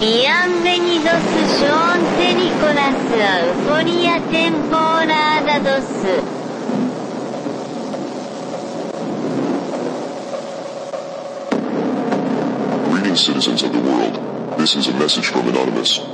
Bienvenidos Sean. Nicolas temporada 2. Greetings, citizens of the world. This is a message from Anonymous.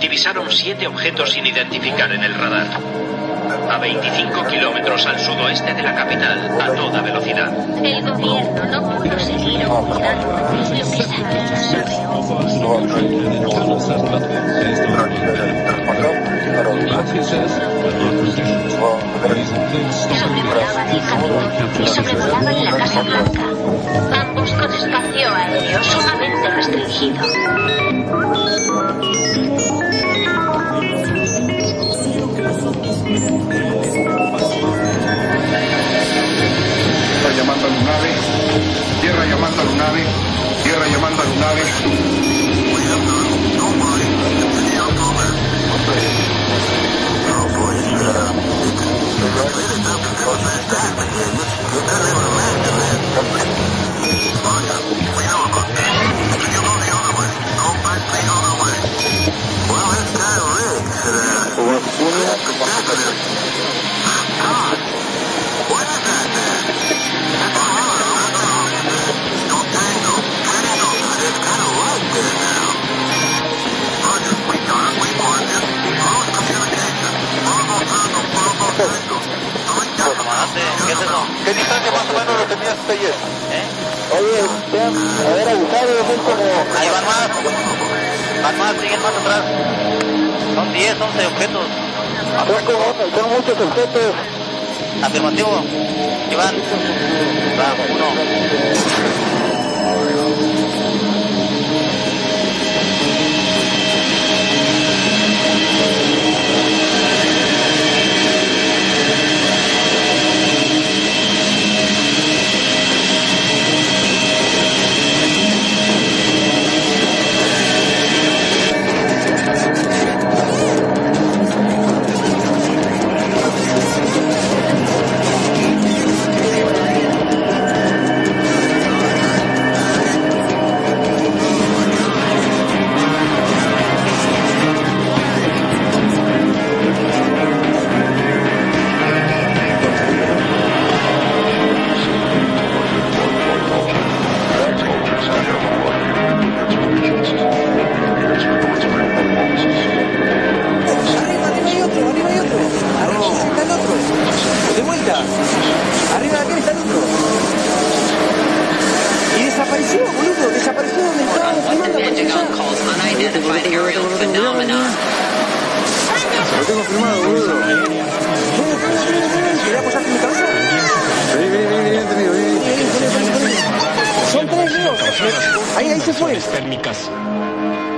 divisaron siete objetos sin identificar en el radar. A 25 kilómetros al sudoeste de la capital, a toda velocidad. El gobierno no pudo seguir ocultando lo que sabía y sobrevolaban la Casa Blanca. Ambos con espacio aéreo sumamente restringido. Tierra llamando a Lunave, tierra llamando a Lunave, tierra llamando a Lunave. Comandante, ¿qué eso? ¿Qué distancia más o menos lo tenías ayer? ¿Eh? Oye, te han haber abusado, son como... Van más. Van más, siguen más atrás. Son 10, 11 objetos. Son son muchos objetos. Afirmativo. Iván. Va, uno. De vuelta. Arriba de aquel está el otro. Y desapareció, boludo. Desapareció donde estaba filmando. Lo tengo filmado, boludo. ¿Querés apoyarte en mi cabeza? Vení, vení, vení, vení, vení, vení. Son tres, Leo. Ahí, ahí se fue.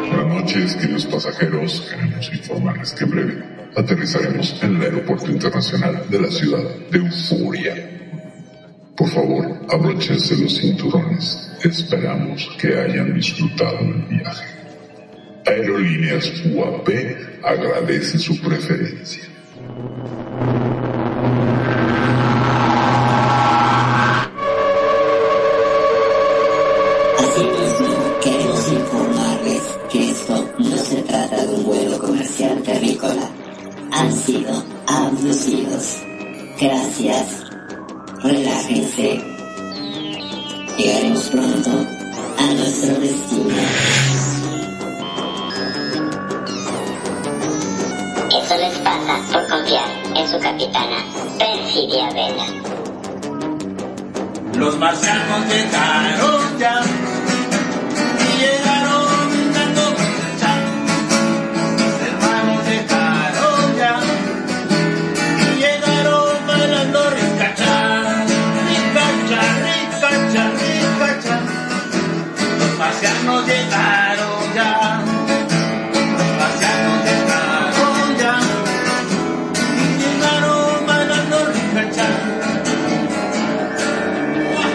Buenas noches, queridos pasajeros. Queremos informarles que en breve aterrizaremos en el Aeropuerto Internacional de la ciudad de Euforia. Por favor, abróchense los cinturones. Esperamos que hayan disfrutado del viaje. Aerolíneas UAP agradece su preferencia. Gracias. Relájense. Llegaremos pronto a nuestro destino. Eso les pasa por confiar en su capitana, Perfidia Vela. Los marcianos llegaron ya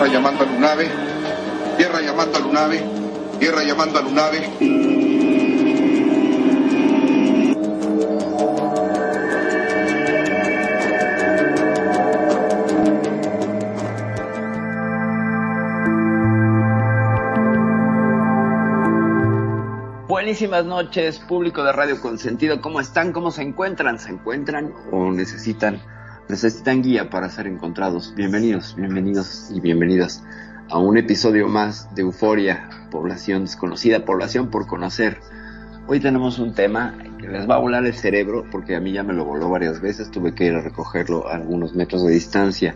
Lunave. Tierra llamando a Lunave. Tierra llamando a Lunave. Buenísimas noches, público de Radio Consentido. ¿Cómo están? ¿Cómo se encuentran? ¿Se encuentran o necesitan necesitan guía para ser encontrados? Bienvenidos, bienvenidos y bienvenidas a un episodio más de Euforia, población desconocida, población por conocer. Hoy tenemos un tema que les va a volar el cerebro porque a mí ya me lo voló varias veces, tuve que ir a recogerlo a algunos metros de distancia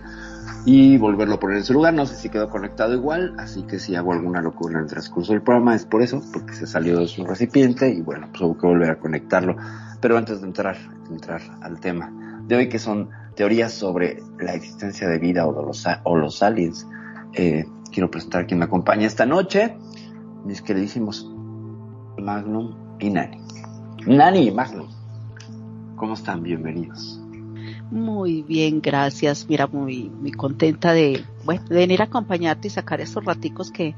y volverlo a poner en su lugar. No sé si quedó conectado igual, así que si hago alguna locura en el transcurso del programa es por eso, porque se salió de su recipiente y bueno, pues hubo que volver a conectarlo. Pero antes de entrar, entrar al tema de hoy, que son teorías sobre la existencia de vida o, de los, o los aliens, eh, quiero presentar a quien me acompaña esta noche, mis queridísimos Magnum y Nani. Nani y Magnum, ¿cómo están? Bienvenidos. Muy bien, gracias. Mira, muy, muy contenta de, bueno, venir a acompañarte y sacar estos raticos que,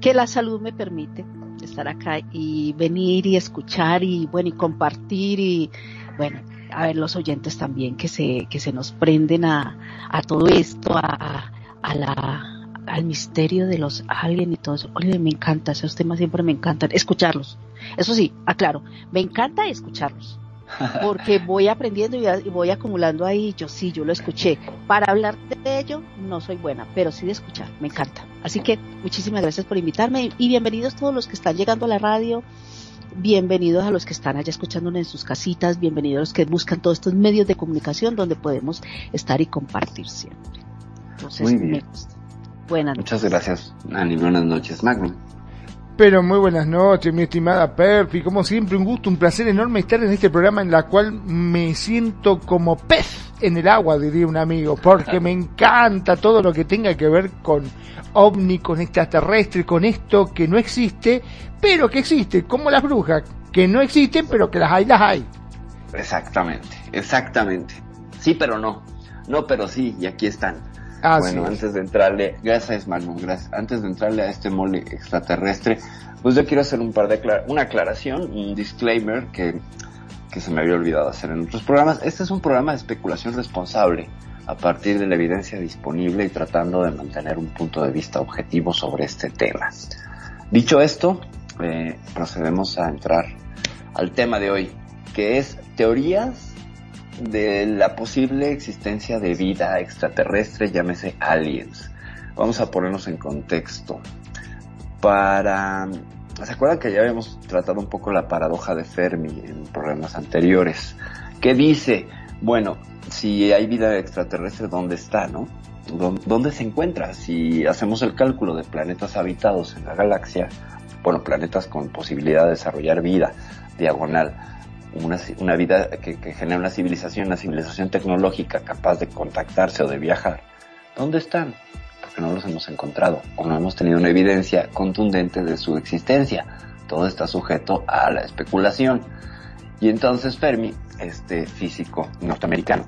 que la salud me permite estar acá y venir y escuchar y bueno, y compartir y bueno, a ver los oyentes también que se, que se nos prenden a, a todo esto, a, a la, al misterio de los aliens y todo eso. Oye, me encanta, esos temas siempre me encantan, escucharlos. Eso sí, aclaro, me encanta escucharlos porque voy aprendiendo y voy acumulando ahí, yo sí, yo lo escuché. Para hablar de ello no soy buena, pero sí de escuchar, me encanta. Así que muchísimas gracias por invitarme y bienvenidos todos los que están llegando a la radio, bienvenidos a los que están allá escuchándonos en sus casitas, bienvenidos a los que buscan todos estos medios de comunicación donde podemos estar y compartir siempre. Entonces, Muy bien. me gusta. Buenas noches. Muchas gracias, Nani. Buenas noches, Magnum. Pero muy buenas noches, mi estimada Perfi. Como siempre, un gusto, un placer enorme estar en este programa en la cual me siento como pez en el agua, diría un amigo, porque me encanta todo lo que tenga que ver con ovni, con extraterrestre, con esto que no existe, pero que existe, como las brujas, que no existen, pero que las hay, las hay. Exactamente, exactamente. Sí, pero no. No, pero sí, y aquí están. Bueno, es. antes de entrarle, gracias Magnum, gracias. Antes de entrarle a este mole extraterrestre, pues yo quiero hacer un par de aclar- una aclaración, un disclaimer que, que se me había olvidado hacer en otros programas. Este es un programa de especulación responsable a partir de la evidencia disponible y tratando de mantener un punto de vista objetivo sobre este tema. Dicho esto, eh, procedemos a entrar al tema de hoy, que es teorías de la posible existencia de vida extraterrestre, llámese aliens. Vamos a ponernos en contexto. Para... ¿Se acuerdan que ya habíamos tratado un poco la paradoja de Fermi en programas anteriores? Que dice, bueno, si hay vida extraterrestre, ¿dónde está, no? ¿Dó- ¿Dónde se encuentra? Si hacemos el cálculo de planetas habitados en la galaxia, bueno, planetas con posibilidad de desarrollar vida diagonal, una, una vida que, que genera una civilización, una civilización tecnológica capaz de contactarse o de viajar, ¿dónde están? Porque no los hemos encontrado o no hemos tenido una evidencia contundente de su existencia. Todo está sujeto a la especulación. Y entonces Fermi, este físico norteamericano,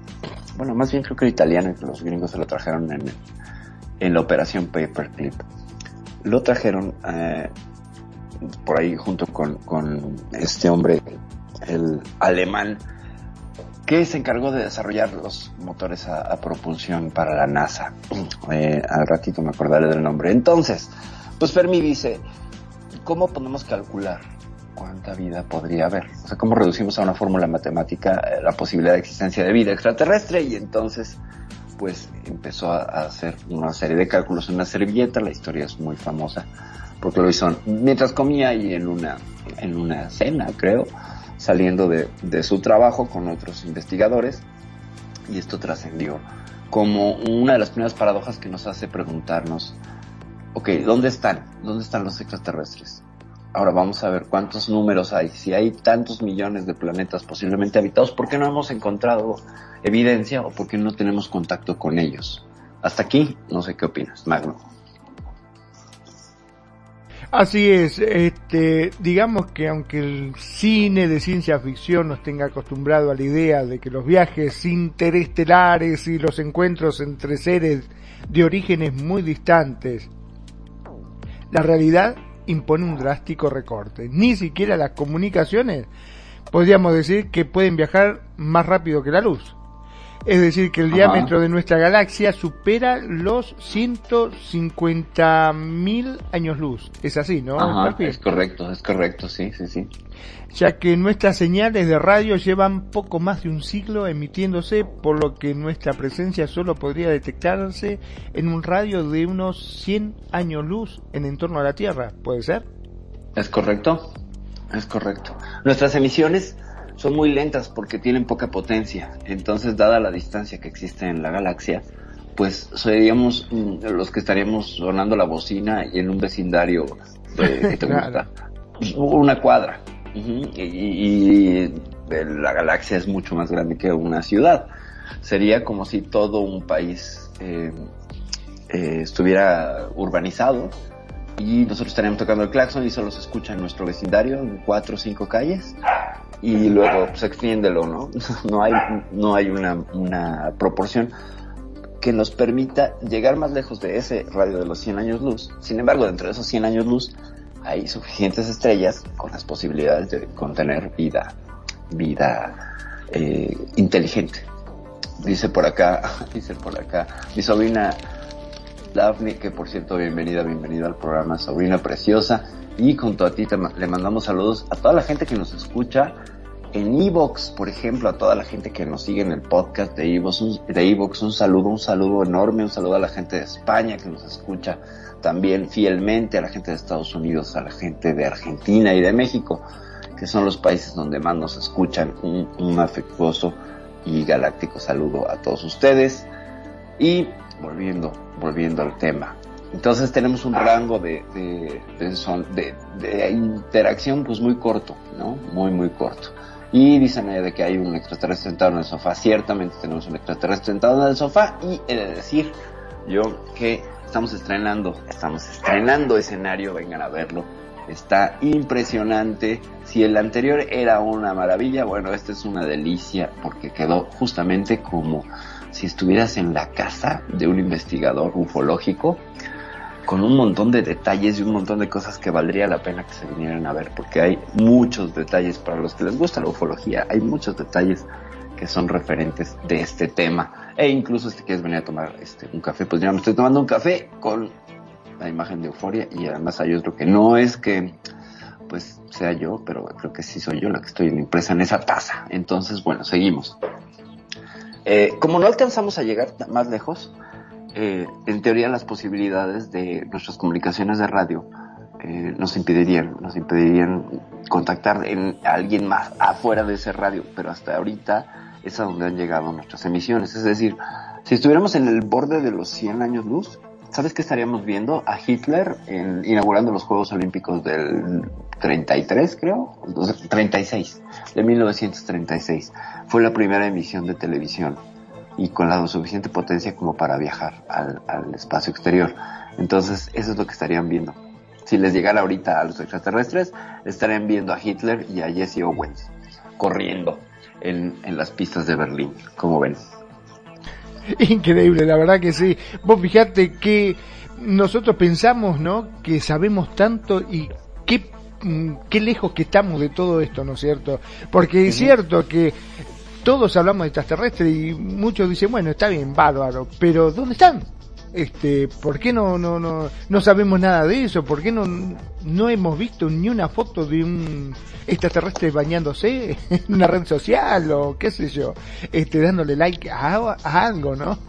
bueno, más bien creo que era italiano que los gringos se lo trajeron en, en la operación Paperclip, lo trajeron eh, por ahí junto con, con este hombre, el alemán, que se encargó de desarrollar los motores a, a propulsión para la NASA. Eh, al ratito me acordaré del nombre. Entonces, pues Fermi dice, ¿cómo podemos calcular cuánta vida podría haber? O sea, ¿cómo reducimos a una fórmula matemática eh, la posibilidad de existencia de vida extraterrestre? Y entonces, pues empezó a, a hacer una serie de cálculos en una servilleta, la historia es muy famosa, porque lo hizo mientras comía y en una, en una cena, creo, saliendo de, su trabajo con otros investigadores, y esto trascendió como una de las primeras paradojas que nos hace preguntarnos, ok, ¿dónde están? ¿Dónde están los extraterrestres? Ahora vamos a ver cuántos números hay. Si hay tantos millones de planetas posiblemente habitados, ¿por qué no hemos encontrado evidencia o por qué no tenemos contacto con ellos? Hasta aquí, no sé qué opinas, Magno. Así es, este, digamos que aunque el cine de ciencia ficción nos tenga acostumbrado a la idea de que los viajes interestelares y los encuentros entre seres de orígenes muy distantes La realidad impone un drástico recorte. Ni siquiera las comunicaciones podríamos decir que pueden viajar más rápido que la luz. Es decir, que el Ajá. diámetro de nuestra galaxia supera los 150.000 años luz. Es así, ¿no? Ajá, es correcto, es correcto, sí, sí, sí. ya que nuestras señales de radio llevan poco más de un siglo emitiéndose, por lo que nuestra presencia solo podría detectarse en un radio de unos 100 años luz en entorno a la Tierra. ¿Puede ser? Es correcto, es correcto. Nuestras emisiones son muy lentas porque tienen poca potencia. Entonces, dada la distancia que existe en la galaxia, pues seríamos mm, los que estaríamos sonando la bocina y en un vecindario de. Una cuadra. Ujú, Y, y- y la galaxia es mucho más grande que una ciudad. Sería como si todo un país eh, eh, estuviera urbanizado y nosotros estaríamos tocando el claxon y solo se escucha en nuestro vecindario, en cuatro o cinco calles, y luego se extiéndelo, ¿no? No hay, no hay una, una proporción que nos permita llegar más lejos de ese radio de los 100 años luz. Sin embargo, dentro de esos 100 años luz hay suficientes estrellas con las posibilidades de contener vida, vida eh, inteligente. Dice por acá, dice por acá, mi sobrina Daphne, que por cierto, bienvenida, bienvenida al programa, sobrina preciosa. Y junto a ti le mandamos saludos a toda la gente que nos escucha en Evox, por ejemplo, a toda la gente que nos sigue en el podcast de Evox, un, de un saludo, un saludo enorme, un saludo a la gente de España que nos escucha también fielmente, a la gente de Estados Unidos, a la gente de Argentina y de México, que son los países donde más nos escuchan. Un, afectuoso y galáctico saludo a todos ustedes. Y volviendo, volviendo al tema. Entonces tenemos un rango de, de- de interacción pues muy corto, ¿no? Muy, muy corto. Y dicen eh, de que hay un extraterrestre sentado en el sofá. Ciertamente tenemos un extraterrestre sentado en el sofá y he de decir yo que estamos estrenando, estamos estrenando escenario, vengan a verlo. Está impresionante. Si el anterior era una maravilla, bueno, este es una delicia porque quedó justamente como si estuvieras en la casa de un investigador ufológico con un montón de detalles y un montón de cosas que valdría la pena que se vinieran a ver porque hay muchos detalles para los que les gusta la ufología, hay muchos detalles que son referentes de este tema e incluso si quieres venir a tomar este un café, pues ya me estoy tomando un café con la imagen de euforia y además hay otro que no es que pues sea yo, pero creo que sí soy yo la que estoy impresa en esa taza. Entonces, bueno, seguimos. Eh, como no alcanzamos a llegar más lejos, eh, en teoría las posibilidades de nuestras comunicaciones de radio eh, nos impedirían, nos impedirían contactar en a alguien más afuera de ese radio, pero hasta ahorita es a donde han llegado nuestras emisiones. Es decir, si estuviéramos en el borde de los 100 años luz, ¿sabes qué estaríamos viendo? A Hitler en- inaugurando los Juegos Olímpicos del 33, creo, Entonces, 36, de 1936. Fue la primera emisión de televisión y con la suficiente potencia como para viajar al, al espacio exterior. Entonces, eso es lo que estarían viendo. Si les llegara ahorita a los extraterrestres, estarían viendo a Hitler y a Jesse Owens corriendo en, en las pistas de Berlín, como ven. Increíble, la verdad que sí. Vos fijate que nosotros pensamos, ¿no? Que sabemos tanto y qué, mm, qué lejos que estamos de todo esto, ¿no es cierto? Porque es cierto que todos hablamos de extraterrestres y muchos dicen, bueno, está bien, bárbaro, pero ¿dónde están? Este, ¿por qué no, no, no, no sabemos nada de eso? ¿Por qué no, no hemos visto ni una foto de un extraterrestre bañándose en una red social o qué sé yo, este, dándole like a, a algo, ¿no?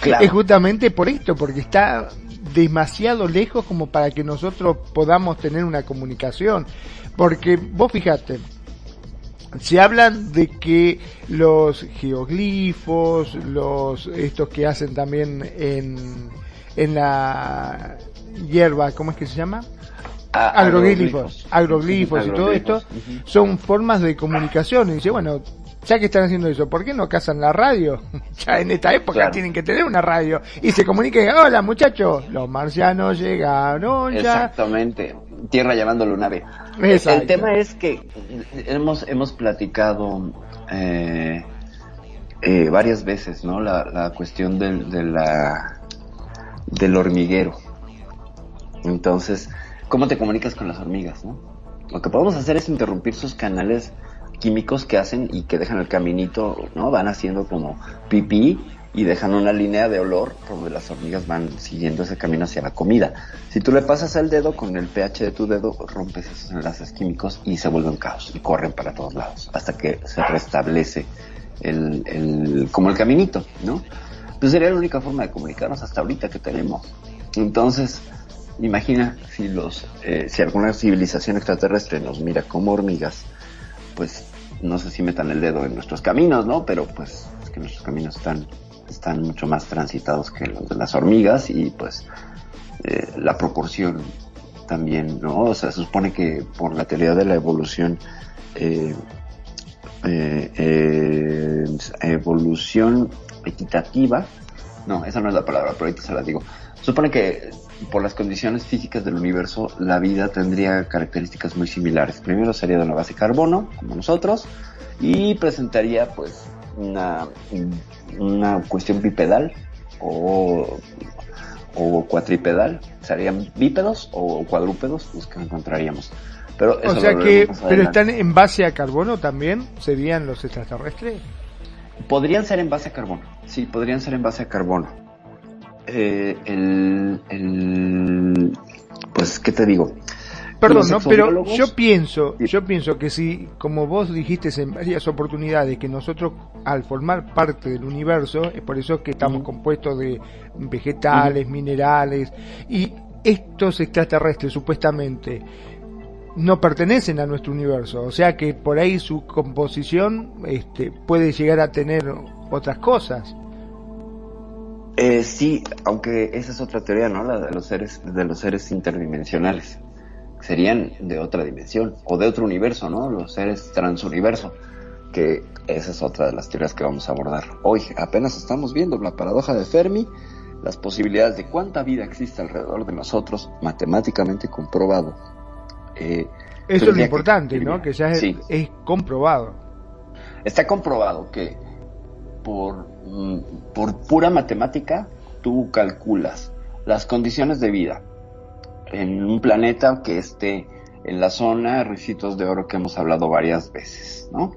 Claro. Es justamente por esto, porque está demasiado lejos como para que nosotros podamos tener una comunicación. Porque vos fijate, se hablan de que los geoglifos, los estos que hacen también en, en la hierba, ¿cómo es que se llama? Ah, agroglifos, agroglifos y todo esto Agroglifos, son formas de comunicación. Y dice, bueno, ya que están haciendo eso, ¿por qué no cazan la radio? ya en esta época Claro. tienen que tener una radio. Y se comuniquen, hola muchachos, los marcianos llegaron ya. Exactamente. Tierra llamando lunaria. Exacto. El tema es que hemos, hemos platicado eh, eh, varias veces, ¿no? La, la cuestión del, de la, del hormiguero. Entonces, ¿cómo te comunicas con las hormigas, no? Lo que podemos hacer es interrumpir sus canales químicos que hacen y que dejan el caminito, ¿no? Van haciendo como pipí y dejan una línea de olor donde las hormigas van siguiendo ese camino hacia la comida. Si tú le pasas el dedo con el pH de tu dedo, rompes esos enlaces químicos y se vuelve un caos y corren para todos lados hasta que se restablece el, el como el caminito, ¿no? Pues sería la única forma de comunicarnos hasta ahorita que tenemos. Entonces, imagina si los, eh, si alguna civilización extraterrestre nos mira como hormigas, pues no sé si metan el dedo en nuestros caminos, ¿no? Pero pues es que nuestros caminos están, están mucho más transitados que los de las hormigas y pues eh, la proporción también, ¿no? O sea, se supone que por la teoría de la evolución, eh, eh, evolución equitativa, no, esa no es la palabra, pero ahorita se la digo. Supone que por las condiciones físicas del universo, la vida tendría características muy similares. Primero sería de una base carbono, como nosotros, y presentaría pues una, una cuestión bipedal o, o cuatripedal. Serían bípedos o cuadrúpedos los que encontraríamos. Pero eso O sea que, pero están en base a carbono también, serían los extraterrestres. Podrían ser en base a carbono, sí, podrían ser en base a carbono. Eh, el, el, pues, ¿qué te digo? Perdón, no, pero yo pienso, yo pienso que si, como vos dijiste en varias oportunidades, que nosotros al formar parte del universo, es por eso que estamos compuestos de vegetales, minerales, y estos extraterrestres supuestamente no pertenecen a nuestro universo, o sea que por ahí su composición este, puede llegar a tener otras cosas. Eh, sí, aunque esa es otra teoría, ¿no? La de los seres, de los seres interdimensionales. Serían de otra dimensión o de otro universo, ¿no? Los seres transuniverso. Que esa es otra de las teorías que vamos a abordar hoy. Apenas estamos viendo la paradoja de Fermi, las posibilidades de cuánta vida existe alrededor de nosotros, matemáticamente comprobado. Eh, Eso es lo que- importante, ¿no? Que ya es, Sí. es comprobado. Está comprobado que por, por pura matemática tú calculas las condiciones de vida en un planeta que esté en la zona de ricitos de oro que hemos hablado varias veces, ¿no?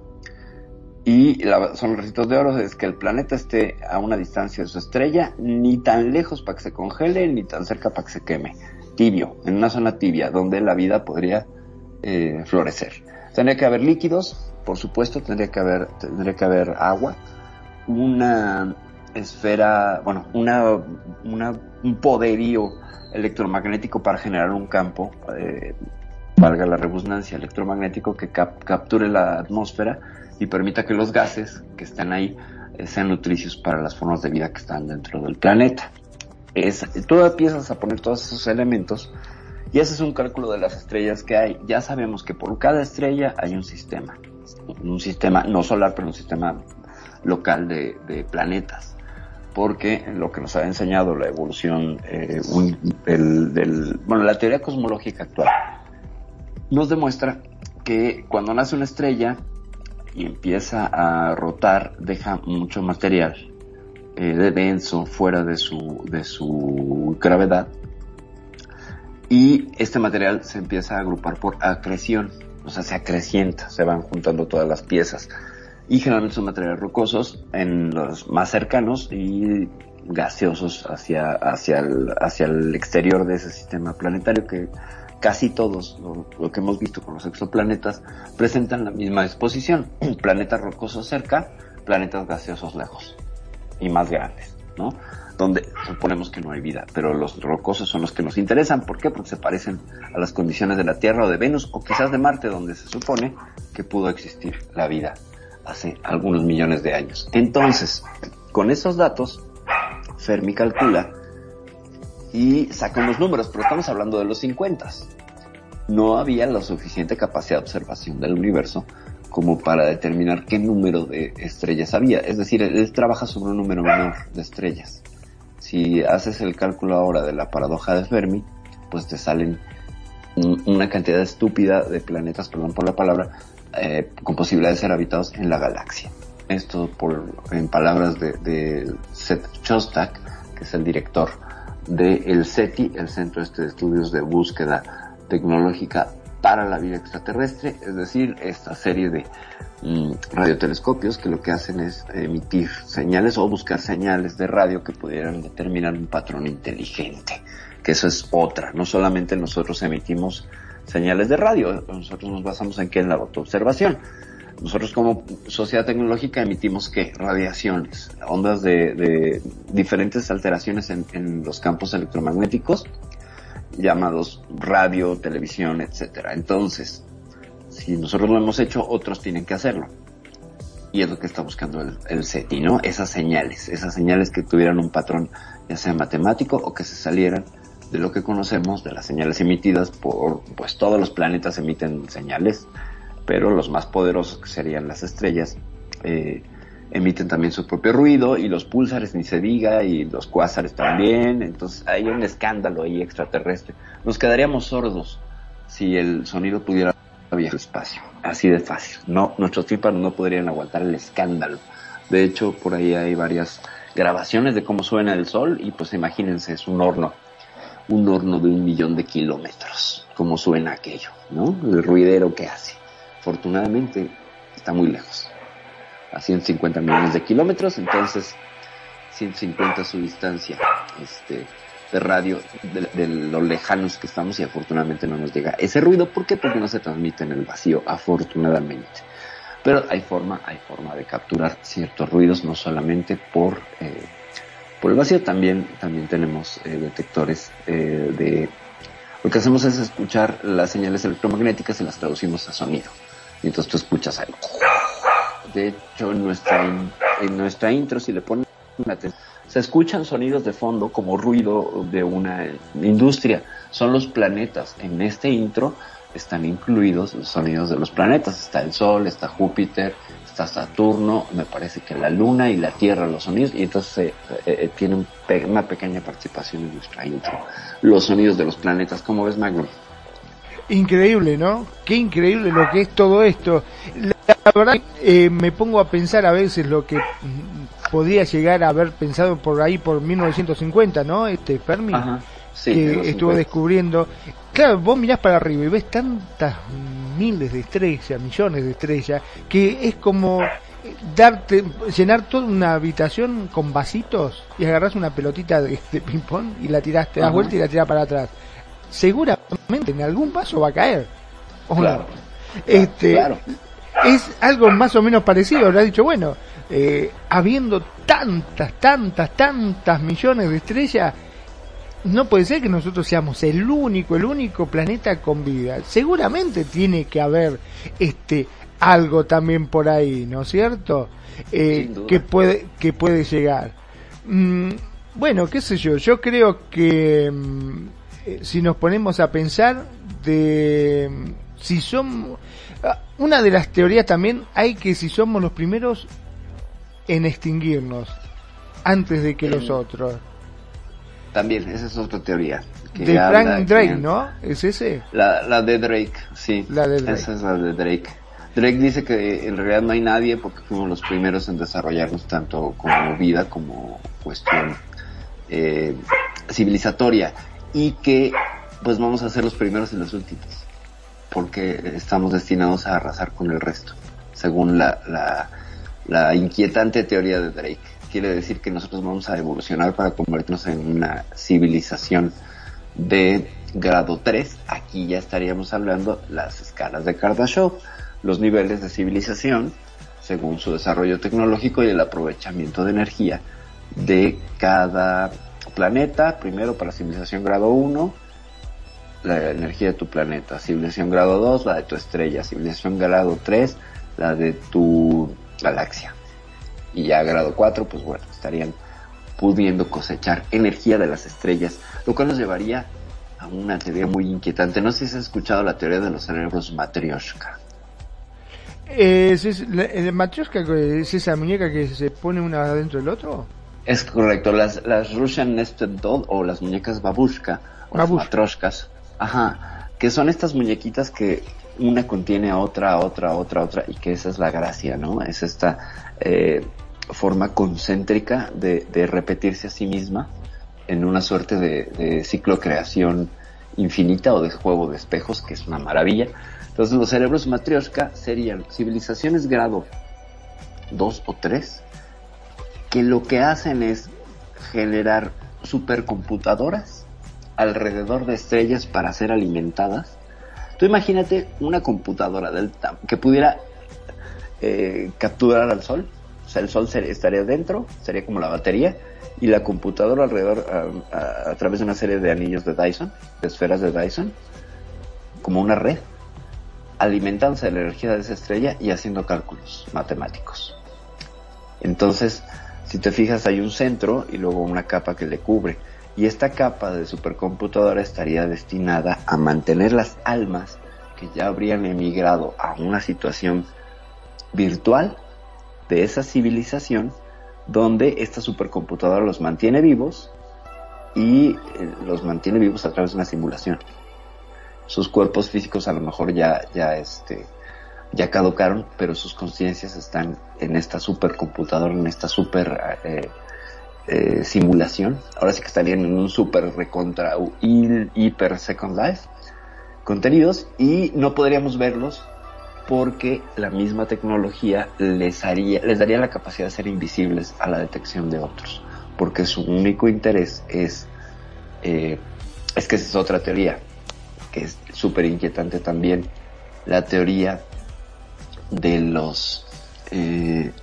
Y la, ricitos de oro es que el planeta esté a una distancia de su estrella, ni tan lejos para que se congele, ni tan cerca para que se queme. Tibio, en una zona tibia, donde la vida podría eh, florecer. Tendría que haber líquidos, por supuesto, tendría que haber agua, una esfera, bueno, una, un poderío electromagnético para generar un campo, eh, valga la redundancia, electromagnético que cap- capture la atmósfera y permita que los gases que están ahí eh, sean nutricios para las formas de vida que están dentro del planeta. Es, tú empiezas a poner todos esos elementos y haces un cálculo de las estrellas que hay. Ya sabemos que por cada estrella hay un sistema. Un sistema no solar, pero un sistema local de, planetas. Porque lo que nos ha enseñado la evolución, eh, del- bueno, la teoría cosmológica actual, nos demuestra que cuando nace una estrella y empieza a rotar, deja mucho material eh, de denso fuera de su, de su gravedad y este material se empieza a agrupar por acreción, o sea, se acrecienta, se van juntando todas las piezas. Y generalmente son materiales rocosos en los más cercanos y gaseosos hacia, hacia, el, hacia el exterior de ese sistema planetario que casi todos, lo, lo que hemos visto con los exoplanetas, presentan la misma disposición. Planetas rocosos cerca, planetas gaseosos lejos y más grandes, ¿no? Donde suponemos que no hay vida, pero los rocosos son los que nos interesan. ¿Por qué? Porque se parecen a las condiciones de la Tierra o de Venus o quizás de Marte, donde se supone que pudo existir la vida hace algunos millones de años. Entonces, con esos datos, Fermi calcula y saca unos números, pero estamos hablando de los 50. No había la suficiente capacidad de observación del universo como para determinar qué número de estrellas había. Es decir, él, trabaja sobre un número menor de estrellas. Si haces el cálculo ahora de la paradoja de Fermi, pues te salen un- una cantidad estúpida de planetas, perdón por la palabra, eh, con posibilidad de ser habitados en la galaxia. Esto por, en palabras de, de Seth Shostak, que es el director del CETI, el Centro este de Estudios de Búsqueda Tecnológica para la Vida Extraterrestre, es decir, esta serie de mm, radiotelescopios que lo que hacen es emitir señales o buscar señales de radio que pudieran determinar un patrón inteligente, que eso es otra, no solamente nosotros emitimos señales de radio, nosotros nos basamos en qué en la autoobservación. Nosotros como sociedad tecnológica emitimos qué? Radiaciones, ondas de, diferentes alteraciones en, en los campos electromagnéticos llamados radio, televisión, etcétera. Entonces, si nosotros lo hemos hecho, otros tienen que hacerlo. Y es lo que está buscando el, el SETI, ¿no? Esas señales, esas señales que tuvieran un patrón, ya sea matemático o que se salieran de lo que conocemos de las señales emitidas por, pues todos los planetas emiten señales, pero los más poderosos que serían las estrellas, eh, emiten también su propio ruido y los púlsares ni se diga y los cuásares también, entonces hay un escándalo ahí extraterrestre. Nos quedaríamos sordos si el sonido pudiera viajar al espacio, así de fácil. No, nuestros tímpanos no podrían aguantar el escándalo. De hecho, por ahí hay varias grabaciones de cómo suena el sol y pues imagínense, es un horno, un horno de un millón de kilómetros, cómo suena aquello, ¿no? El ruidero que hace. Afortunadamente está muy lejos a 150 millones de kilómetros, entonces 150 su distancia este, de radio de, de, lo lejanos que estamos y afortunadamente no nos llega ese ruido. ¿Por qué? Porque no se transmite en el vacío, afortunadamente. Pero hay forma, hay forma de capturar ciertos ruidos, no solamente por, eh, por el vacío, también, también tenemos eh, detectores eh, de... Lo que hacemos es escuchar las señales electromagnéticas y las traducimos a sonido. Y entonces tú escuchas algo de hecho, en nuestra, en nuestra intro, si le ponen atención, se escuchan sonidos de fondo como ruido de una industria. Son los planetas. En este intro están incluidos los sonidos de los planetas. Está el Sol, está Júpiter, está Saturno, me parece que la Luna y la Tierra, los sonidos. Y entonces eh, eh, tiene un pe una pequeña participación en nuestra intro. Los sonidos de los planetas. ¿Cómo ves, Magnum? Increíble, ¿no? Qué increíble lo que es todo esto. La verdad, eh, me pongo a pensar a veces lo que podría llegar a haber pensado por ahí por 1950, ¿no? Este Fermi, Ajá, sí, que estuvo 50. descubriendo. Claro, vos mirás para arriba y ves tantas miles de estrellas, millones de estrellas, que es como darte, llenar toda una habitación con vasitos y agarrás una pelotita de, de ping pong y la tirás, te das Ajá. vuelta y la tirás para atrás. Seguramente en algún vaso va a caer. ¿o no? Claro. Este, Claro. es algo más o menos parecido. Habrá dicho, bueno, eh, habiendo tantas, tantas, tantas millones de estrellas, no puede ser que nosotros seamos el único, el único planeta con vida. Seguramente tiene que haber este algo también por ahí, ¿no es cierto? Eh, que puede que puede llegar. Mm, bueno, qué sé yo. Yo creo que mm, eh, si nos ponemos a pensar de mm, si somos ah, una de las teorías también hay que si somos los primeros en extinguirnos antes de que los otros. También, esa es otra teoría. que De habla Frank que- Drake, ¿no? ¿Es ese? La, la de Drake, sí. La de Drake. Esa es la de Drake. Drake dice que en realidad no hay nadie porque fuimos los primeros en desarrollarnos tanto como vida como cuestión eh, civilizatoria y que pues vamos a ser los primeros y los últimos porque estamos destinados a arrasar con el resto según la, la, la inquietante teoría de Drake. Quiere decir que nosotros vamos a evolucionar para convertirnos en una civilización de grado 3. Aquí ya estaríamos hablando las escalas de Kardashev, los niveles de civilización según su desarrollo tecnológico y el aprovechamiento de energía de cada planeta. Primero para civilización grado 1, la energía de tu planeta. Civilización grado 2, la de tu estrella. Civilización grado 3, la de tu galaxia. Y ya grado 4, pues bueno, estarían pudiendo cosechar energía de las estrellas, lo cual nos llevaría a una teoría muy inquietante. No sé si has escuchado la teoría de los cerebros Matryoshka. ¿Es, es, la- el Matryoshka es esa muñeca que se pone una dentro del otro? Es correcto, las, las Russian Nested Doll o las muñecas babushka o las Babushka. matroshkas, ajá, que son estas muñequitas que una contiene a otra, a otra, a otra, a otra y que esa es la gracia, ¿no? Es esta eh, forma concéntrica de, repetirse a sí misma en una suerte de, ciclo creación infinita o de juego de espejos, que es una maravilla. Entonces los cerebros matrioshka serían civilizaciones grado 2 o 3 que lo que hacen es generar supercomputadoras alrededor de estrellas para ser alimentadas. Tú imagínate una computadora del que pudiera eh, capturar al sol, sea, el sol estaría dentro, sería como la batería, y la computadora alrededor a, a- a través de una serie de anillos de Dyson, de esferas de Dyson, como una red, alimentándose de la energía de esa estrella y haciendo cálculos matemáticos. Entonces, si te fijas, hay un centro y luego una capa que le cubre. Y esta capa de supercomputadora estaría destinada a mantener las almas que ya habrían emigrado a una situación virtual de esa civilización donde esta supercomputadora los mantiene vivos y eh, los mantiene vivos a través de una simulación. Sus cuerpos físicos a lo mejor ya, ya este, ya caducaron, pero sus conciencias están en esta supercomputadora, en esta super eh, eh, simulación. Ahora sí que estarían en un super recontra hiper second life contenidos y no podríamos verlos porque la misma tecnología les haría, les daría la capacidad de ser invisibles a la detección de otros, porque su único interés es, eh, es que esa es otra teoría, que es súper inquietante también, la teoría de los, eh,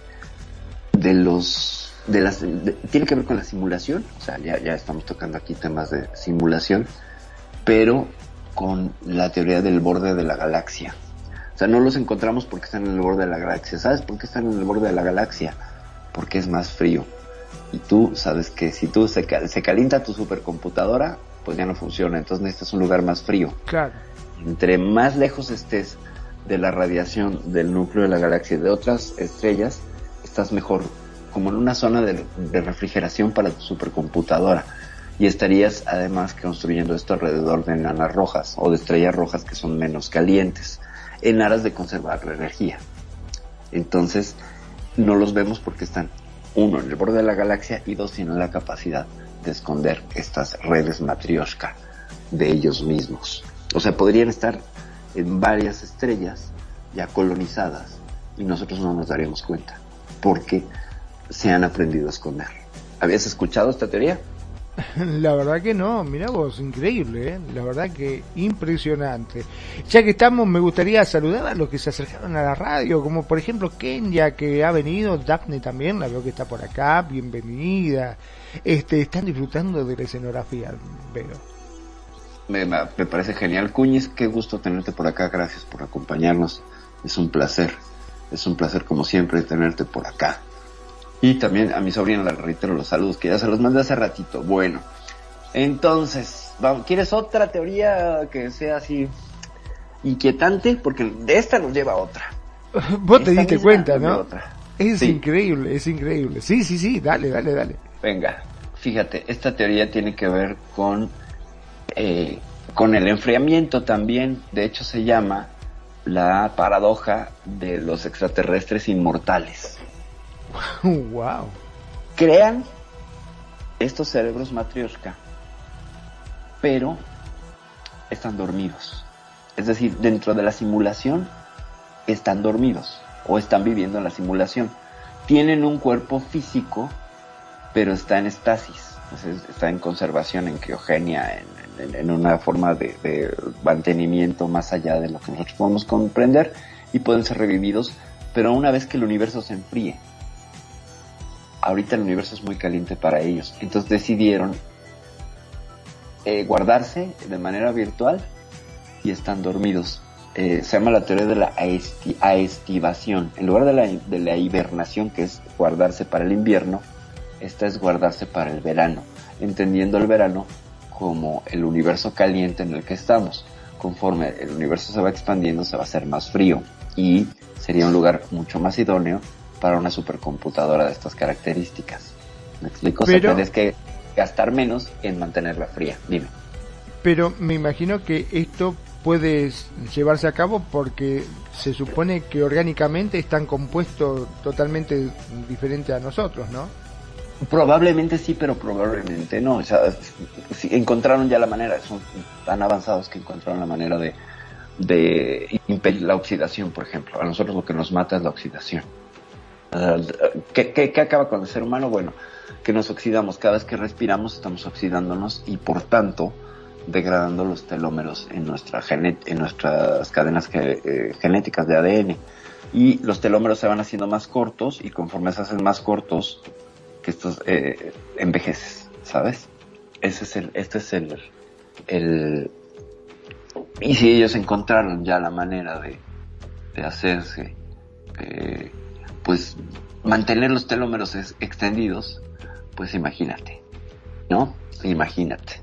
de los, de las, tiene que ver con la simulación, o sea, ya, ya estamos tocando aquí temas de simulación, pero con la teoría del borde de la galaxia. O sea, no los encontramos porque están en el borde de la galaxia. ¿Sabes por qué están en el borde de la galaxia? Porque es más frío. Y tú sabes que si tú se, cal- se calienta tu supercomputadora, pues ya no funciona. Entonces necesitas un lugar más frío. Claro. Entre más lejos estés de la radiación del núcleo de la galaxia y de otras estrellas, estás mejor, como en una zona de, de refrigeración para tu supercomputadora. Y estarías además construyendo esto alrededor de enanas rojas o de estrellas rojas que son menos calientes, en aras de conservar la energía. Entonces, no los vemos porque están, uno, en el borde de la galaxia y dos, tienen la capacidad de esconder estas redes matrioshka de ellos mismos. O sea, podrían estar en varias estrellas ya colonizadas y nosotros no nos daríamos cuenta porque se han aprendido a esconder. ¿Habías escuchado esta teoría? La verdad que no, mira vos, increíble, ¿eh? la verdad que impresionante. Ya que estamos, me gustaría saludar a los que se acercaron a la radio, como por ejemplo Kenya que ha venido, Daphne también, la veo que está por acá, bienvenida. Este, están disfrutando de la escenografía, veo. Me parece genial. Cuñiz, qué gusto tenerte por acá. Gracias por acompañarnos. Es un placer. Es un placer, como siempre, tenerte por acá. Y también a mi sobrina le reitero los saludos, que ya se los mandé hace ratito. Bueno, entonces, vamos, ¿quieres otra teoría que sea así inquietante? Porque de esta nos lleva a otra. Vos te diste cuenta, ¿no? otra. Es Sí. increíble, es increíble. Sí, sí, sí, dale, dale, dale. Venga, fíjate, esta teoría tiene que ver con, eh, con el enfriamiento también. De hecho, se llama la paradoja de los extraterrestres inmortales. wow. Crean estos cerebros matrioshka, pero están dormidos. Es decir, dentro de la simulación están dormidos o están viviendo en la simulación. Tienen un cuerpo físico, pero está en estasis, está en conservación, en criogenia, en, en- en una forma de, de mantenimiento más allá de lo que nosotros podemos comprender y pueden ser revividos, pero una vez que el universo se enfríe. Ahorita el universo es muy caliente para ellos, entonces decidieron eh, guardarse de manera virtual y están dormidos. Eh, se llama la teoría de la aesti- aestivación. En lugar de la, de la hibernación, que es guardarse para el invierno, esta es guardarse para el verano, entendiendo el verano como el universo caliente en el que estamos. Conforme el universo se va expandiendo, se va a hacer más frío y sería un lugar mucho más idóneo para una supercomputadora de estas características. ¿Me explico? O sea, Pero- tienes que gastar menos en mantenerla fría. Dime. Pero me imagino que esto puede llevarse a cabo porque se supone que orgánicamente están compuestos totalmente diferente a nosotros, ¿no? Probablemente sí, pero probablemente no. O sea, encontraron ya la manera, son tan avanzados que encontraron la manera de, de impedir la oxidación, por ejemplo. A nosotros lo que nos mata es la oxidación. ¿Qué, acaba con el ser humano? Bueno, que nos oxidamos. Cada vez que respiramos estamos oxidándonos y por tanto degradando los telómeros en, nuestra en nuestras cadenas eh, genéticas de ADN. Y los telómeros se van haciendo más cortos y conforme se hacen más cortos, que estos eh, envejeces, ¿sabes? Ese es el, este es el, el, y si ellos encontraron ya la manera de, de hacerse, eh, pues mantener los telómeros extendidos, pues imagínate, ¿no? Imagínate.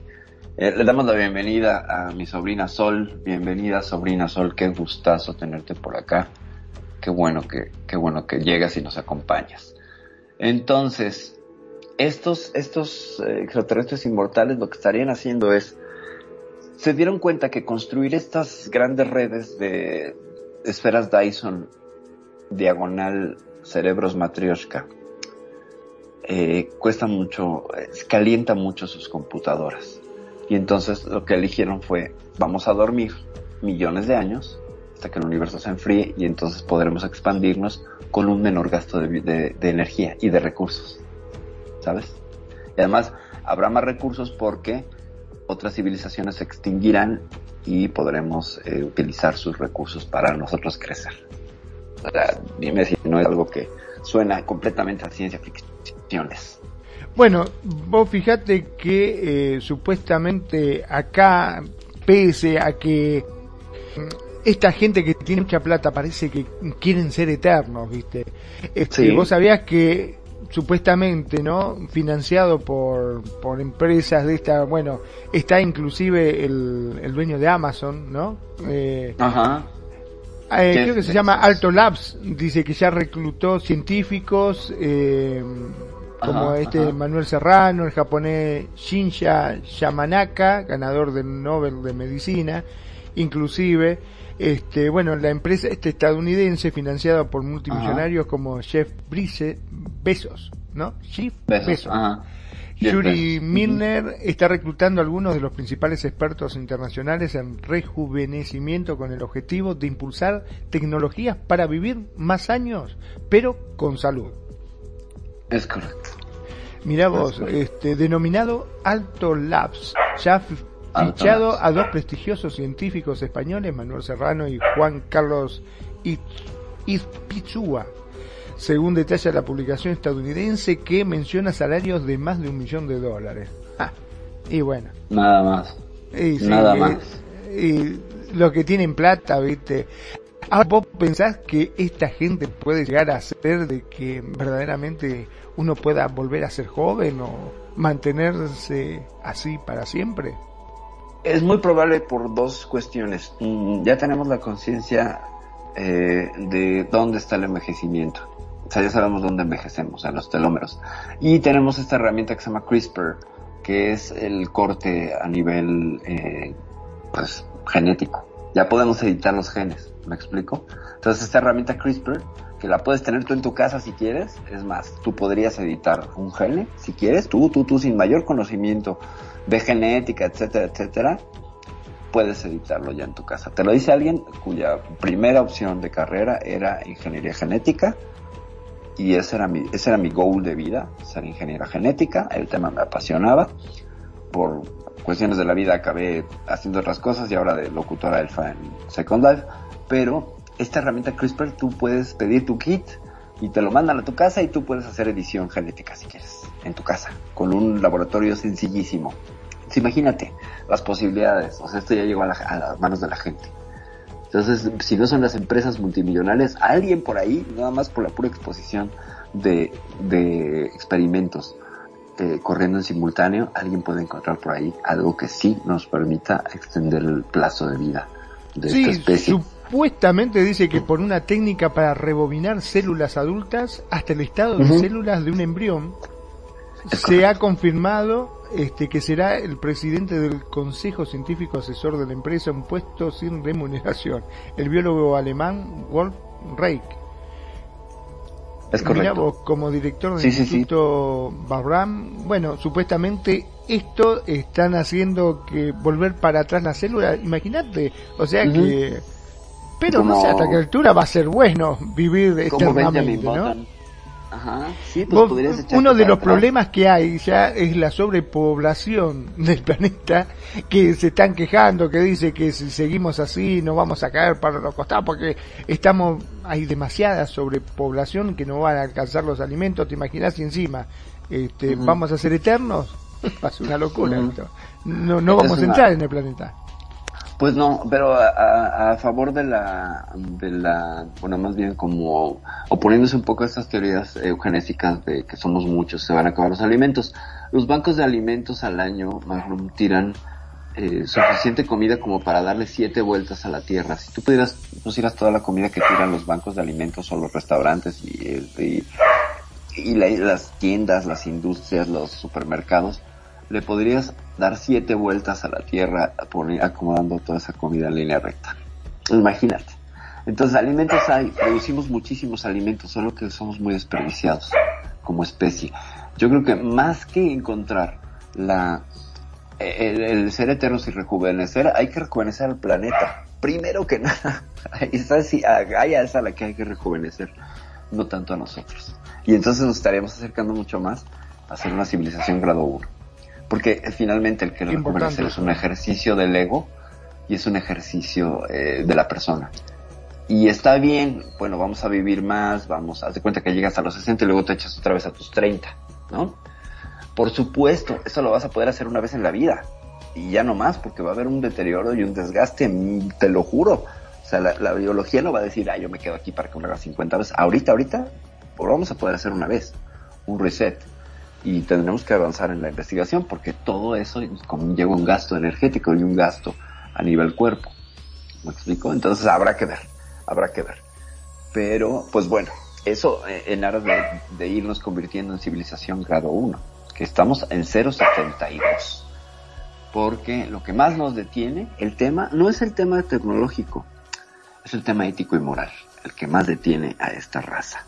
Eh, le damos la bienvenida a mi sobrina Sol. Bienvenida, sobrina Sol. Qué gustazo tenerte por acá. Qué bueno que, qué bueno que llegas y nos acompañas. Entonces, estos, estos eh, extraterrestres inmortales lo que estarían haciendo es, se dieron cuenta que construir estas grandes redes de esferas Dyson diagonal cerebros matrioshka eh, cuesta mucho, calienta mucho sus computadoras. Y entonces lo que eligieron fue, vamos a dormir millones de años hasta que el universo se enfríe y entonces podremos expandirnos con un menor gasto de energía y de recursos. ¿Sabes? Y además habrá más recursos porque otras civilizaciones se extinguirán y podremos eh, utilizar sus recursos para nosotros crecer. O sea, dime si no es algo que suena completamente a ciencia ficciones. Bueno, vos fijate que eh, supuestamente acá, pese a que esta gente que tiene mucha plata parece que quieren ser eternos, ¿viste? Este, Sí. Vos sabías que supuestamente, ¿no? Financiado por, por empresas de esta, bueno, está inclusive el, el dueño de Amazon, ¿no? Eh, Ajá. Eh, creo que se Bezos. llama Alto Labs, dice que ya reclutó científicos, eh, como Ajá, este ajá. Manuel Serrano, el japonés Shinya Yamanaka, ganador del Nobel de Medicina, inclusive, este, bueno, la empresa este estadounidense financiada por multimillonarios como Jeff Brice, Bezos, ¿no? Jeff Besos. Bezos. Yuri. Milner está reclutando a algunos de los principales expertos internacionales en rejuvenecimiento con el objetivo de impulsar tecnologías para vivir más años, pero con salud. Es correcto. Mirá vos, este, denominado Alto Labs, ya fichado Labs. a dos prestigiosos científicos españoles, Manuel Serrano y Juan Carlos Iz- Izpizua, según detalla la publicación estadounidense que menciona salarios de más de un millón de dólares. Ah, y bueno, Nada más. y sí, Nada eh, más. y los que tienen plata, viste. Ahora vos pensás que esta gente puede llegar a ser de que verdaderamente uno pueda volver a ser joven o mantenerse así para siempre. Es muy probable por dos cuestiones. Mm, Ya tenemos la conciencia eh, de dónde está el envejecimiento. O sea, ya sabemos dónde envejecemos, en los telómeros. Y tenemos esta herramienta que se llama CRISPR, que es el corte a nivel eh, pues, genético. Ya podemos editar los genes, ¿me explico? Entonces esta herramienta CRISPR, que la puedes tener tú en tu casa si quieres, es más, tú podrías editar un gene, si quieres, tú, tú, tú, sin mayor conocimiento de genética, etcétera, etcétera, puedes editarlo ya en tu casa. Te lo dice alguien cuya primera opción de carrera era ingeniería genética y ese era mi, ese era mi goal de vida, ser ingeniera genética, el tema me apasionaba, por cuestiones de la vida acabé haciendo otras cosas y ahora de locutora alfa en Second Life, pero esta herramienta CRISPR tú puedes pedir tu kit y te lo mandan a tu casa y tú puedes hacer edición genética si quieres, en tu casa, con un laboratorio sencillísimo. Entonces, imagínate las posibilidades, o sea, esto ya llegó a, la- a las manos de la gente. Entonces, si no son las empresas multimillonarias, alguien por ahí, nada más por la pura exposición de, de experimentos eh, corriendo en simultáneo, alguien puede encontrar por ahí algo que sí nos permita extender el plazo de vida de Sí, esta especie. supuestamente dice que por una técnica para rebobinar células adultas hasta el estado de células de un embrión, Es se ha confirmado este, que será el presidente del Consejo Científico Asesor de la empresa un puesto sin remuneración, el biólogo alemán Wolf Reich. Es correcto. vos, como director del Sí, sí, sí. Instituto Barram, bueno, supuestamente esto están haciendo que volver para atrás la célula, imagínate, o sea que... Pero no sé hasta qué altura va a ser bueno vivir eternamente, ¿no? Button. Ajá. Sí, pues podrías uno de los atrás. problemas que hay ya es la sobrepoblación del planeta, que se están quejando, que dice que si seguimos así nos vamos a caer para los costados, porque estamos, hay demasiada sobrepoblación que no van a alcanzar los alimentos, te imaginas si encima este, vamos a ser eternos, va a ser una locura esto. No, no Es vamos a una- entrar en el planeta. Pues no, pero a, favor de la, de la, bueno, más bien como oponiéndose un poco a estas teorías eugenésicas de que somos muchos, se van a acabar los alimentos. Los bancos de alimentos al año, Magnum, tiran eh, suficiente comida como para darle siete vueltas a la tierra. Si tú pudieras, pusieras toda la comida que tiran los bancos de alimentos o los restaurantes y, y, y la- las tiendas, las industrias, los supermercados, le podrías dar siete vueltas a la tierra acomodando toda esa comida en línea recta. Imagínate. Entonces, alimentos hay, producimos muchísimos alimentos, solo que somos muy desperdiciados como especie. Yo creo que más que encontrar la el, ser eternos y rejuvenecer, hay que rejuvenecer al planeta. Primero que nada, esa sí, es a la que hay que rejuvenecer, no tanto a nosotros. Y entonces nos estaríamos acercando mucho más a ser una civilización grado 1. Porque finalmente el que Qué importante rejuvenecer es eso. un ejercicio del ego y es un ejercicio eh, de la persona. Y está bien, bueno, vamos a vivir más, vamos, haz de cuenta que llegas a los 60 y luego te echas otra vez a tus 30, ¿no? Por supuesto, eso lo vas a poder hacer una vez en la vida. Y ya no más, porque va a haber un deterioro y un desgaste, mm, te lo juro. O sea, la, la biología no va a decir, ah, yo me quedo aquí para que me lo haga 50 veces. Ahorita, ahorita, lo vamos a poder hacer una vez, un reset. Y tendremos que avanzar en la investigación, porque todo eso conlleva un gasto energético y un gasto a nivel cuerpo. ¿Me explico? Entonces habrá que ver, habrá que ver. Pero, pues bueno, eso eh, en aras de, de irnos convirtiendo en civilización grado 1, que estamos en 0.72. Porque lo que más nos detiene, el tema, no es el tema tecnológico, es el tema ético y moral, el que más detiene a esta raza.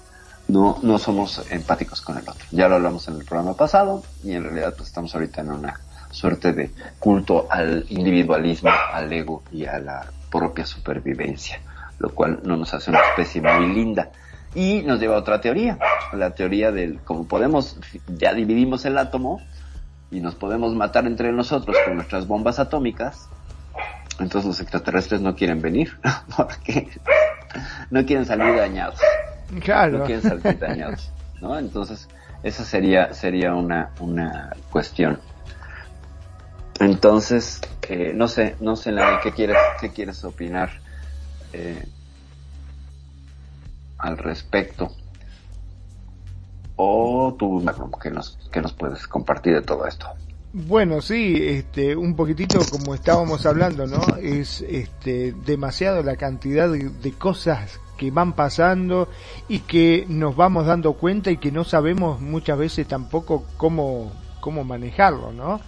No, no somos empáticos con el otro. Ya lo hablamos en el programa pasado y en realidad pues estamos ahorita en una suerte de culto al individualismo, al ego y a la propia supervivencia, lo cual no nos hace una especie muy linda. Y nos lleva a otra teoría, la teoría del como podemos, ya dividimos el átomo y nos podemos matar entre nosotros con nuestras bombas atómicas, entonces los extraterrestres no quieren venir, porque no quieren salir dañados. Claro. No quieren ¿no? Entonces, esa sería, sería una, una cuestión. Entonces, eh, no sé, no sé, Lani, ¿qué quieres, qué quieres opinar eh, al respecto? O tú, ¿qué nos, qué nos puedes compartir de todo esto? Bueno, sí, este, un poquitito como estábamos hablando, ¿no? Es este, demasiado la cantidad de, de cosas que van pasando y que nos vamos dando cuenta y que no sabemos muchas veces tampoco cómo, cómo manejarlo, ¿no?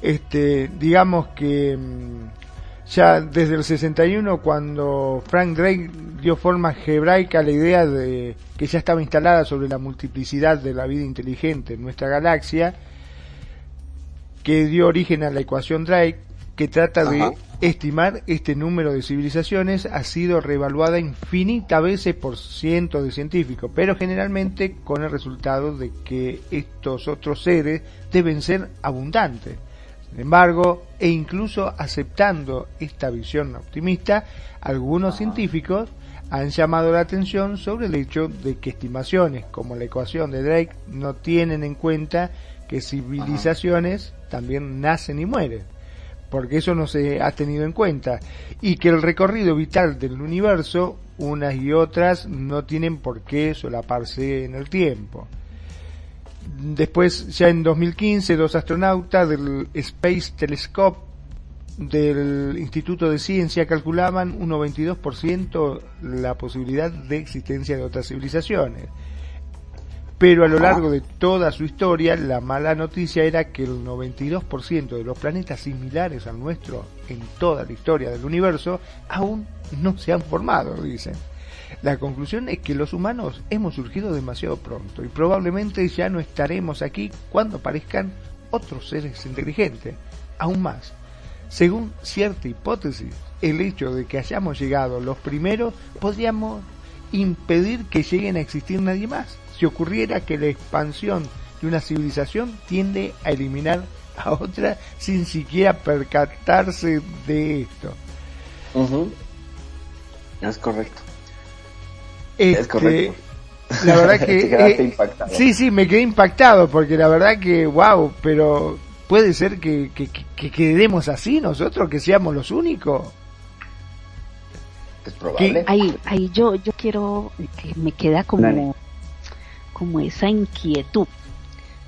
Este, digamos que mm, ya desde el 61 cuando Frank Drake dio forma algebraica a la idea de que ya estaba instalada sobre la multiplicidad de la vida inteligente en nuestra galaxia, que dio origen a la ecuación Drake, que trata de. Estimar este número de civilizaciones, ha sido reevaluada infinitas veces por cientos de científicos, pero generalmente con el resultado de que estos otros seres deben ser abundantes. Sin embargo, e incluso aceptando esta visión optimista, algunos científicos han llamado la atención sobre el hecho de que estimaciones como la ecuación de Drake no tienen en cuenta que civilizaciones también nacen y mueren, porque eso no se ha tenido en cuenta, y que el recorrido vital del universo, unas y otras, no tienen por qué solaparse en el tiempo. Después, ya en 2015, dos astronautas del Space Telescope del Instituto de Ciencia calculaban un 92% la posibilidad de existencia de otras civilizaciones. Pero a lo largo de toda su historia, la mala noticia era que el 92% de los planetas similares al nuestro en toda la historia del universo aún no se han formado, dicen. La conclusión es que los humanos hemos surgido demasiado pronto y probablemente ya no estaremos aquí cuando aparezcan otros seres inteligentes, aún más. Según cierta hipótesis, el hecho de que hayamos llegado los primeros podríamos impedir que lleguen a existir nadie más. Si ocurriera que la expansión de una civilización tiende a eliminar a otra sin siquiera percatarse de esto. Es correcto. Este, Es correcto. La verdad que... eh, impactado. sí, sí, me quedé impactado porque la verdad que, wow, pero puede ser que, que, que- que quedemos así nosotros, que seamos los únicos. Es probable. Ahí, ahí yo, yo quiero, que me queda como, Dale. Como esa inquietud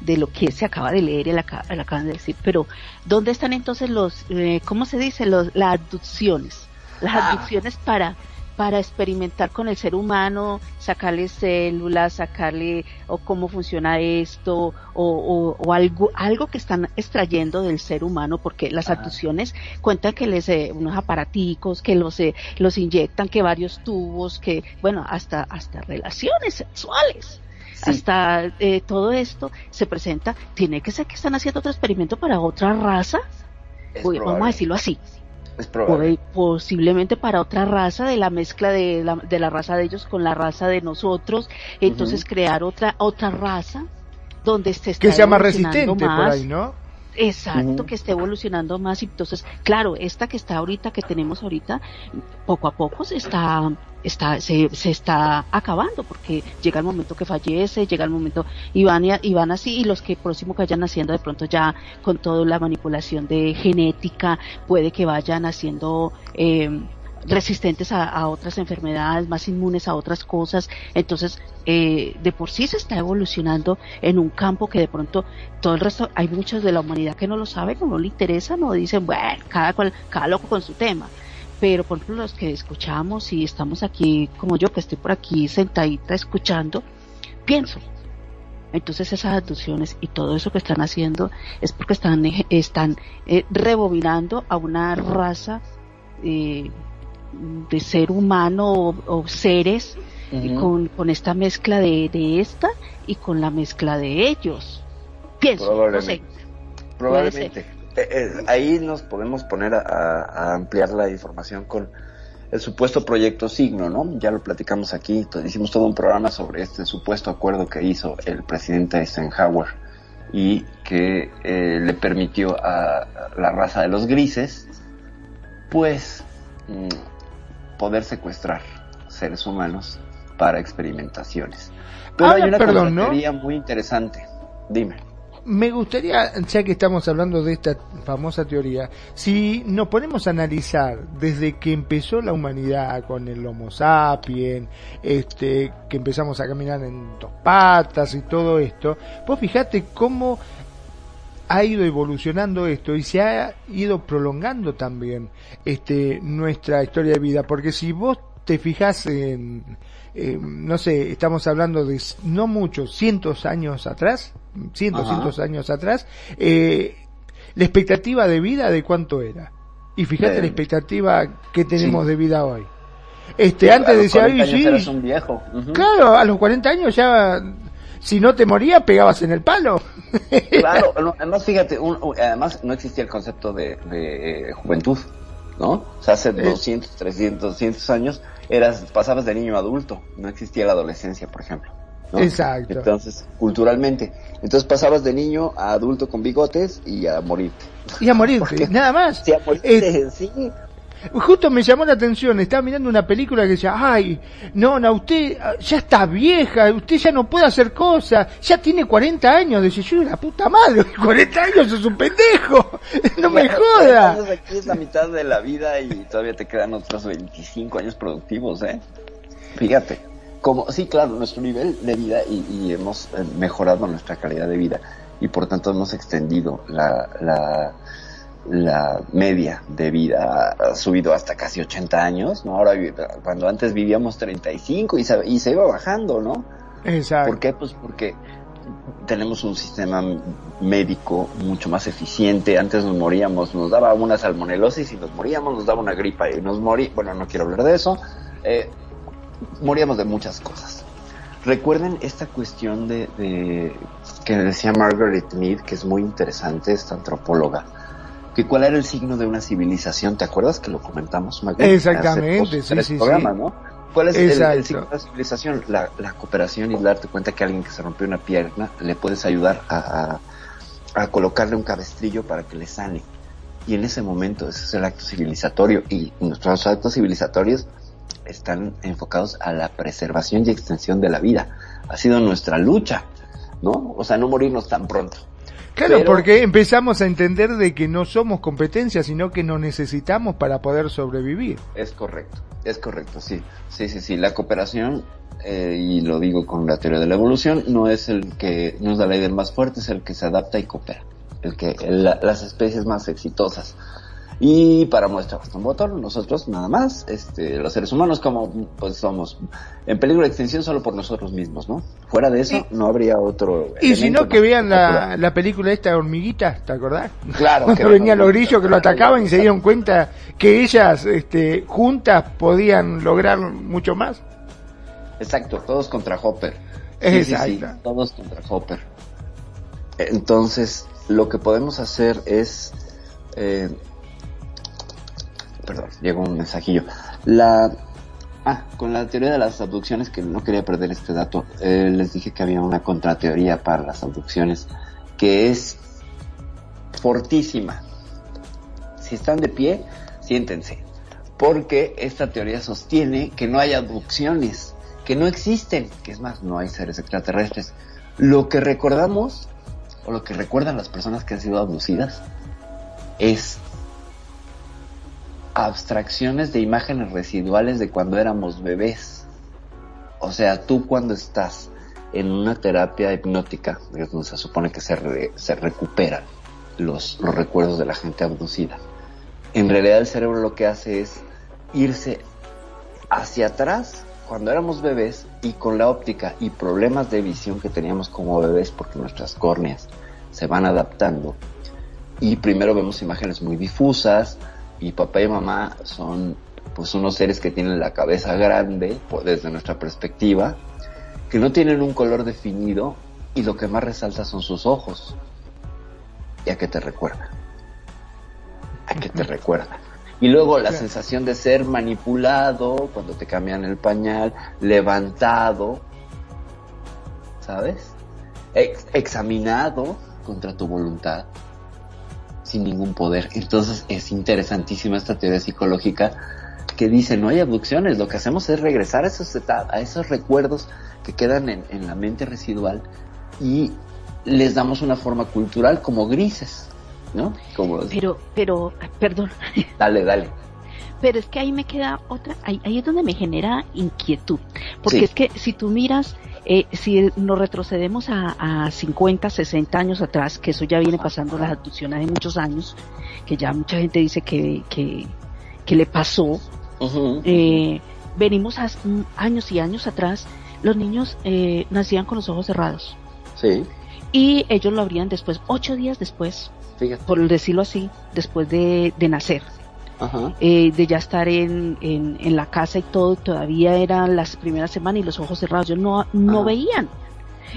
de lo que se acaba de leer y la, aca- la acaban de decir, pero ¿dónde están entonces los, eh, cómo se dice, los, las abducciones? Las Ah. abducciones para, para experimentar con el ser humano, sacarle células, sacarle o cómo funciona esto, o, o, o algo, algo que están extrayendo del ser humano, porque las abducciones cuentan que les eh, unos aparaticos, que los eh, los inyectan, que varios tubos, que bueno, hasta hasta relaciones sexuales. Hasta eh, todo esto se presenta, tiene que ser que están haciendo otro experimento para otra raza, Uy, vamos a decirlo así, Es probable. Posiblemente para otra raza de la mezcla de la, de la raza de ellos con la raza de nosotros, entonces crear otra otra raza donde se está Que sea más resistente por ahí, ¿no? Exacto, que esté evolucionando más y entonces, claro, esta que está ahorita, que tenemos ahorita, poco a poco se está, está, se, se está acabando porque llega el momento que fallece, llega el momento y van, y, y van así y los que próximo que vayan haciendo de pronto ya con toda la manipulación de genética puede que vayan haciendo eh, resistentes a, a otras enfermedades, más inmunes a otras cosas. Entonces, eh, de por sí se está evolucionando en un campo que de pronto todo el resto, hay muchos de la humanidad que no lo saben o no le interesa, no dicen, bueno, cada cual, cada loco con su tema. Pero por ejemplo los que escuchamos y estamos aquí, como yo que estoy por aquí sentadita escuchando, pienso, entonces esas abducciones y todo eso que están haciendo es porque están, están eh, rebobinando a una raza eh, de ser humano o, o seres con, con esta mezcla de, de esta y con la mezcla de ellos. Pienso, no sé. Probablemente. Eh, eh, ahí nos podemos poner a, a- ampliar la información con el supuesto proyecto Signo, ¿no? Ya lo platicamos aquí, hicimos todo un programa sobre este supuesto acuerdo que hizo el presidente Eisenhower y que eh, le permitió a la raza de los grises, pues, mm, poder secuestrar seres humanos para experimentaciones. Pero Ahora, hay una perdón, ¿no? teoría muy interesante. Dime. Me gustaría, ya que estamos hablando de esta famosa teoría, si nos ponemos a analizar desde que empezó la humanidad con el Homo sapiens, este, que empezamos a caminar en dos patas y todo esto, vos fijate cómo ha ido evolucionando esto y se ha ido prolongando también este nuestra historia de vida porque si vos te fijas en eh, no sé estamos hablando de no muchos cientos años atrás cientos Ajá. cientos años atrás eh, la expectativa de vida de cuánto era y fíjate De- la expectativa que tenemos Sí. de vida hoy este Sí, antes decía 40 "Ay, años sí, un viejo. Claro a los 40 años ya si no te morías pegabas en el palo Claro, además fíjate, un- un- además no existía el concepto de, de, eh, juventud, ¿no? O sea, hace 200, 300, 200 años eras, pasabas de niño a adulto, no existía la adolescencia, por ejemplo. ¿no? Exacto. Entonces, culturalmente, entonces pasabas de niño a adulto con bigotes y a morirte. y a morirte, nada más. Sí, a morirte, Eh, sí. Justo me llamó la atención, estaba mirando una película que decía, ay, no, no, usted ah, ya está vieja, usted ya no puede hacer cosas, ya tiene 40 años, decía yo, la puta madre, 40 años es un pendejo, no me joda. 40 años aquí es la mitad de la vida y todavía te quedan otros 25 años productivos, ¿eh? Fíjate, como, sí, claro, nuestro nivel de vida y, y hemos eh, mejorado nuestra calidad de vida y por tanto hemos extendido la, la, la media de vida, ha subido hasta casi 80 años, ¿no? Ahora, cuando antes vivíamos 35 y se, y se iba bajando, ¿no? Exacto. ¿Por qué? Pues porque tenemos un sistema médico mucho más eficiente. Antes nos moríamos, nos daba una salmonelosis y nos moríamos, nos daba una gripa y nos morí. Bueno, no quiero hablar de eso. Eh, moríamos de muchas cosas. Recuerden esta cuestión de, de que decía Margaret Mead, que es muy interesante, esta antropóloga, que cuál era el signo de una civilización, ¿te acuerdas que lo comentamos? Hace Exactamente, sí, sí, programas, sí. ¿no? ¿Cuál es el, signo de la civilización? La, la cooperación y darte cuenta que a alguien que se rompió una pierna le puedes ayudar a, a, a colocarle un cabestrillo para que le sane. Y en ese momento ese es el acto civilizatorio y nuestros actos civilizatorios están enfocados a la preservación y extensión de la vida. Ha sido nuestra lucha, ¿no? O sea, no morirnos tan pronto. Claro, Pero- porque empezamos a entender de que no somos competencia, sino que nos necesitamos para poder sobrevivir. Es correcto, es correcto, sí. Sí, sí, sí. La cooperación, eh, y lo digo con la teoría de la evolución, no es el que, no es la ley del más fuerte, es el que se adapta y coopera. El que, la- las especies más exitosas. Y para muestra bastón botón, nosotros nada más, este, los seres humanos como, pues somos en peligro de extinción solo por nosotros mismos, ¿no? Fuera de eso, no habría otro. Y si no, que vean la, la película esta hormiguita, ¿te acordás? Claro, que Cuando venían los grillos que lo atacaban y se dieron cuenta que ellas, este, juntas podían lograr mucho más. Exacto, todos contra Hopper. Sí, sí, todos contra Hopper. Entonces, lo que podemos hacer es... eh, perdón, llegó un mensajillo. La... Ah, con la teoría de las abducciones, que no quería perder este dato, eh, les dije que había una contrateoría para las abducciones, que es fortísima. Si están de pie, siéntense. Porque esta teoría sostiene que no hay abducciones, que no existen, que es más, no hay seres extraterrestres. Lo que recordamos, o lo que recuerdan las personas que han sido abducidas, es abstracciones de imágenes residuales de cuando éramos bebés. O sea, tú cuando estás en una terapia hipnótica, donde se supone que se, se recuperan los, los recuerdos de la gente abducida, en realidad el cerebro lo que hace es irse hacia atrás cuando éramos bebés y con la óptica y problemas de visión que teníamos como bebés porque nuestras córneas se van adaptando y primero vemos imágenes muy difusas y papá y mamá son pues unos seres que tienen la cabeza grande por- desde nuestra perspectiva que no tienen un color definido y lo que más resalta son sus ojos. Y a qué te recuerda a qué te recuerda y luego la sensación de ser manipulado cuando te cambian el pañal levantado ¿sabes? Ex- examinado contra tu voluntad sin ningún poder. Entonces es interesantísima esta teoría psicológica que dice no hay abducciones, lo que hacemos es regresar a esos, a esos recuerdos que quedan en, en la mente residual y les damos una forma cultural como grises, ¿no? Como Pero, pero, perdón, dale, dale. pero es que ahí me queda otra, ahí, ahí es donde me genera inquietud, porque Sí. es que si tú miras, eh, si nos retrocedemos a, a 50, 60 años atrás, que eso ya viene pasando las abducciones de muchos años, que ya mucha gente dice que, que, que le pasó, eh, venimos a, años y años atrás, los niños eh, nacían con los ojos cerrados. Sí, y ellos lo abrían después, ocho días después, fíjate. por decirlo así, después de, de nacer Ajá. eh, de ya estar en, en, en la casa y todo, todavía eran las primeras semanas y los ojos cerrados, ellos no, no Ajá. veían.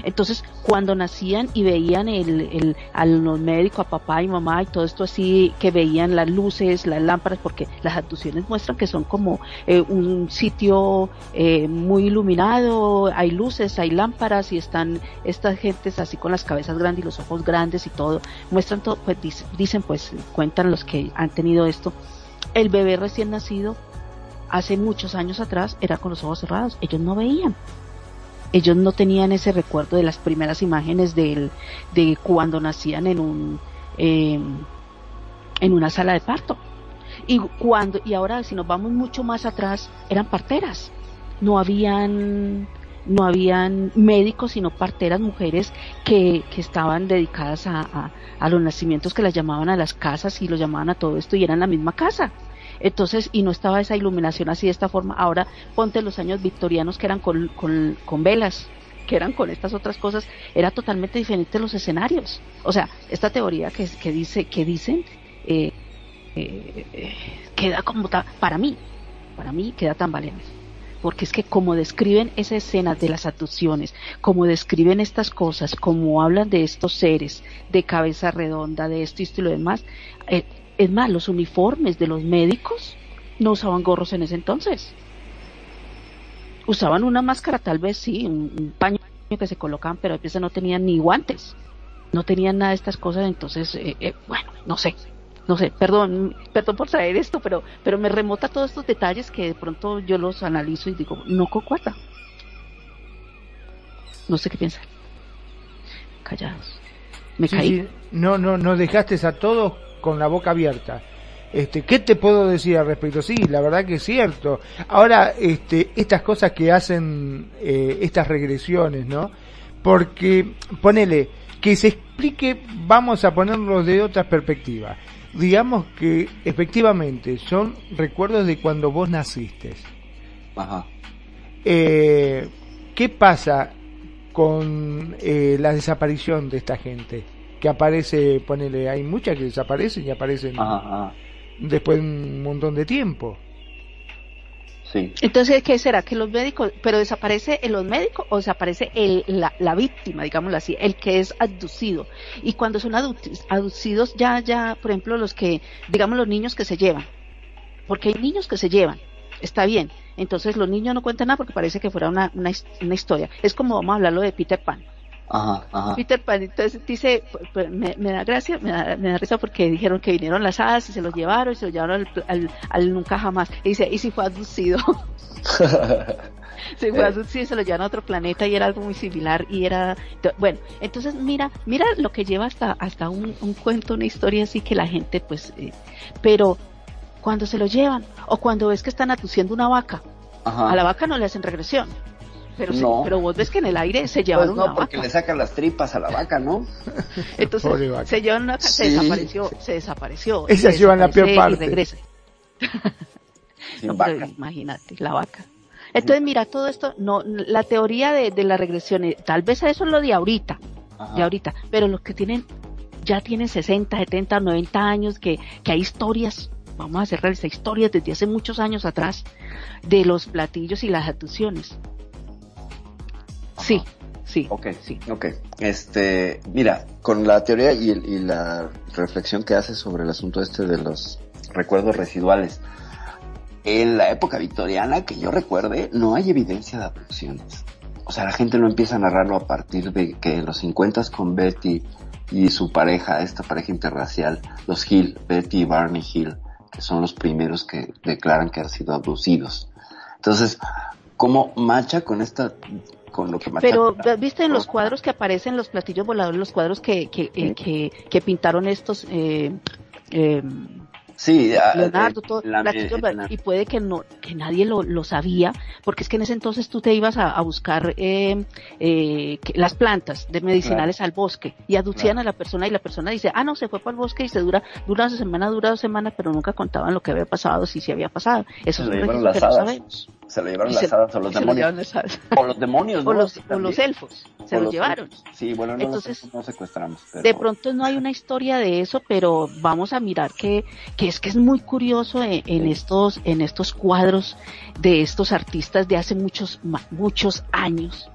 Entonces, cuando nacían y veían el, el, a los médicos, a papá y mamá y todo esto así, que veían las luces, las lámparas, porque las abducciones muestran que son como eh, un sitio eh, muy iluminado, hay luces, hay lámparas y están estas gentes así con las cabezas grandes y los ojos grandes y todo, muestran todo, pues dic- dicen, pues cuentan los que han tenido esto, el bebé recién nacido hace muchos años atrás era con los ojos cerrados, ellos no veían. Ellos no tenían ese recuerdo de las primeras imágenes del, de cuando nacían en un eh, en una sala de parto. Y cuando y ahora si nos vamos mucho más atrás eran parteras. No habían no habían médicos sino parteras mujeres que, que estaban dedicadas a, a, los nacimientos que las llamaban a las casas y lo llamaban a todo esto y eran la misma casa. Entonces, y no estaba esa iluminación así de esta forma. Ahora ponte los años victorianos que eran con, con, con velas, que eran con estas otras cosas, era totalmente diferente los escenarios. O sea, esta teoría que, que dice, que dicen, eh, eh, queda como para mí, para mí queda tan valiente. Porque es que como describen esa escena de las abducciones, como describen estas cosas, como hablan de estos seres de cabeza redonda, de esto y esto y lo demás, eh, es más, los uniformes de los médicos no usaban gorros en ese entonces. Usaban una máscara, tal vez sí, un, paño que se colocaban, pero a veces no tenían ni guantes, no tenían nada de estas cosas, entonces, eh, eh, bueno, no sé, no sé, perdón, perdón por traer esto, pero, pero me remota todos estos detalles que de pronto yo los analizo y digo, no cocuata. No sé qué piensan. Callados. Me Sí, caí. sí. No, no, no dejaste a todos con la boca abierta. Este, ¿qué te puedo decir al respecto? Sí, la verdad que es cierto. Ahora, este, estas cosas que hacen eh, estas regresiones, ¿no? Porque, ponele, que se explique, vamos a ponerlo de otra perspectiva. Digamos que efectivamente son recuerdos de cuando vos naciste. Ajá. Eh, ¿Qué pasa con eh, la desaparición de esta gente? Que aparece, ponele, hay muchas que desaparecen y aparecen Ajá, ajá. después de un montón de tiempo. Entonces, ¿qué será? Que los médicos, pero desaparece en los médicos o desaparece el, la, la víctima, digámoslo así, el que es abducido. Y cuando son abdu- abducidos, ya, ya, por ejemplo, los que, digamos, los niños que se llevan. Porque hay niños que se llevan, está bien. Entonces, los niños no cuentan nada porque parece que fuera una, una, una historia. Es como vamos a hablarlo de Peter Pan. Ajá, ajá. Peter Pan, entonces dice, pues, pues, me, me da gracia, me da, me da risa porque dijeron que vinieron las hadas y se los llevaron y se los llevaron al, al, al nunca jamás. Y dice, ¿y si fue abducido? se fue abducido y se lo llevaron a otro planeta y era algo muy similar y era, bueno, entonces mira, mira lo que lleva hasta, hasta un, un cuento, una historia así que la gente pues, eh, pero cuando se lo llevan o cuando ves que están abduciendo una vaca, Ajá. a la vaca no le hacen regresión. Pero, sí- No. pero vos ves que en el aire se Pues llevaron no, una porque vaca. le sacan las tripas a la vaca, ¿no? Entonces, Pobre vaca. se llevan una vaca, se Sí. desapareció, se desapareció. Esas se llevan la peor parte. Y regresa. Sin No, vaca. imagínate, la vaca. Entonces, mira, todo esto, no, la teoría de, de las regresiones, tal vez eso es lo de ahorita, Ajá. de ahorita, pero los que tienen, ya tienen 60, 70, 90 años, que, que hay historias, vamos a hacer realistas, historias desde hace muchos años atrás, de los platillos y las abducciones. Sí, sí. Ok, sí. ok. Este, mira, con la teoría y, la reflexión que hace sobre el asunto este de los recuerdos residuales, en la época victoriana, que yo recuerde, no hay evidencia de abducciones. O sea, la gente no empieza a narrarlo a partir de que en los 50 con Betty y su pareja, esta pareja interracial, los Hill, Betty y Barney Hill, que son los primeros que declaran que han sido abducidos. Entonces, ¿cómo macha con esta, con lo que macha? Pero viste en los cuadros que aparecen los platillos voladores, los cuadros que que, eh, que, que pintaron estos eh, eh, Sí, Leonardo, eh, todo, la- platillos eh, voladores, la- y puede que no que nadie lo, lo sabía, porque es que en ese entonces tú te ibas a, a buscar eh, eh, que- las plantas de medicinales al bosque y aducían a la persona y la persona dice, ah no, se fue para el bosque y se dura, dura una semana, dura dos semanas, pero nunca contaban lo que había pasado, si se había pasado. Eso es lo que no sabemos. Se lo llevaron las hadas o los lo demonios. O los demonios, ¿no? O los, o los elfos, se O los los llevaron. Sí, bueno, no, Entonces, los no secuestramos. Pero... De pronto no hay una historia de eso, pero vamos a mirar que, que es que es muy curioso en, en estos, en estos cuadros de estos artistas de hace muchos, muchos años.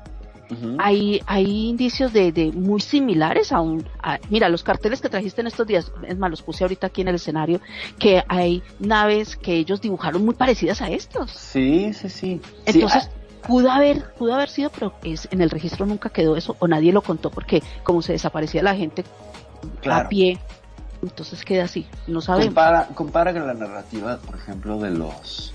Hay, hay indicios de, de muy similares a un, a- mira, los carteles que trajiste en estos días, es más, los puse ahorita aquí en el escenario, que hay naves que ellos dibujaron muy parecidas a estos. Sí, sí, sí. Entonces, Sí, pudo haber, pudo haber sido, pero es, en el registro nunca quedó eso, o nadie lo contó porque como se desaparecía la gente Claro. a pie, entonces queda así, no sabemos. Compara, compara con la narrativa, por ejemplo, de los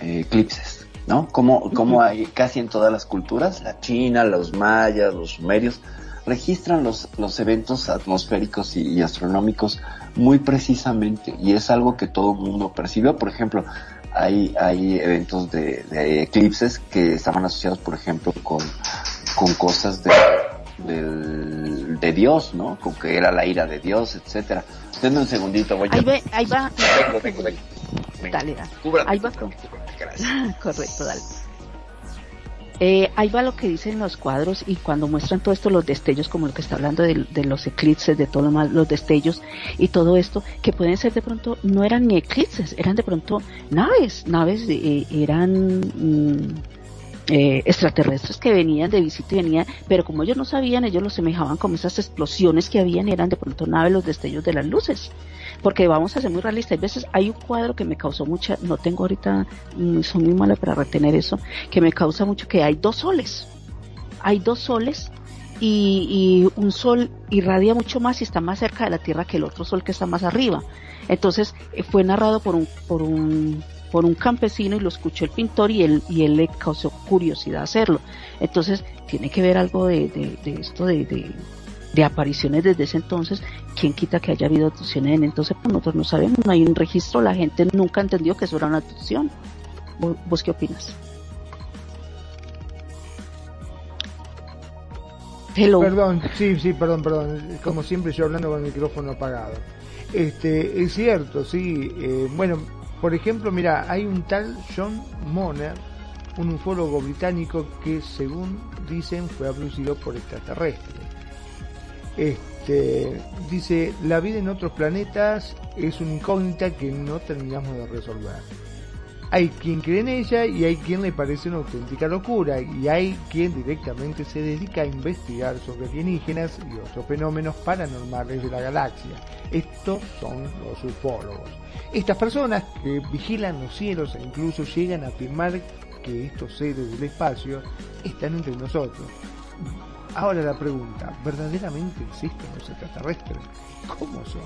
eh, eclipses, ¿no? Como, como hay casi en todas las culturas, la china, los mayas, los sumerios, registran los, los eventos atmosféricos y, y astronómicos muy precisamente y es algo que todo el mundo percibe. Por ejemplo, hay, hay eventos de, de eclipses que estaban asociados, por ejemplo, con, con cosas de, del- de Dios, ¿no? Con que era la ira de Dios, etcétera. Denme un segundito, voy a... Ve, ahí va, Vengo, vengo, vengo. Venga. dale, dale. Cúbrate, Ahí va cúbrate, con- cúbrate, gracias. Correcto, dale. Eh, ahí va lo que dicen los cuadros y cuando muestran todo esto, los destellos, como lo que está hablando de, de los eclipses, de todo lo los destellos y todo esto, que pueden ser de pronto, no eran ni eclipses, eran de pronto naves, naves eh, eran mm, eh, extraterrestres que venían de visita y venían, pero como ellos no sabían, ellos lo semejaban como esas explosiones que habían, eran de pronto naves, los destellos de las luces porque vamos a ser muy realistas. Hay veces hay un cuadro que me causó mucha, no tengo ahorita, mm, soy muy mala para retener eso, que me causa mucho que hay dos soles. Hay dos soles y, un sol irradia mucho más y está más cerca de la Tierra que el otro sol que está más arriba. Entonces eh, fue narrado por un, por un, por un campesino y lo escuchó el pintor y él, y él le causó curiosidad hacerlo. Entonces tiene que ver algo de, de, de esto de, de, de apariciones desde ese entonces, ¿quién quita que haya habido abducciones en entonces? Pues nosotros no sabemos, no hay un registro, la gente nunca entendió que eso era una abducción. ¿Vos, qué opinas? Hello. Perdón, sí, sí, perdón, perdón. Como siempre yo hablando con el micrófono apagado. Este, es cierto, sí. Eh, bueno, por ejemplo, mira, hay un tal John Moner, un ufólogo británico que según dicen fue abducido por extraterrestres. Este, dice, la vida en otros planetas es una incógnita que no terminamos de resolver. Hay quien cree en ella y hay quien le parece una auténtica locura y hay quien directamente se dedica a investigar sobre alienígenas y otros fenómenos paranormales de la galaxia. Estos son los ufólogos. Estas personas que vigilan los cielos e incluso llegan a afirmar que estos seres del espacio están entre nosotros. Ahora la pregunta, ¿verdaderamente existen los extraterrestres? ¿Cómo son?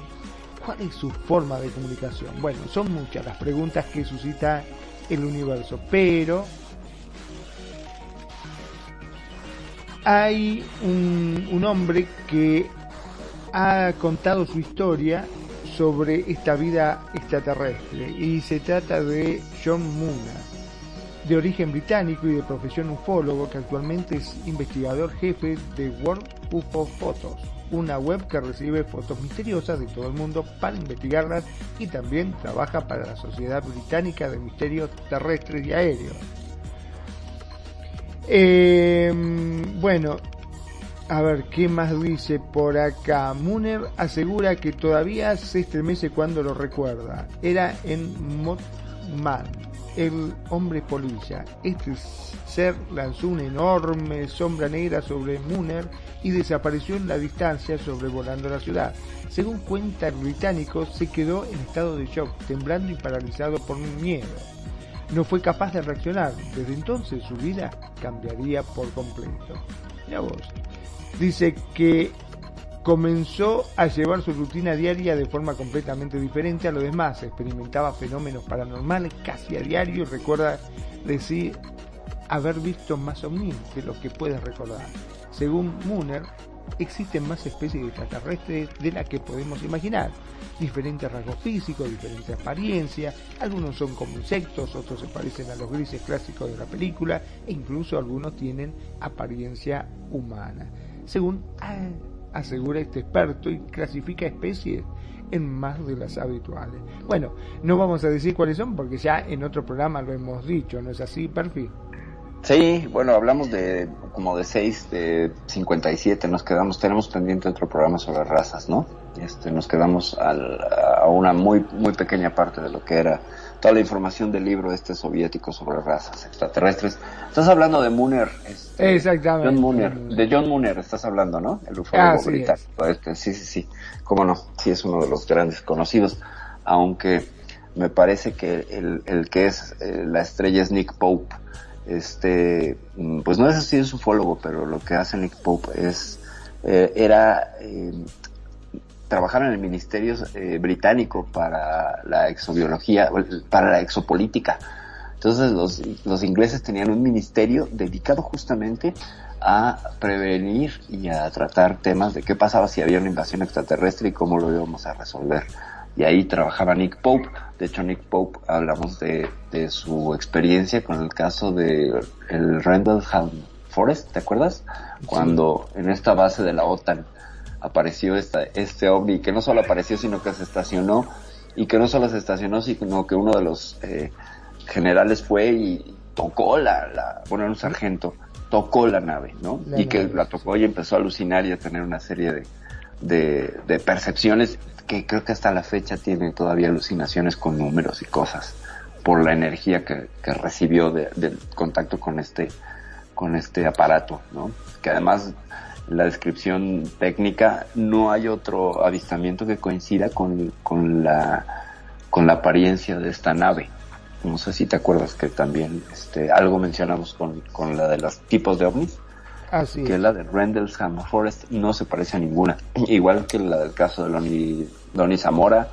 ¿Cuál es su forma de comunicación? Bueno, son muchas las preguntas que suscita el universo, pero hay un, hombre que ha contado su historia sobre esta vida extraterrestre y se trata de John Moona de origen británico y de profesión ufólogo, que actualmente es investigador jefe de World UFO Photos, una web que recibe fotos misteriosas de todo el mundo para investigarlas y también trabaja para la Sociedad Británica de Misterios Terrestres y Aéreos. Eh, bueno, a ver, ¿qué más dice por acá? Muner asegura que todavía se estremece cuando lo recuerda. Era en Motman, el hombre polilla. Este ser lanzó una enorme sombra negra sobre Muner y desapareció en la distancia sobrevolando la ciudad. Según cuenta el británico, se quedó en estado de shock, temblando y paralizado por miedo. No fue capaz de reaccionar. Desde entonces su vida cambiaría por completo. Mira vos. Dice que comenzó a llevar su rutina diaria de forma completamente diferente a lo demás. Experimentaba fenómenos paranormales casi a diario y recuerda decir haber visto más ovnis de lo que puede recordar. Según Mooner, existen más especies extraterrestres de las que podemos imaginar. Diferentes rasgos físicos, diferentes apariencias, algunos son como insectos, otros se parecen a los grises clásicos de la película e incluso algunos tienen apariencia humana. Según asegura este experto y clasifica especies en más de las habituales. Bueno, no vamos a decir cuáles son porque ya en otro programa lo hemos dicho, ¿no es así, Perfi? Sí, bueno, hablamos de como de 6 de 57, nos quedamos, tenemos pendiente otro programa sobre razas, ¿no? Este, nos quedamos al, a una muy, muy pequeña parte de lo que era toda la información del libro este soviético sobre razas extraterrestres. Estás hablando de Mooner, este, Exactamente. John Mooner, de John Mooner estás hablando, ¿no? El ufólogo Así británico. Este, sí, sí, sí, cómo no, sí es uno de los grandes conocidos, aunque me parece que el, el que es eh, la estrella es Nick Pope, este, mm, pues no es así es ufólogo, pero lo que hace Nick Pope es, eh, era eh, trabajar en el ministerio eh, británico para la exobiología, para la exopolítica. Entonces los, los ingleses tenían un ministerio dedicado justamente a prevenir y a tratar temas de qué pasaba si había una invasión extraterrestre y cómo lo íbamos a resolver. Y ahí trabajaba Nick Pope. De hecho, Nick Pope hablamos de, de su experiencia con el caso de el Rendlesham Forest, ¿te acuerdas? Cuando en esta base de la OTAN apareció esta, este ovni que no solo apareció sino que se estacionó y que no solo se estacionó sino que uno de los eh, generales fue y tocó la, la bueno un sargento tocó la nave, ¿no? La y que la tocó y empezó a alucinar y a tener una serie de, de, de percepciones que creo que hasta la fecha tiene todavía alucinaciones con números y cosas por la energía que, que recibió de- del contacto con este con este aparato, ¿no? Que además la descripción técnica no hay otro avistamiento que coincida con, con la con la apariencia de esta nave. No sé si te acuerdas que también este algo mencionamos con, con la de los tipos de ovnis, Así que es. la de Rendlesham Forest no se parece a ninguna, igual que la del caso de Lonnie, Lonnie Zamora.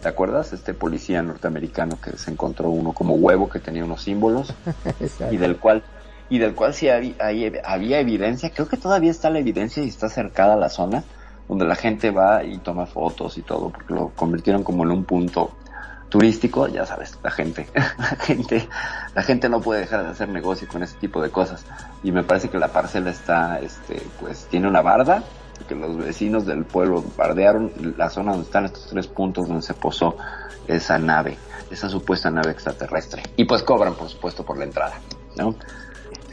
¿Te acuerdas? Este policía norteamericano que se encontró uno como huevo que tenía unos símbolos y del cual y del cual sí había, evidencia, creo que todavía está la evidencia y está cercada la zona donde la gente va y toma fotos y todo, porque lo convirtieron como en un punto turístico, ya sabes, la gente, la gente, la gente no puede dejar de hacer negocio con ese tipo de cosas. Y me parece que la parcela está, este, pues tiene una barda, que los vecinos del pueblo bardearon la zona donde están estos tres puntos donde se posó esa nave, esa supuesta nave extraterrestre. Y pues cobran, por supuesto, por la entrada, ¿no?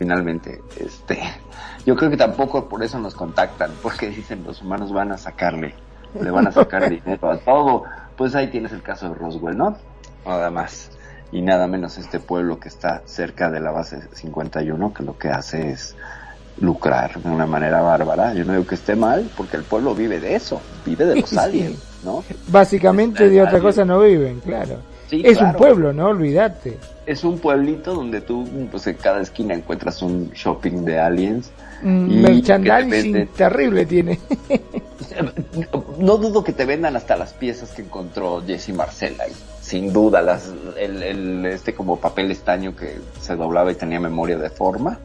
Finalmente, este, yo creo que tampoco por eso nos contactan, porque dicen los humanos van a sacarle, le van a sacar dinero a todo. Pues ahí tienes el caso de Roswell, ¿no? Nada más. Y nada menos este pueblo que está cerca de la base 51, que lo que hace es lucrar de una manera bárbara. Yo no digo que esté mal, porque el pueblo vive de eso, vive de los Sí. aliens, ¿no? Básicamente de otra cosa no viven, claro. Sí, es un pueblo, ¿no? Olvídate. Es un pueblito donde tú, pues en cada esquina encuentras un shopping de aliens. Un y te merchandising terrible tiene. No dudo que te vendan hasta las piezas que encontró Jesse Marcel ahí. Sin duda, las, el, el- este como papel estaño que se doblaba y tenía memoria de forma.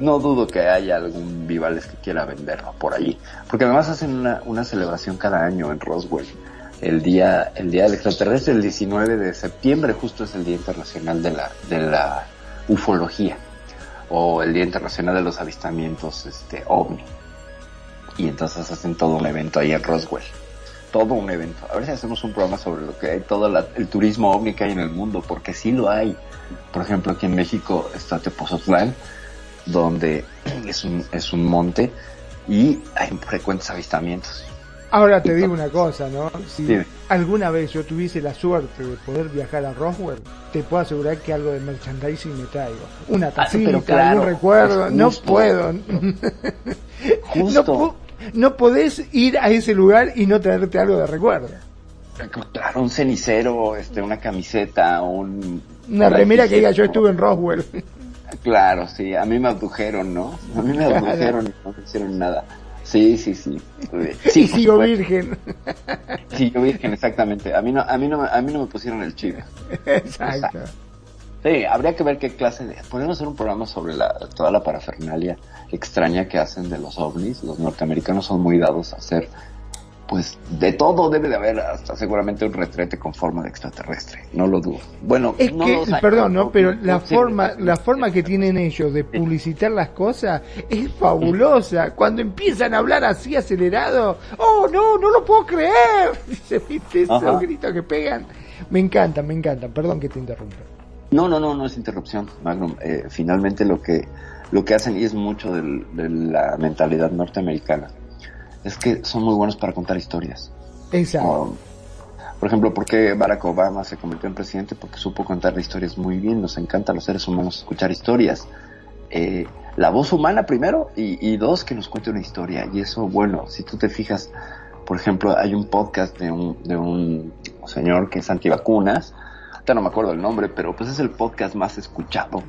No dudo que haya algún Vivales que quiera venderlo por allí. Porque además hacen una, una celebración cada año en Roswell. El día, el día del extraterrestre, el 19 de septiembre, justo es el Día Internacional de la, de la Ufología. O el Día Internacional de los Avistamientos, este, OVNI. Y entonces hacen todo un evento ahí en Roswell. Todo un evento. A ver si hacemos un programa sobre lo que hay, todo la- el turismo ovni que hay en el mundo, porque sí lo hay. Por ejemplo, aquí en México está Tepozotlán, donde es un, es un monte y hay frecuentes avistamientos. Ahora te digo una cosa, ¿no? Si Dime. alguna vez yo tuviese la suerte de poder viajar a Roswell, te puedo asegurar que algo de merchandising me traigo. Una tacita, Ah, claro, un recuerdo. No puedo. Justo. No, no podés ir a ese lugar y no traerte algo de recuerdo. Claro, un cenicero, este, una camiseta, un... Una remera que diga yo estuve en Roswell. Claro, sí, a mí me abdujeron, ¿no? A mí me abdujeron y no me hicieron nada. Sí, sí, sí. y Sí, por sigo supuesto. virgen. Sí, yo virgen, exactamente. A mí no, a mí no, me- a mí no me pusieron el chip. Exacto. Sí, habría que ver qué clase de... Podemos hacer un programa sobre la, toda la parafernalia extraña que hacen de los ovnis. Los norteamericanos son muy dados a hacer, pues, de todo debe de haber, hasta seguramente un retrete con forma de extraterrestre. No lo dudo. Bueno, Es no que, los hay, perdón, ¿no? Pero la sí, forma, la forma que tienen ellos de publicitar las cosas es fabulosa. Cuando empiezan a hablar así acelerado, oh no, no lo puedo creer. Dice, viste esos gritos que pegan. Me encantan, me encantan. Perdón que te interrumpa. No, no, no, no es interrupción, Magnum. Eh, finalmente lo que, lo que hacen, y es mucho del- de la mentalidad norteamericana, es que son muy buenos para contar historias. Exacto. Por ejemplo, ¿por qué Barack Obama se convirtió en presidente? Porque supo contar historias muy bien. Nos encanta a los seres humanos escuchar historias. Eh, la voz humana primero y, y dos, que nos cuente una historia. Y eso, bueno, si tú te fijas, por ejemplo, hay un podcast de un, de un señor que es antivacunas. Ahorita no me acuerdo el nombre, pero pues es el podcast más escuchado.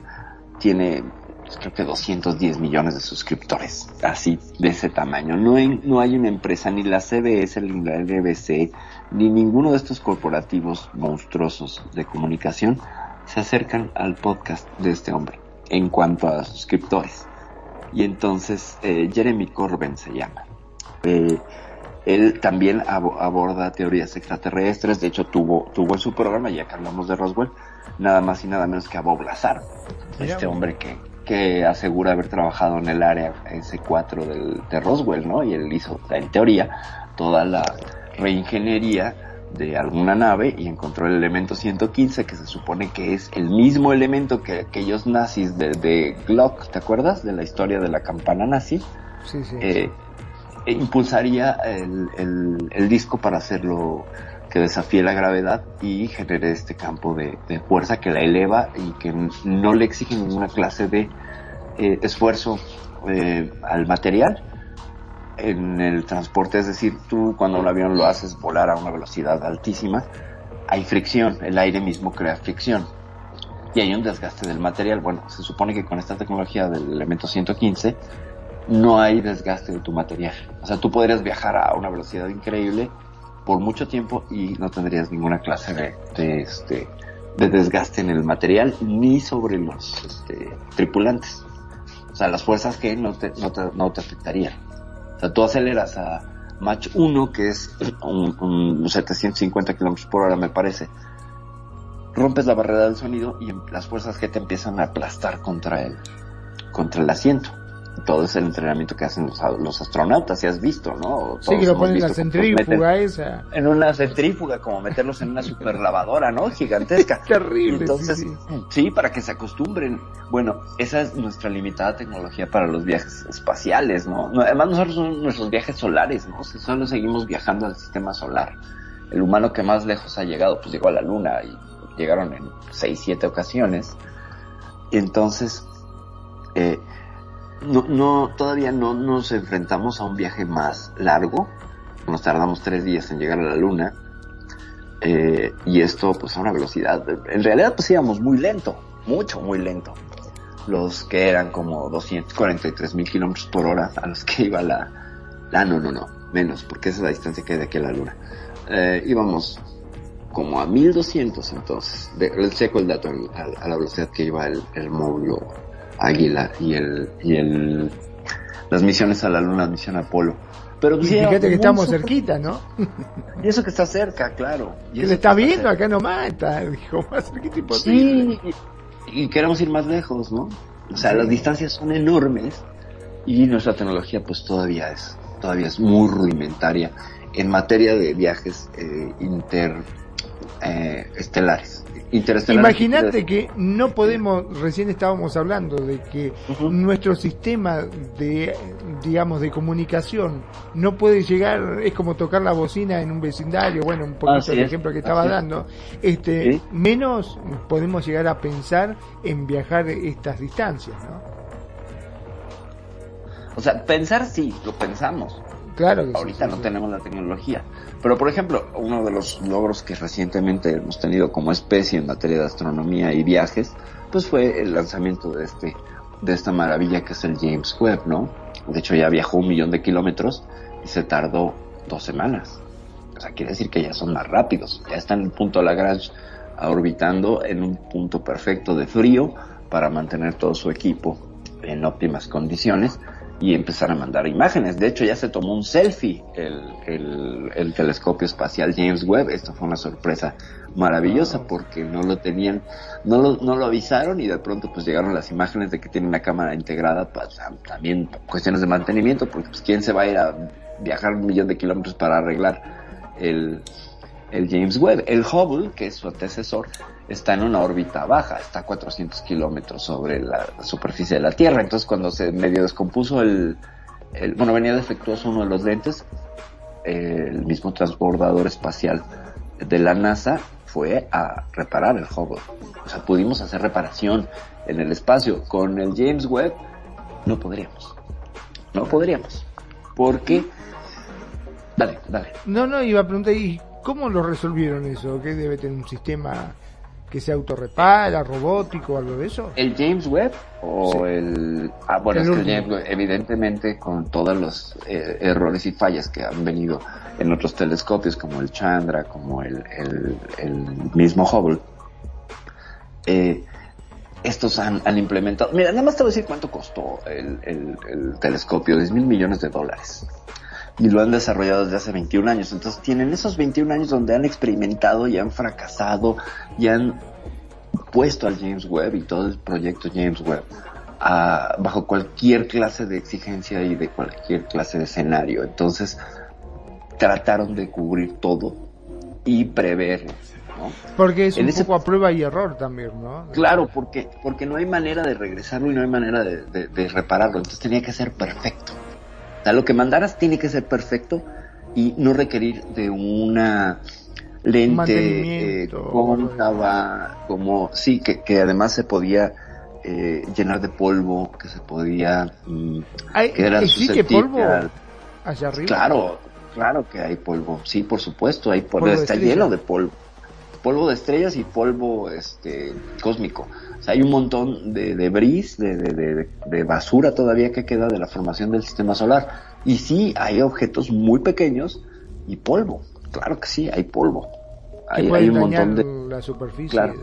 Tiene pues, creo que 210 millones de suscriptores, así de ese tamaño. No hay, no hay una empresa, ni la CBS, ni la NBC, ni ninguno de estos corporativos monstruosos de comunicación se acercan al podcast de este hombre en cuanto a suscriptores. Y entonces eh, Jeremy Corbyn se llama. Eh, él también abo- aborda teorías extraterrestres, de hecho tuvo, tuvo en su programa, ya que hablamos de Roswell, nada más y nada menos que a Bob Lazar, Mira, este hombre que, que asegura haber trabajado en el área S4 del, de Roswell, ¿no? Y él hizo, en teoría, toda la reingeniería de alguna nave y encontró el elemento 115 que se supone que es el mismo elemento que aquellos nazis de, de Glock, ¿te acuerdas? De la historia de la campana nazi. Sí, sí. Eh, e impulsaría el, el- el disco para hacerlo que desafíe la gravedad y genere este campo de, de fuerza que la eleva y que no le exige ninguna clase de eh, esfuerzo eh, al material en el transporte, es decir, tú cuando un avión lo haces volar a una velocidad altísima, hay fricción, el aire mismo crea fricción y hay un desgaste del material. Bueno, se supone que con esta tecnología del elemento 115 no hay desgaste de tu material. O sea, tú podrías viajar a una velocidad increíble por mucho tiempo y no tendrías ninguna clase de, este, de desgaste en el material ni sobre los este, tripulantes. O sea, las fuerzas G no te, no te, no te afectarían. O sea, tú aceleras a Mach 1, que es un, un 750 kilómetros por hora, me parece. Rompes la barrera del sonido y las fuerzas G te empiezan a aplastar contra el, contra el asiento. Todo es el entrenamiento que hacen los, los astronautas, si has visto, ¿no? Sí, que lo ponen en la centrífuga esa. En una centrífuga, como meterlos en una super lavadora, ¿no? Gigantesca. Terrible, Entonces, sí, sí, para que se acostumbren. Bueno, esa es nuestra limitada tecnología para los viajes espaciales, ¿no? No, Además, nosotros son nuestros viajes solares, ¿no? Si solo seguimos viajando al sistema solar. El humano que más lejos ha llegado, pues llegó a la Luna y llegaron en seis, siete ocasiones. Entonces, eh, no, no, todavía no nos enfrentamos a un viaje más largo. Nos tardamos tres días en llegar a la Luna. Eh, y esto, pues, a una velocidad. En realidad, pues íbamos muy lento. Mucho, muy lento. Los que eran como 243 mil kilómetros por hora a los que iba la. La, no, no, no. Menos, porque esa es la distancia que hay de aquí a la Luna. Eh, íbamos como a 1200 entonces. De, checo el dato a, a la velocidad que iba el, el módulo Águila y el, y el, las misiones a la luna, misión Apolo. Pero pues, fíjate que estamos super- cerquita, ¿no? Y eso que está cerca, claro. Y Que le está que viendo cerca. acá nomás, está, dijo, más cerquita imposible. Sí, y, y queremos ir más lejos, ¿no? O sea, las distancias son enormes y nuestra tecnología pues todavía es, todavía es muy rudimentaria en materia de viajes eh, inter eh. Interestelares. Imagínate que no podemos, recién estábamos hablando de que nuestro sistema de, digamos, de comunicación no puede llegar, es como tocar la bocina en un vecindario, bueno, un poquito Así el es, ejemplo que estaba así dando, este, Sí. menos podemos llegar a pensar en viajar estas distancias, ¿no? O sea, pensar sí, lo pensamos. Claro que sí, Ahorita sí, no tenemos la tecnología. Pero, por ejemplo, uno de los logros que recientemente hemos tenido como especie en materia de astronomía y viajes, pues fue el lanzamiento de este, de esta maravilla que es el James Webb, ¿no? De hecho, ya viajó un millón de kilómetros y se tardó dos semanas. O sea, quiere decir que ya son más rápidos. Ya está en el punto Lagrange orbitando en un punto perfecto de frío para mantener todo su equipo en óptimas condiciones y empezar a mandar imágenes. De hecho, ya se tomó un selfie el, el, el telescopio espacial James Webb. Esto fue una sorpresa maravillosa porque no lo tenían, no lo, no lo avisaron y de pronto pues llegaron las imágenes de que tiene una cámara integrada, pues, también cuestiones de mantenimiento, porque pues quién se va a ir a viajar un millón de kilómetros para arreglar el, el James Webb. El Hubble, que es su antecesor, está en una órbita baja, está a 400 kilómetros sobre la superficie de la Tierra. Entonces, cuando se medio descompuso el, bueno, venía defectuoso uno de los lentes, el mismo transbordador espacial de la NASA fue a reparar el Hubble. O sea, pudimos hacer reparación en el espacio. Con el James Webb no podríamos. No podríamos. Porque... Dale, dale. No, no, iba a preguntar, ¿y cómo lo resolvieron eso? ¿Que debe tener un sistema que se autorrepara, robótico algo de eso? ¿El James Webb o Sí. el... Ah, bueno, El es que el. James Webb, evidentemente, con todos los eh, errores y fallas que han venido en otros telescopios, como el Chandra, como el, el, el mismo Hubble, eh, estos han, han implementado... Mira, nada más te voy a decir cuánto costó el, el, el telescopio, 10 mil millones de dólares. Y lo han desarrollado desde hace 21 años. Entonces tienen esos 21 años donde han experimentado y han fracasado y han puesto al James Webb y todo el proyecto James Webb a- bajo cualquier clase de exigencia y de cualquier clase de escenario. Entonces trataron de cubrir todo y preverlo. ¿no? Porque es En un ese- poco a prueba y error también, ¿no? Claro, porque, porque no hay manera de regresarlo y no hay manera de, de- de repararlo. Entonces tenía que ser perfecto. Sea, lo que mandaras tiene que ser perfecto y no requerir de una lente eh, cóncava, como, sí, que, que además se podía eh, llenar de polvo, que se podía, mm, Ay, que era ¿Existe susceptible polvo arriba? Claro, claro que hay polvo. Sí, por supuesto, hay polvo. Polvo está lleno de polvo. Polvo de estrellas y polvo este cósmico. O sea, hay un montón de debris, de, de, de, de basura todavía que queda de la formación del sistema solar. Y sí, hay objetos muy pequeños y polvo. Claro que sí, hay polvo. Hay, un montón de la superficie. Claro.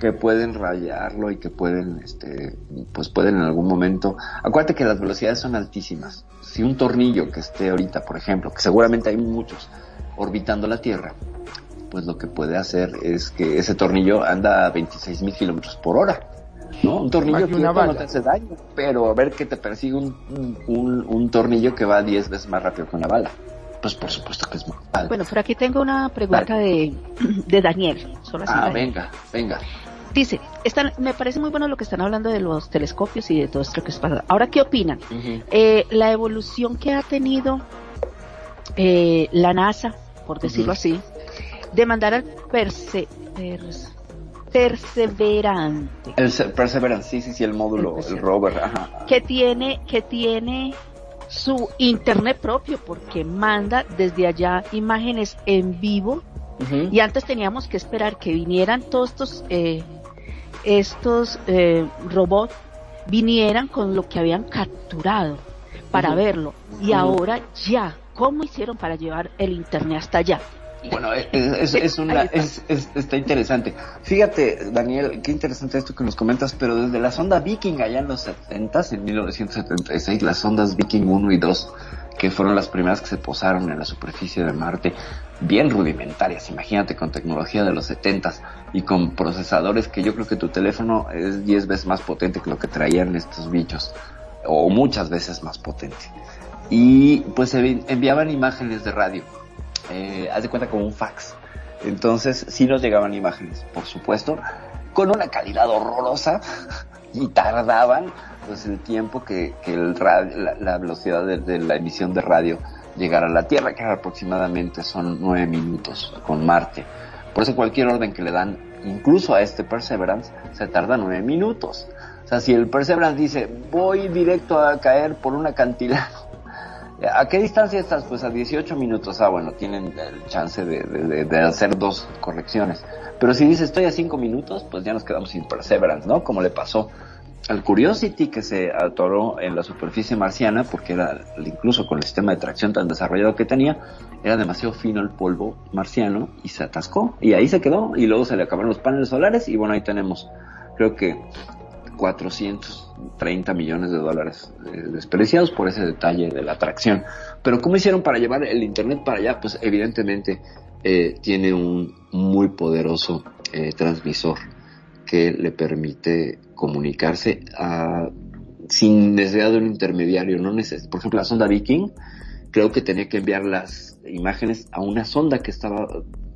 que pueden rayarlo y que pueden, este, pues pueden en algún momento. Acuérdate que las velocidades son altísimas. Si un tornillo que esté ahorita, por ejemplo, que seguramente hay muchos orbitando la Tierra, pues lo que puede hacer es que ese tornillo anda a 26 mil kilómetros por hora. ¿no? Un tornillo que no bala. te hace daño, pero a ver que te persigue un, un, un- un tornillo que va 10 veces más rápido que una bala. Pues por supuesto que es mortal. Bueno, por aquí tengo una pregunta de, de Daniel. Solo así, ah, Daniel. venga, venga. Dice, están, me parece muy bueno lo que están hablando de los telescopios y de todo esto que es pasado. Ahora, ¿qué opinan? Eh, la evolución que ha tenido eh, la NASA, por decirlo así, de mandar al Perse, Pers- Perseverante, El se- Perseverance, sí, sí, sí, el módulo, el rover, ajá. que tiene, que tiene su internet propio, porque manda desde allá imágenes en vivo. Y antes teníamos que esperar que vinieran todos estos eh, estos eh, robots vinieran con lo que habían capturado para verlo. Y ahora ya cómo hicieron para llevar el internet hasta allá Bueno, es, es, es una, es, es- está interesante. Fíjate, Daniel, qué interesante esto que nos comentas, pero desde la sonda Viking allá en los 70s, en 1976, las sondas Viking 1 y 2, que fueron las primeras que se posaron en la superficie de Marte, bien rudimentarias, imagínate, con tecnología de los 70s y con procesadores que yo creo que tu teléfono es 10 veces más potente que lo que traían estos bichos, o muchas veces más potente. Y pues se vi- enviaban imágenes de radio eh, haz de cuenta como un fax. Entonces sí nos llegaban imágenes, por supuesto, con una calidad horrorosa y tardaban pues el tiempo que, la velocidad de, de la emisión de radio llegara a la Tierra, que aproximadamente son nueve minutos con Marte. Por eso cualquier orden que le dan, incluso a este Perseverance, se tarda nueve minutos. O sea, si el Perseverance dice, voy directo a caer por un acantilado, ¿A qué distancia estás? Pues a 18 minutos. Ah, bueno, tienen el chance de, hacer dos correcciones. Pero si dice estoy a 5 minutos, pues ya nos quedamos sin Perseverance, ¿no? Como le pasó al Curiosity que se atoró en la superficie marciana porque era incluso con el sistema de tracción tan desarrollado que tenía, era demasiado fino el polvo marciano y se atascó y ahí se quedó y luego se le acabaron los paneles solares y bueno, ahí tenemos creo que 430 millones de dólares eh, desperdiciados por ese detalle de la tracción. Pero ¿cómo hicieron para llevar el Internet para allá? Pues evidentemente eh, tiene un muy poderoso eh, transmisor que le permite comunicarse a, sin necesidad de un intermediario. No neces por ejemplo, la sonda Viking creo que tenía que enviar las imágenes a una sonda que estaba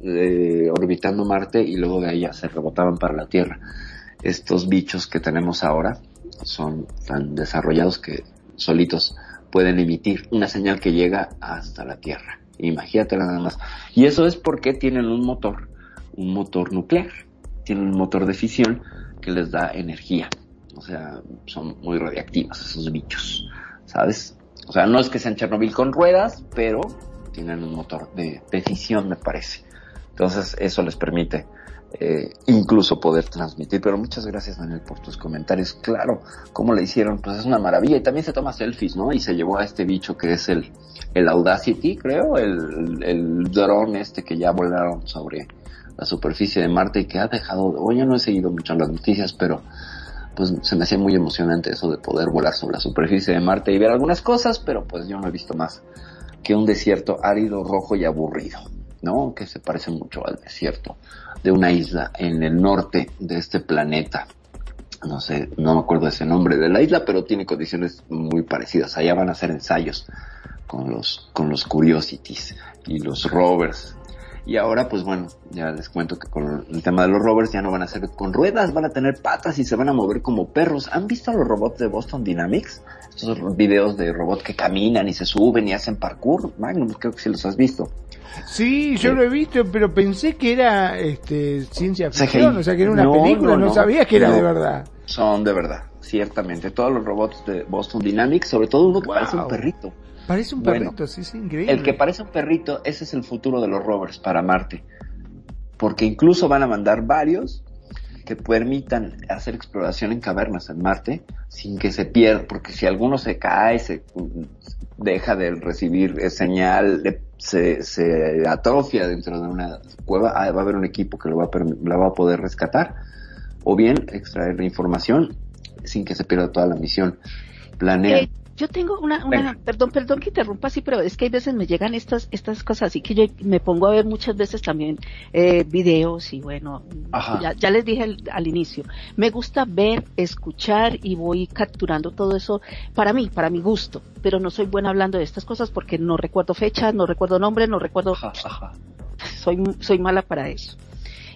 eh, orbitando Marte y luego de ahí ya se rebotaban para la Tierra. Estos bichos que tenemos ahora son tan desarrollados que solitos pueden emitir una señal que llega hasta la Tierra. Imagínate nada más. Y eso es porque tienen un motor, un motor nuclear. Tienen un motor de fisión que les da energía. O sea, son muy radiactivos esos bichos, ¿sabes? O sea, no es que sean Chernobyl con ruedas, pero tienen un motor de, de fisión, me parece. Entonces, eso les permite eh, incluso poder transmitir. Pero muchas gracias, Daniel, por tus comentarios. Claro, cómo le hicieron, pues es una maravilla. Y también se toma selfies, ¿no? Y se llevó a este bicho que es el, el Audacity, creo, el, el dron este que ya volaron sobre la superficie de Marte y que ha dejado, oye, no he seguido mucho las noticias, pero pues se me hacía muy emocionante eso de poder volar sobre la superficie de Marte y ver algunas cosas, pero pues yo no he visto más que un desierto árido, rojo y aburrido, ¿no? Que se parece mucho al desierto de una isla en el norte de este planeta. No sé, no me acuerdo ese nombre de la isla, pero tiene condiciones muy parecidas. Allá van a hacer ensayos con los, con los Curiosities y los rovers. Y ahora, pues bueno, ya les cuento que con el tema de los rovers ya no van a ser con ruedas, van a tener patas y se van a mover como perros. ¿Han visto los robots de Boston Dynamics? Estos videos de robots que caminan y se suben y hacen parkour. Magnum, creo que sí los has visto. Sí, yo lo he visto, pero pensé que era este, ciencia CGI. ficción, o sea, que era una No, película, no, no, sabía que era de verdad. Son de verdad, ciertamente. Todos los robots de Boston Dynamics, sobre todo uno que parece un perrito. Parece un Bueno, perrito, sí, sí, increíble. El que parece un perrito, ese es el futuro de los rovers para Marte. Porque incluso van a mandar varios que permitan hacer exploración en cavernas en Marte sin que se pierda, porque si alguno se cae, se deja de recibir eh, señal, se, se atrofia dentro de una cueva, ah, va a haber un equipo que lo va a, la va a poder rescatar o bien extraer la información sin que se pierda toda la misión. Planean. Eh, yo tengo una, una perdón, perdón que interrumpa así, pero es que hay veces me llegan estas, estas cosas, así que yo me pongo a ver muchas veces también eh, videos y bueno, Ajá. ya, ya les dije al, al inicio, me gusta ver, escuchar y voy capturando todo eso para mí, para mi gusto, pero no soy buena hablando de estas cosas porque no recuerdo fechas, no recuerdo nombres, no recuerdo, soy, soy mala para eso.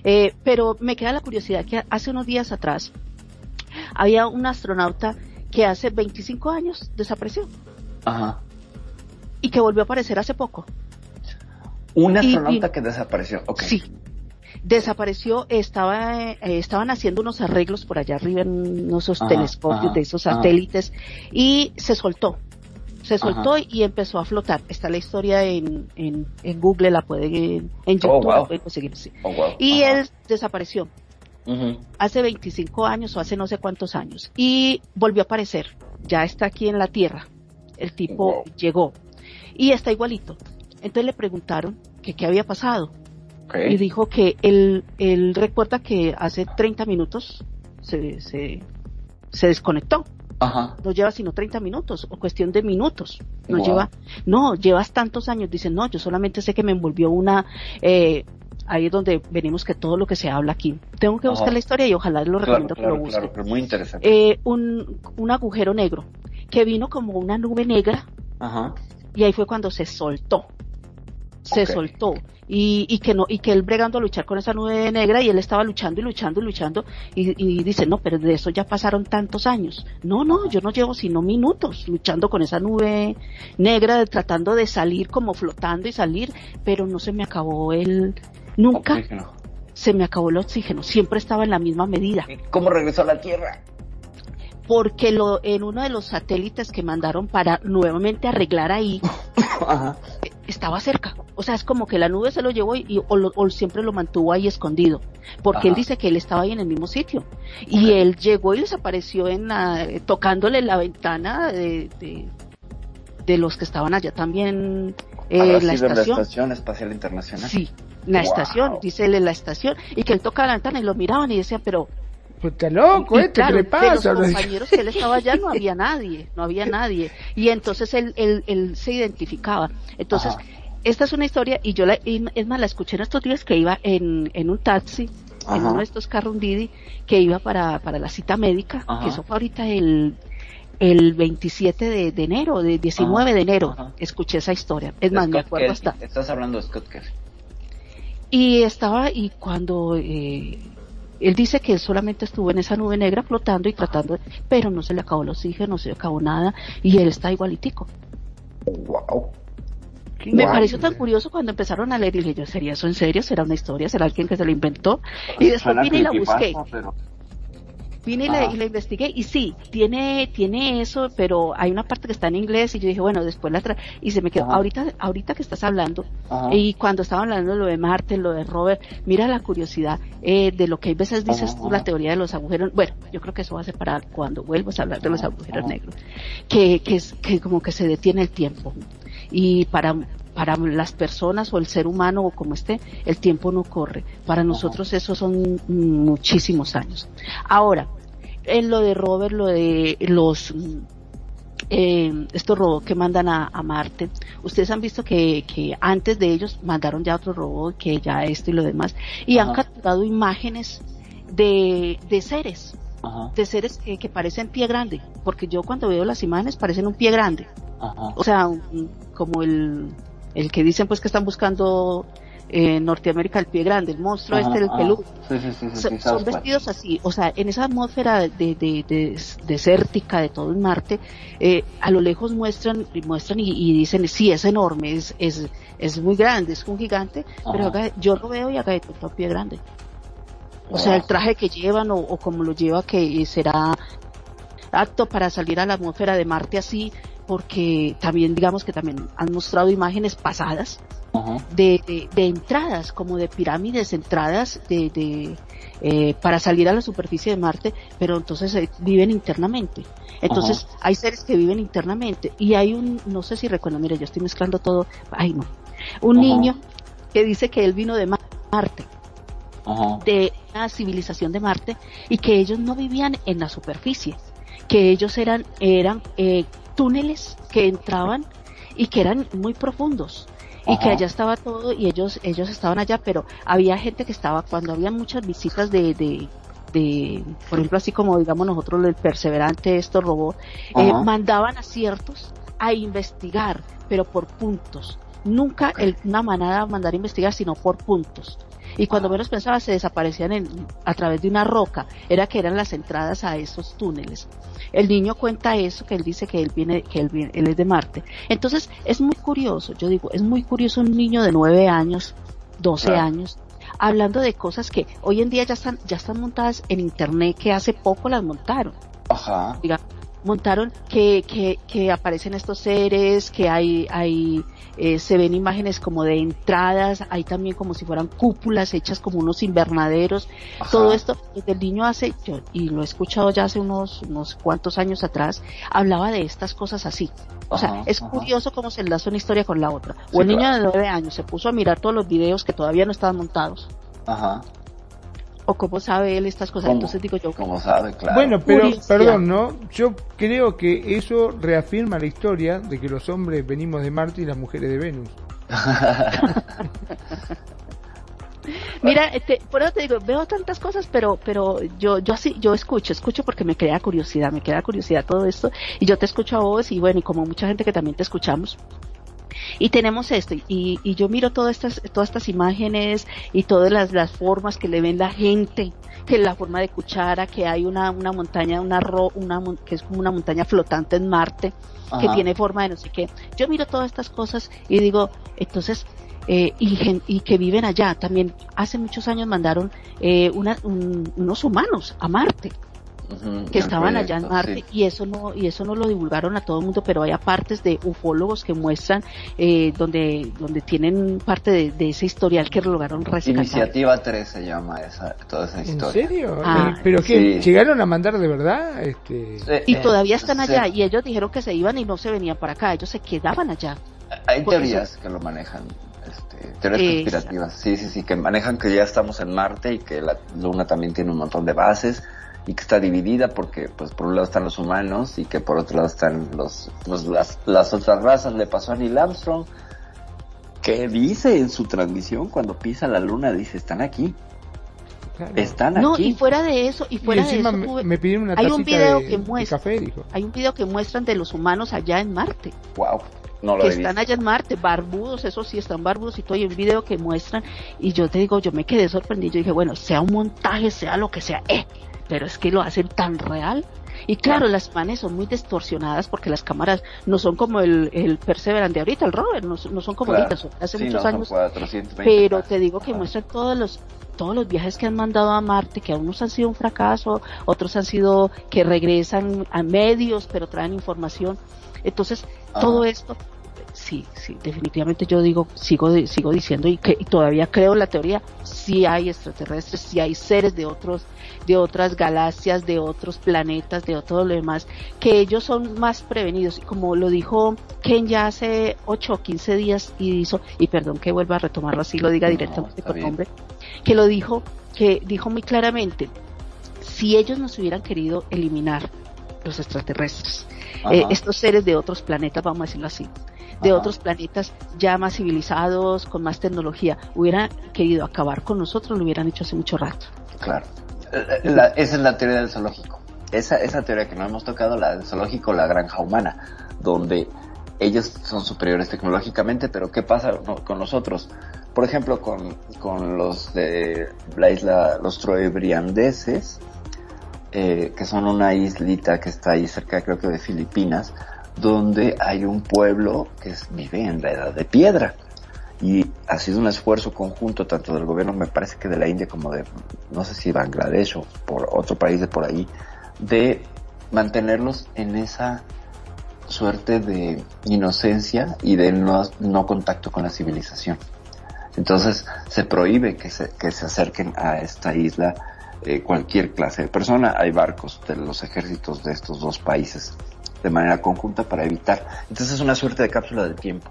Eh, pero me queda la curiosidad que hace unos días atrás había un astronauta que hace 25 años desapareció Ajá. y que volvió a aparecer hace poco. Un astronauta y- que desapareció. Ok. Sí. Desapareció, estaba, eh, estaban haciendo unos arreglos por allá arriba en esos Ajá, telescopios ajá, de esos ajá. satélites y se soltó. Se soltó y empezó a flotar. Está la historia en, en, en Google, la pueden, en Oh, YouTube, la wow. pueden conseguir. sí. Oh, wow. Y él desapareció Hace 25 años o hace no sé cuántos años y volvió a aparecer. Ya está aquí en la Tierra. El tipo Wow. llegó y está igualito. Entonces le preguntaron que qué había pasado y dijo que él, él recuerda que hace 30 minutos se, se, se desconectó. Ajá. No lleva sino 30 minutos o cuestión de minutos. No Wow. lleva, no, llevas tantos años. Dice, no, yo solamente sé que me envolvió una, eh, ahí es donde venimos que todo lo que se habla aquí. Tengo que buscar la historia y ojalá lo Claro, recomiendo que lo claro, busque. claro, pero muy interesante. Eh, un, un agujero negro que vino como una nube negra Ajá. y ahí fue cuando se soltó. Se soltó. Y, y que no, y que él bregando a luchar con esa nube negra y él estaba luchando y luchando y luchando y, y dice, no, pero de eso ya pasaron tantos años. No, no, yo no llevo sino minutos luchando con esa nube negra, tratando de salir como flotando y salir, pero no se me acabó el, nunca Oxígeno. se me acabó el oxígeno, siempre estaba en la misma medida. ¿Cómo regresó a la Tierra? Porque lo, en uno de los satélites que mandaron para nuevamente arreglar ahí, Ajá. estaba cerca. O sea, es como que la nube se lo llevó y, y- o, siempre lo mantuvo ahí escondido. Porque él dice que él estaba ahí en el mismo sitio. Y él llegó y desapareció en la, eh, tocándole la ventana de, de, de los que estaban allá también, eh, Habrá la en la estación. Estación Espacial Internacional. Sí, la Wow. estación, dice él en la estación. Y que él tocaba la ventana y lo miraban y decían, pero Pues está loco, y claro, ¿qué le pasa? Los compañeros que él estaba allá no había nadie, no había nadie. Y entonces él, él, él se identificaba. Entonces, Ajá. esta es una historia, y yo la, y es más, la escuché en estos días que iba en, en un taxi, en uno de estos carros un Didi, que iba para, para la cita médica, Ajá. que eso fue ahorita el, el 27 de, de enero, de 19 de enero, escuché esa historia. Es más, me acuerdo Kelly. hasta. Estás hablando de Scott Kelly. Y estaba, y cuando eh, él dice que él solamente estuvo en esa nube negra flotando y tratando, de- pero no se le acabó el oxígeno, no se le acabó nada, y él está igualitico. Wow. Me pareció tan curioso cuando empezaron a leer y dije, yo, ¿sería eso en serio? ¿Será una historia? ¿Será alguien que se lo inventó? Y después vine y la busqué. pero- Vine y la, Ajá. y la investigué y sí, tiene, tiene eso, pero hay una parte que está en inglés y yo dije, bueno, después la tra y se me quedó, Ajá. ahorita, ahorita que estás hablando, Ajá. y cuando estaba hablando de lo de Marte, lo de Robert, mira la curiosidad eh, de lo que a veces dices Ajá, tú, la teoría de los agujeros, bueno, yo creo que eso va a ser para cuando vuelvas a hablar de los agujeros negros, que, que es, que como que se detiene el tiempo, y para, para las personas o el ser humano o como esté, el tiempo no corre. Para nosotros eso son muchísimos años. Ahora, en lo de Robert, lo de los eh, estos robots que mandan a, a Marte, ustedes han visto que, que antes de ellos mandaron ya otro robot, que ya esto y lo demás, y han capturado imágenes de, de seres, Ajá. de seres que, que parecen pie grande, porque yo cuando veo las imágenes parecen un pie grande Ajá. o sea, un- como el, el que dicen pues que están buscando en Norteamérica el pie grande, el monstruo Ajá, este del ajá. peludo. Sí, sí, sí, sí, Son, son vestidos así, o sea, en esa atmósfera de, de, de- desértica de todo en Marte, eh, a lo lejos muestran muestran y, y dicen, sí, es enorme, es, es, es muy grande, es un gigante, pero yo lo veo y acá de todo pie grande. O sea, el traje que llevan o, o como lo lleva que será apto para salir a la atmósfera de Marte así, porque también digamos que también han mostrado imágenes pasadas de, de, de entradas, como de pirámides, entradas de, de eh, para salir a la superficie de Marte, pero entonces eh, viven internamente. Entonces hay seres que viven internamente y hay un, no sé si recuerdan, mire, yo estoy mezclando todo, ay no, un niño que dice que él vino de Ma- Marte, de una civilización de Marte y que ellos no vivían en la superficie, que ellos eran eran eh, túneles que entraban y que eran muy profundos y Ajá. que allá estaba todo y ellos ellos estaban allá, pero había gente que estaba cuando había muchas visitas de de de, por ejemplo, así como digamos nosotros el perseverante, estos robots, eh, mandaban a ciertos a investigar, pero por puntos. Nunca el- una manada mandar a investigar, sino por puntos. Y cuando menos pensaba se desaparecían en- a través de una roca, era que eran las entradas a esos túneles. El niño cuenta eso, que él dice que él viene, que él viene, él es de Marte. Entonces, es muy curioso, yo digo, es muy curioso un niño de nueve años, 12 Claro. años, hablando de cosas que hoy en día ya están, ya están montadas en internet, que hace poco las montaron Ajá. diga, montaron que, que, que aparecen estos seres, que hay, hay, eh, se ven imágenes como de entradas, hay también como si fueran cúpulas hechas como unos invernaderos, Ajá. todo esto, desde el niño hace, yo, y lo he escuchado ya hace unos, unos cuantos años atrás, hablaba de estas cosas así. O sea, Ajá, es ajá. curioso cómo se enlaza una historia con la otra. O Sí, el niño claro. de nueve años se puso a mirar todos los videos que todavía no estaban montados, Ajá. O cómo sabe él estas cosas. ¿Cómo? Entonces digo yo, Como sabe, claro. Bueno, pero Curiosidad. perdón, ¿no? Yo creo que eso reafirma la historia de que los hombres venimos de Marte y las mujeres de Venus. Mira, este, por eso te digo, veo tantas cosas, pero, pero yo, yo así, yo escucho, escucho porque me crea curiosidad, me crea curiosidad todo esto, y yo te escucho a vos, y bueno, y como mucha gente que también te escuchamos, y tenemos esto, y, y yo miro todas estas, todas estas imágenes y todas las, las formas que le ven la gente, que la forma de cuchara, que hay una, una montaña, una ro, una, que es como una montaña flotante en Marte, que tiene forma de no sé qué. Yo miro todas estas cosas y digo, entonces, eh, y, y que viven allá. También hace muchos años mandaron eh, una- un- unos humanos a Marte Que estaban allá en proyecto, Marte sí. y eso no y eso no lo divulgaron a todo el mundo pero hay partes de ufólogos que muestran eh, donde donde tienen parte de, de ese historial que lograron rescatar Iniciativa 3 se llama esa, toda esa ¿En historia. serio? Ah, ¿Pero qué? sí. ¿Llegaron a mandar de verdad? Este... Sí, y eh, todavía están sí. allá y ellos dijeron que se iban y no se venían para acá ellos se quedaban allá Hay Por eso- teorías que lo manejan, este, teorías Exacto. conspirativas, sí, sí, sí, que manejan que ya estamos en Marte y que la Luna también tiene un montón de bases y que está dividida porque, pues, por un lado están los humanos y que por otro lado están los, pues, las, las otras razas. Le pasó a Neil Armstrong, que dice en su transmisión cuando pisa la Luna, dice, están aquí, Claro. están no aquí. y fuera de eso y Y fuera de eso me, me pidieron una hay un video de, que muestra café, dijo. hay un video que muestran de los humanos allá en Marte Wow, no lo que he están visto. allá en Marte, barbudos, eso sí, están barbudos y todo, y un video que muestran, y yo te digo, yo me quedé sorprendido, yo dije, bueno, sea un montaje, sea lo que sea, eh, pero es que lo hacen tan real. Y claro, las imágenes son muy distorsionadas porque las cámaras no son como el, el Perseverance de ahorita, el rover, no, son- no son como Claro. ahorita, son hace Sí, muchos no, años, 420 pero más. te digo que muestran todos los todos los viajes que han mandado a Marte, que algunos han sido un fracaso, otros han sido que regresan a medios, pero traen información. Entonces, todo esto, sí, sí, definitivamente yo digo, sigo, sigo diciendo y que y todavía creo en la teoría, sí hay extraterrestres, sí hay seres de otros, de otras galaxias, de otros planetas, de todo lo demás, que ellos son más prevenidos, y como lo dijo Ken ya hace 8 o 15 días y hizo, y perdón que vuelva a retomarlo así, lo diga No, directamente por nombre, que lo dijo, que dijo muy claramente, si ellos nos hubieran querido eliminar, los extraterrestres, eh, estos seres de otros planetas, vamos a decirlo así, de Ajá. otros planetas ya más civilizados, con más tecnología, hubieran querido acabar con nosotros, lo hubieran hecho hace mucho rato. Claro. Eh, La- esa es la teoría del zoológico. Esa, esa teoría que no hemos tocado, la del zoológico, la granja humana, donde ellos son superiores tecnológicamente, pero ¿qué pasa con nosotros? por ejemplo, con, con los de la isla, los troebriandeses, eh, que son una islita que está ahí cerca, creo que de Filipinas, donde hay un pueblo que vive en la edad de piedra. Y ha sido un esfuerzo conjunto tanto del gobierno, me parece que de la India como de, no sé si Bangladesh o por otro país de por ahí, de mantenerlos en esa suerte de inocencia y de no, no contacto con la civilización. Entonces se prohíbe que se, que se acerquen a esta isla eh, cualquier clase de persona. Hay barcos de los ejércitos de estos dos países de manera conjunta para evitar. Entonces es una suerte de cápsula del tiempo.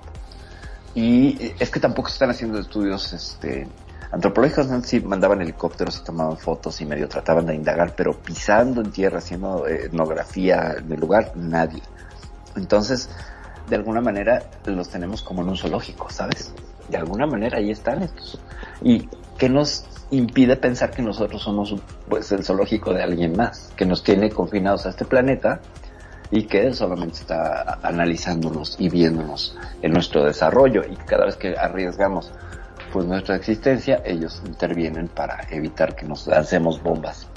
Y eh, es que tampoco se están haciendo estudios este, antropológicos, ¿no? sí mandaban helicópteros y tomaban fotos y medio trataban de indagar, pero pisando en tierra, haciendo eh, etnografía en el lugar, nadie. Entonces, de alguna manera los tenemos como en un zoológico, ¿sabes? De alguna manera ahí están estos. Y que nos impide pensar que nosotros somos pues el zoológico de alguien más, que nos tiene confinados a este planeta y que solamente está analizándonos y viéndonos en nuestro desarrollo y cada vez que arriesgamos pues nuestra existencia, ellos intervienen para evitar que nos lancemos bombas,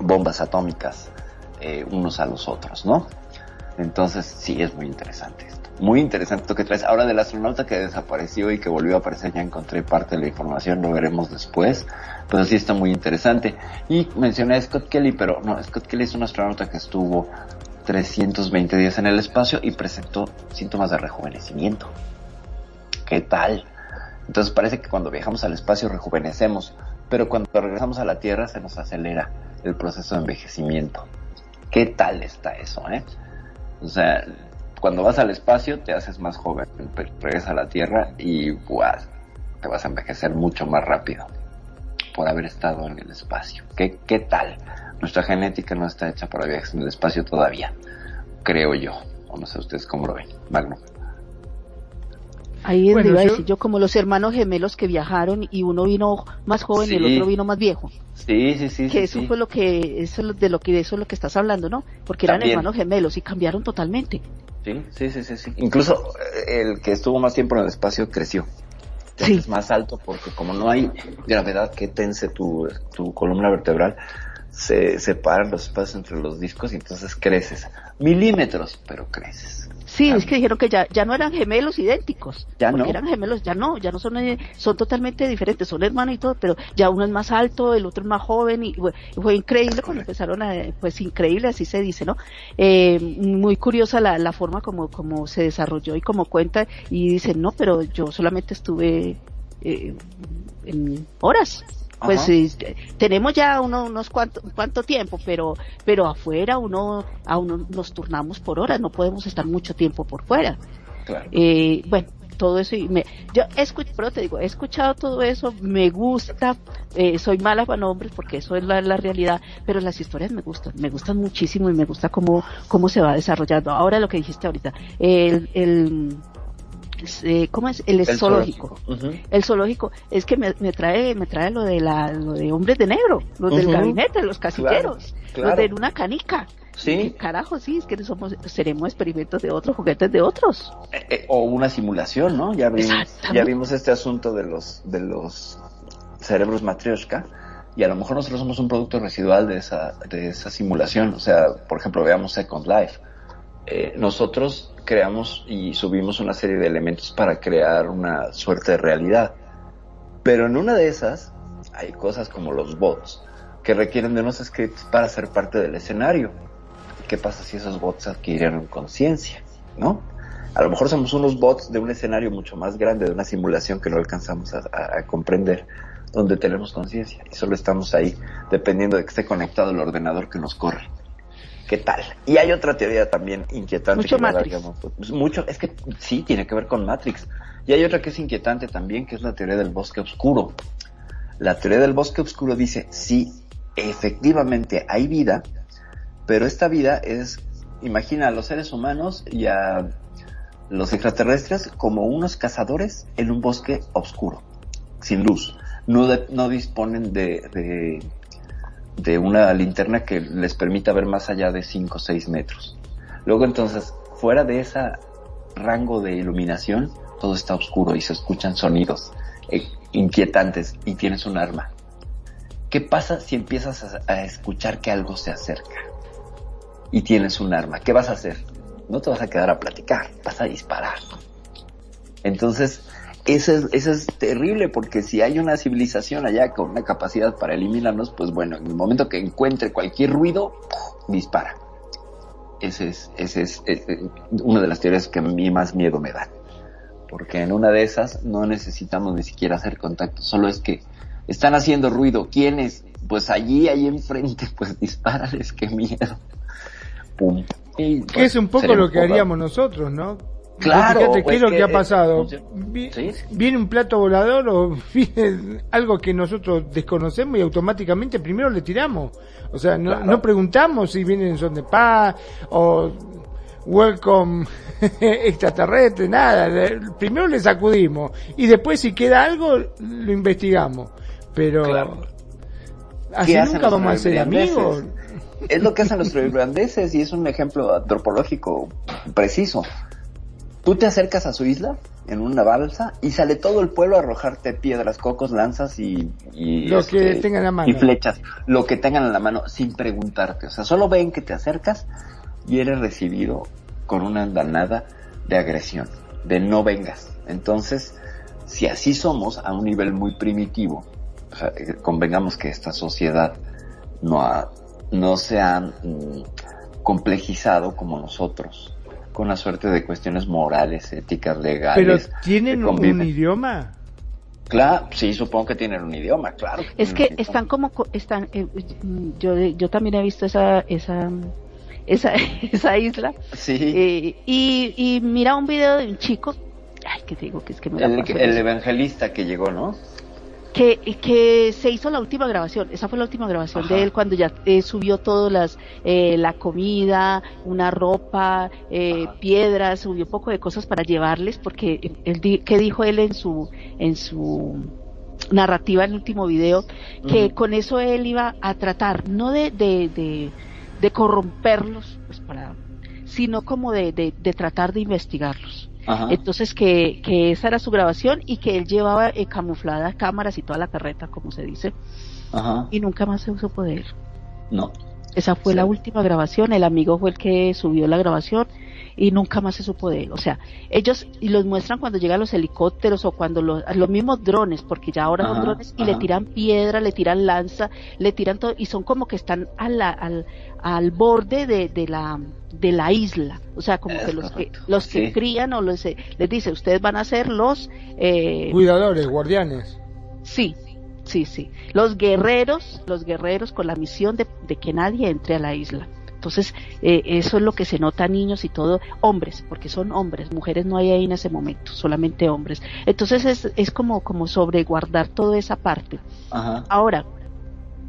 bombas atómicas eh, unos a los otros, ¿no? Entonces sí es muy interesante esto. Muy interesante lo que traes. Ahora del astronauta que desapareció y que volvió a aparecer, ya encontré parte de la información, lo veremos después. Pero sí está muy interesante. Y mencioné a Scott Kelly, pero no, Scott Kelly es un astronauta que estuvo 320 días en el espacio y presentó síntomas de rejuvenecimiento. ¿Qué tal? Entonces parece que cuando viajamos al espacio rejuvenecemos, pero cuando regresamos a la Tierra se nos acelera el proceso de envejecimiento. ¿Qué tal está eso, eh? O sea, cuando vas al espacio te haces más joven, regresas a la Tierra y te vas a envejecer mucho más rápido por haber estado en el espacio. ¿Qué, qué tal? Nuestra genética no está hecha para viajes en el espacio todavía, creo yo. O no sé ustedes cómo lo ven. Magno. Ahí es Bueno, iba a yo- decir yo como los hermanos gemelos que viajaron y uno vino más joven y el otro vino más viejo. Sí, sí, sí. que sí, eso sí. fue lo que eso es lo- de lo que de eso es lo que estás hablando, ¿no? Porque eran También. hermanos gemelos y cambiaron totalmente. Sí, sí, sí, sí, sí. Incluso eh, el que estuvo más tiempo en el espacio creció. Sí. Es más alto porque como no hay gravedad que tense tu, tu columna vertebral, se separan los espacios entre los discos y entonces creces. Milímetros, pero creces. Sí, es que dijeron que ya, ya no eran gemelos idénticos. Ya no. eran gemelos, ya no, ya no son, eh, son totalmente diferentes, son hermanos y todo, pero ya uno es más alto, el otro es más joven y fue, fue increíble cuando empezaron a, pues increíble, así se dice, ¿no? Eh, muy curiosa la, la forma como, como se desarrolló y como cuenta y dicen, no, pero yo solamente estuve eh, en horas. Pues Ajá. eh, tenemos ya uno, unos cuanto, cuánto tiempo, pero, pero afuera uno, a uno nos turnamos por horas, no podemos estar mucho tiempo por fuera. Claro. Eh, bueno, todo eso y me, yo escucho, pero te digo, he escuchado todo eso, me gusta, eh, soy mala para nombres porque eso es la, la realidad, pero las historias me gustan, me gustan muchísimo y me gusta cómo, cómo se va desarrollando. Ahora lo que dijiste ahorita, el, el, eh, ¿cómo es? El, El zoológico. El zoológico es que me, me trae me trae lo de la lo de hombres de negro, los del gabinete, los casilleros, claro. los de una canica. Sí. Carajo, sí, es que somos seremos experimentos de otros, juguetes de otros. Eh, eh, o una simulación, ¿no? Ya vimos, ya vimos este asunto de los, de los cerebros matrioshka y a lo mejor nosotros somos un producto residual de esa, de esa simulación. O sea, por ejemplo, veamos Second Life. Eh, nosotros creamos y subimos una serie de elementos para crear una suerte de realidad. Pero en una de esas hay cosas como los bots que requieren de unos scripts para ser parte del escenario. ¿Qué pasa si esos bots adquirieron conciencia? ¿No? A lo mejor somos unos bots de un escenario mucho más grande, de una simulación que no alcanzamos a, a- a comprender, donde tenemos conciencia y solo estamos ahí dependiendo de que esté conectado el ordenador que nos corre. ¿Qué tal? Y hay otra teoría también inquietante. Mucho que Matrix. mucho. Pues mucho, es que sí, tiene que ver con Matrix. Y hay otra que es inquietante también, que es la teoría del bosque oscuro. La teoría del bosque oscuro dice, sí, efectivamente hay vida, pero esta vida es, imagina a los seres humanos y a los extraterrestres como unos cazadores en un bosque oscuro, sin luz. No, de- no disponen de, de, de una linterna que les permita ver más allá de 5 o 6 metros. Luego entonces, fuera de ese rango de iluminación, todo está oscuro y se escuchan sonidos eh, inquietantes y tienes un arma. ¿Qué pasa si empiezas a, a escuchar que algo se acerca y tienes un arma? ¿Qué vas a hacer? No te vas a quedar a platicar, vas a disparar. Entonces, eso es, eso es terrible porque si hay una civilización allá con una capacidad para eliminarnos, pues bueno, en el momento que encuentre cualquier ruido, dispara. Ese es, ese es, eh, eh, una de las teorías que a mí más miedo me dan. Porque en una de esas no necesitamos ni siquiera hacer contacto, solo es que están haciendo ruido. ¿Quiénes? Pues allí, ahí enfrente, pues dispárales, qué miedo. Pum. Y, Que pues, es un poco lo que poco- haríamos nosotros, ¿no? Claro, Fíjate, ¿qué pues es lo que que ha es- pasado? Sí. Viene un plato volador o viene algo que nosotros desconocemos y automáticamente primero le tiramos. O sea, no, Claro. no preguntamos si vienen en son de paz o welcome extraterrestre, nada. Primero le sacudimos y después si queda algo lo investigamos. Pero Claro. así ¿Qué hacen nunca vamos a ser amigos. Es lo que hacen los irlandeses y es un ejemplo antropológico preciso. Tú te acercas a su isla en una balsa y sale todo el pueblo a arrojarte piedras, cocos, lanzas y, y, Lo que este, tengan a mano. y flechas, lo que tengan en la mano sin preguntarte. O sea, solo ven que te acercas y eres recibido con una andanada de agresión, de no vengas. Entonces, si así somos a un nivel muy primitivo, o sea, eh, convengamos que esta sociedad no ha, no se ha mm, complejizado como nosotros, con la suerte de cuestiones morales, éticas, Pero legales. tienen de un idioma. Claro, sí, supongo que tienen un idioma, claro. Es que están como, co- están, eh, yo, yo también he visto esa, esa, esa, esa isla. Sí. Eh, y, y mira un video de un chico, ay, que te digo que es que me la El, evangelista que llegó, ¿no? Que, que se hizo la última grabación, esa fue la última grabación Ajá. de él cuando ya eh, subió todas las, eh, la comida, una ropa, eh, piedras, subió un poco de cosas para llevarles, porque él, di- que dijo él en su, en su narrativa en el último video, que con eso él iba a tratar, no de, de, de, de corromperlos, pues para, sino como de, de, de tratar de investigarlos. Ajá. Entonces que, que esa era su grabación y que él llevaba eh, camufladas cámaras y toda la carreta, como se dice, Ajá. y nunca más se usó poder. No. Esa fue la última grabación, el amigo fue el que subió la grabación y nunca más se supo de él. O sea, ellos y los muestran cuando llegan los helicópteros o cuando los, los mismos drones, porque ya ahora son drones y ajá. le tiran piedra, le tiran lanza, le tiran todo y son como que están a la- al, al borde de, de la de la isla, o sea, como Es que los que los que sí. crían o los, eh, les dice, ustedes van a ser los eh, Cuidadores, guardianes. Sí, sí, sí. Los guerreros, los guerreros con la misión de, de que nadie entre a la isla. Entonces, eh, eso es lo que se nota niños y todo, hombres, porque son hombres, mujeres no hay ahí en ese momento, solamente hombres. Entonces es, es como, como sobreguardar toda esa parte. Ajá. Ahora,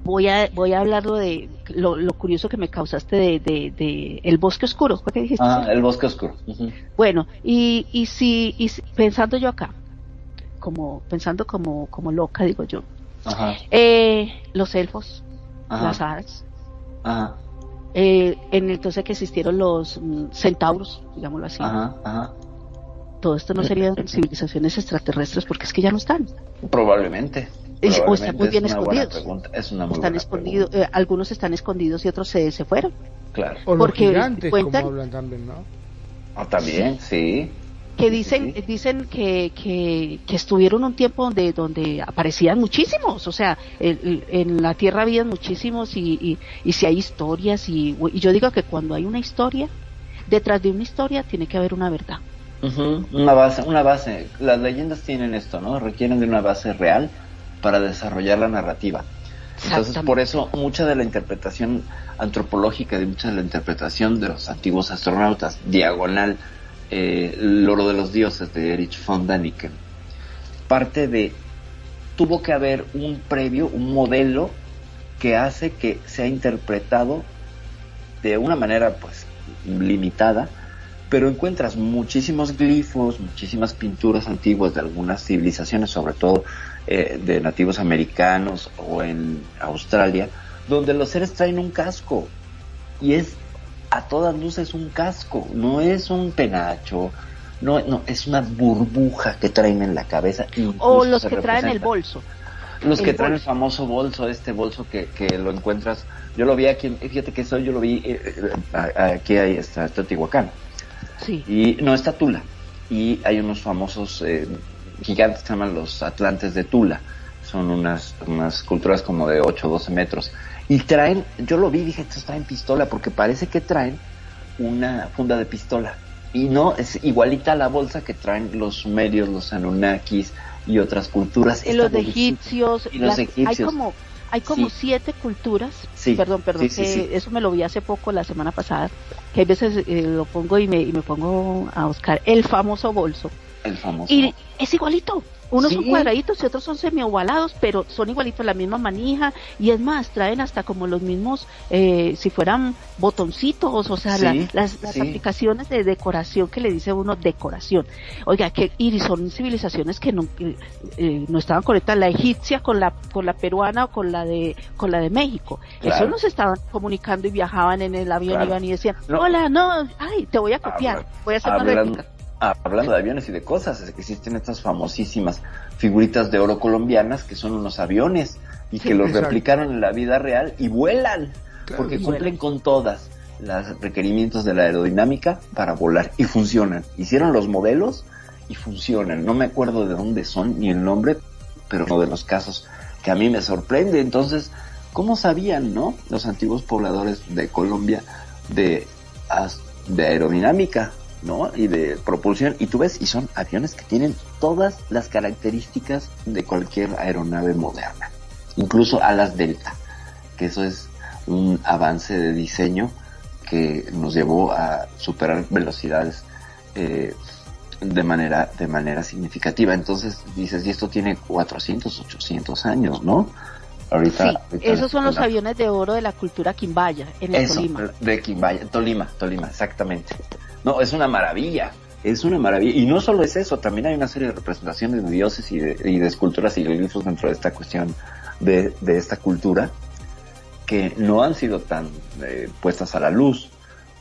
voy a, voy a hablarlo de lo, lo curioso que me causaste de, de, de el bosque oscuro, ¿fue que dijiste? Ajá, el bosque oscuro. Bueno, y, y si, y si- pensando yo acá, como, pensando como, como loca, digo yo, Ajá. eh, los elfos, Ajá. las hadas, Ajá. eh, en entonces que existieron los mm, centauros, digámoslo así. Ajá. Ajá. Todo esto no serían civilizaciones extraterrestres porque es que ya no están. Probablemente. Es- o están muy bien escondidos. Es una muy Están escondidos, eh, algunos están escondidos y otros se, se fueron. Claro. O los Porque gigantes, cuentan- como hablan también, ¿no? Ah, también, sí. Que dicen, dicen que, que, que estuvieron un tiempo donde, donde aparecían muchísimos, o sea, el- el- en la Tierra había muchísimos y, y, y si hay historias y, y yo digo que cuando hay una historia, detrás de una historia tiene que haber una verdad. Una base, una base. Las leyendas tienen esto, ¿no? Requieren de una base real para desarrollar la narrativa. Entonces, por eso, mucha de la interpretación antropológica, de mucha de la interpretación de los antiguos astronautas, diagonal, eh, el oro de los dioses de Erich von Däniken, parte de, tuvo que haber un previo, un modelo que hace que sea interpretado de una manera, pues, limitada, pero encuentras muchísimos glifos, muchísimas pinturas antiguas de algunas civilizaciones, sobre todo eh, de nativos americanos o en Australia, donde los seres traen un casco y es a todas luces un casco, no es un penacho, No, no, es una burbuja que traen en la cabeza. O los que traen el bolso. Los el que traen el famoso bolso, este bolso que, que lo encuentras. Yo lo vi aquí, fíjate que eso yo lo vi eh, eh, aquí ahí está Teotihuacán. Sí. Y no está Tula. Y hay unos famosos eh, gigantes que se llaman los Atlantes de Tula. Son unas, unas culturas como de 8 o 12 metros. Y traen, yo lo vi dije, estos traen pistola porque parece que traen una funda de pistola. Y no, es igualita a la bolsa que traen los sumerios, los anunnakis y otras culturas. Y los de buenísimo. egipcios, Y los las- hay egipcios. como hay como Sí. siete culturas, Sí, perdón, perdón, sí, que eso me lo vi hace poco, la semana pasada, que hay veces eh, lo pongo y me, y me pongo a buscar el famoso bolso. El famoso. Y es igualito. Unos son cuadraditos y otros son semi-ovalados, pero son igualitos, la misma manija. Y es más, traen hasta como los mismos, eh, si fueran botoncitos, o sea, Sí, la- las, las sí. aplicaciones de decoración que le dice uno decoración. Oiga, que y son civilizaciones que no, eh, eh, no estaban conectadas, la egipcia con la, con la peruana o con la de, con la de México. Claro. Eso no se estaban comunicando y viajaban en el avión Claro. iban y decían, No. hola, no, ay, te voy a copiar, Habla- voy a hacer una hablando, réplica. Hablando de aviones y de cosas, es que existen estas famosísimas figuritas de oro colombianas que son unos aviones y que los exacto. replicaron en la vida real y vuelan, Claro, porque y cumplen con todas los requerimientos de la aerodinámica para volar y funcionan. Hicieron los modelos y funcionan. No me acuerdo de dónde son ni el nombre, pero uno de los casos que a mí me sorprende. Entonces, ¿cómo sabían, no? Los antiguos pobladores de Colombia de aerodinámica, ¿no? Y de propulsión. Y tú ves, y son aviones que tienen todas las características de cualquier aeronave moderna. Incluso alas delta, que eso es un avance de diseño que nos llevó a superar velocidades eh, de manera de manera significativa. Entonces dices, y esto tiene 400, 800 años, ¿no? Ahorita, Sí, ahorita esos son los aviones de oro de la cultura quimbaya, en el eso, Tolima. de Quimbaya, Tolima, Tolima, exactamente. No, es una maravilla, es una maravilla. Y no solo es eso, también hay una serie de representaciones de dioses y de, y de esculturas y glifos dentro de esta cuestión de, de esta cultura que no han sido tan eh, puestas a la luz,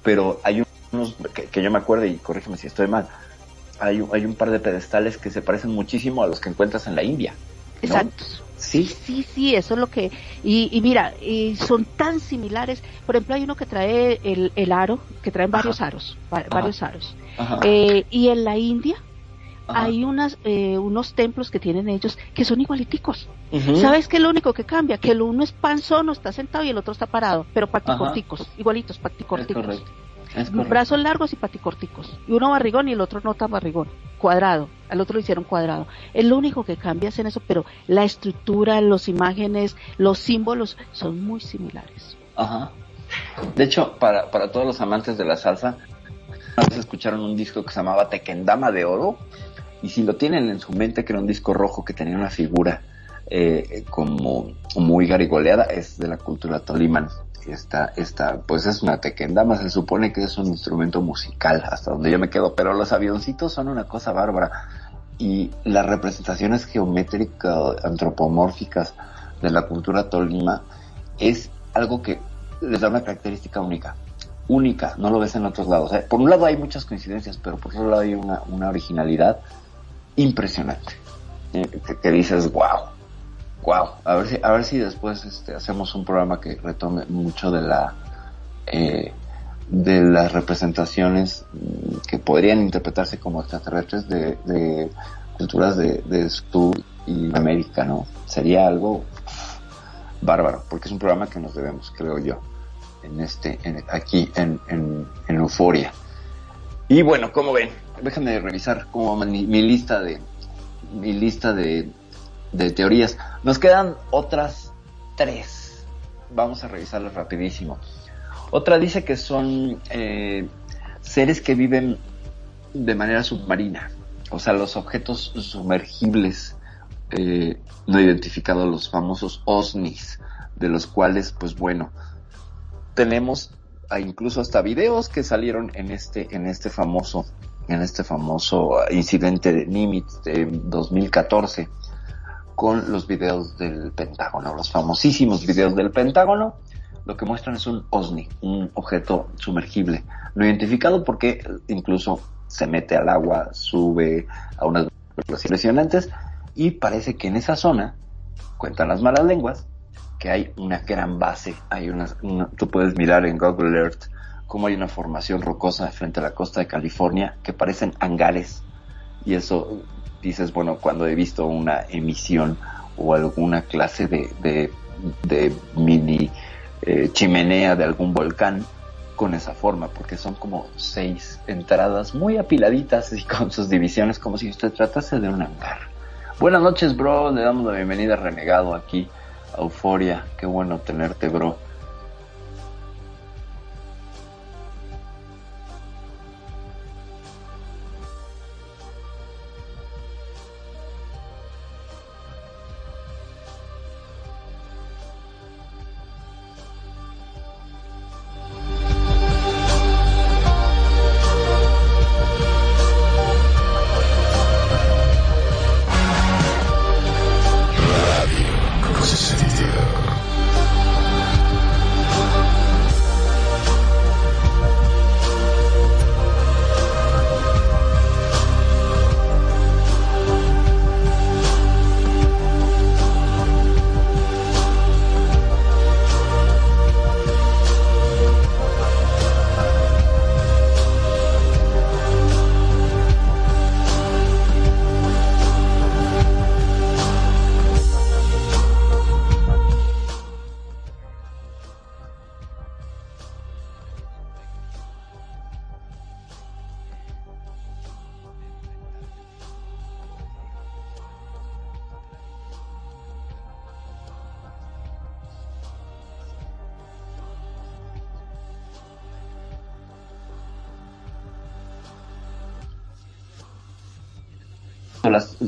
pero hay unos que, que yo me acuerdo y corrígeme si estoy mal. Hay, un- hay un par de pedestales que se parecen muchísimo a los que encuentras en la India. ¿no? Exacto. Sí. Sí, sí, eso es lo que... Y, y mira, y son tan similares. Por ejemplo, hay uno que trae el, el aro, que traen varios aros, va- varios aros. Eh, y en la India Ajá. hay unas, eh, unos templos que tienen ellos que son igualiticos. ¿Sabes qué es lo único que cambia? Que el uno es panzón, está sentado y el otro está parado, pero Ajá. paticorticos, igualitos, Es Brazos largos y paticorticos. Y uno barrigón y el otro no tan barrigón. Cuadrado. Al otro lo hicieron cuadrado. Es lo único que cambia es en eso, pero la estructura, las imágenes, los símbolos son muy similares. Ajá. De hecho, para, para todos los amantes de la salsa, una vez escucharon un disco que se llamaba Tequendama de Oro, y si lo tienen en su mente, que era un disco rojo que tenía una figura eh, como muy garigoleada, es de la cultura tolimán. Esta, esta, pues es una tequendama, se supone que es un instrumento musical, hasta donde yo me quedo, pero los avioncitos son una cosa bárbara. Y las representaciones geométricas, antropomórficas de la cultura tolima es algo que les da una característica única. Única, no lo ves en otros lados. ¿eh? Por un lado hay muchas coincidencias, pero por otro lado hay una, originalidad impresionante. eh, que, que dices, wow, wow. A ver si, a ver si después este, hacemos un programa que retome mucho de la eh, de las representaciones mm, que podrían interpretarse como extraterrestres de, culturas de, de Sur y América, ¿no? Sería algo bárbaro, porque es un programa que nos debemos, creo yo, en este, en, aquí en, en, en Euforia. Y bueno, como ven, déjenme revisar como mi, mi lista de mi lista de, de teorías. Nos quedan otras tres. Vamos a revisarlas rapidísimo. Otra dice que son eh, seres que viven de manera submarina. O sea, los objetos sumergibles eh, no identificados, los famosos OSNIs, de los cuales, pues bueno, tenemos incluso hasta videos que salieron en este, en este famoso, en este famoso incidente de Nimitz de 2014 con los videos del Pentágono, los famosísimos videos del Pentágono, lo que muestran es un OSNI, un objeto sumergible, no identificado porque incluso se mete al agua, sube a unas velocidades impresionantes y parece que en esa zona, cuentan las malas lenguas, que hay una gran base, hay una, una- tú puedes mirar en Google Earth cómo hay una formación rocosa frente a la costa de California que parecen hangares y eso dices, bueno, cuando he visto una emisión o alguna clase de, de, de mini eh, chimenea de algún volcán con esa forma, porque son como seis entradas muy apiladitas y con sus divisiones como si usted tratase de un hangar. Buenas noches, bro. Le damos la bienvenida a Renegado aquí a Euforia. Qué bueno tenerte, bro.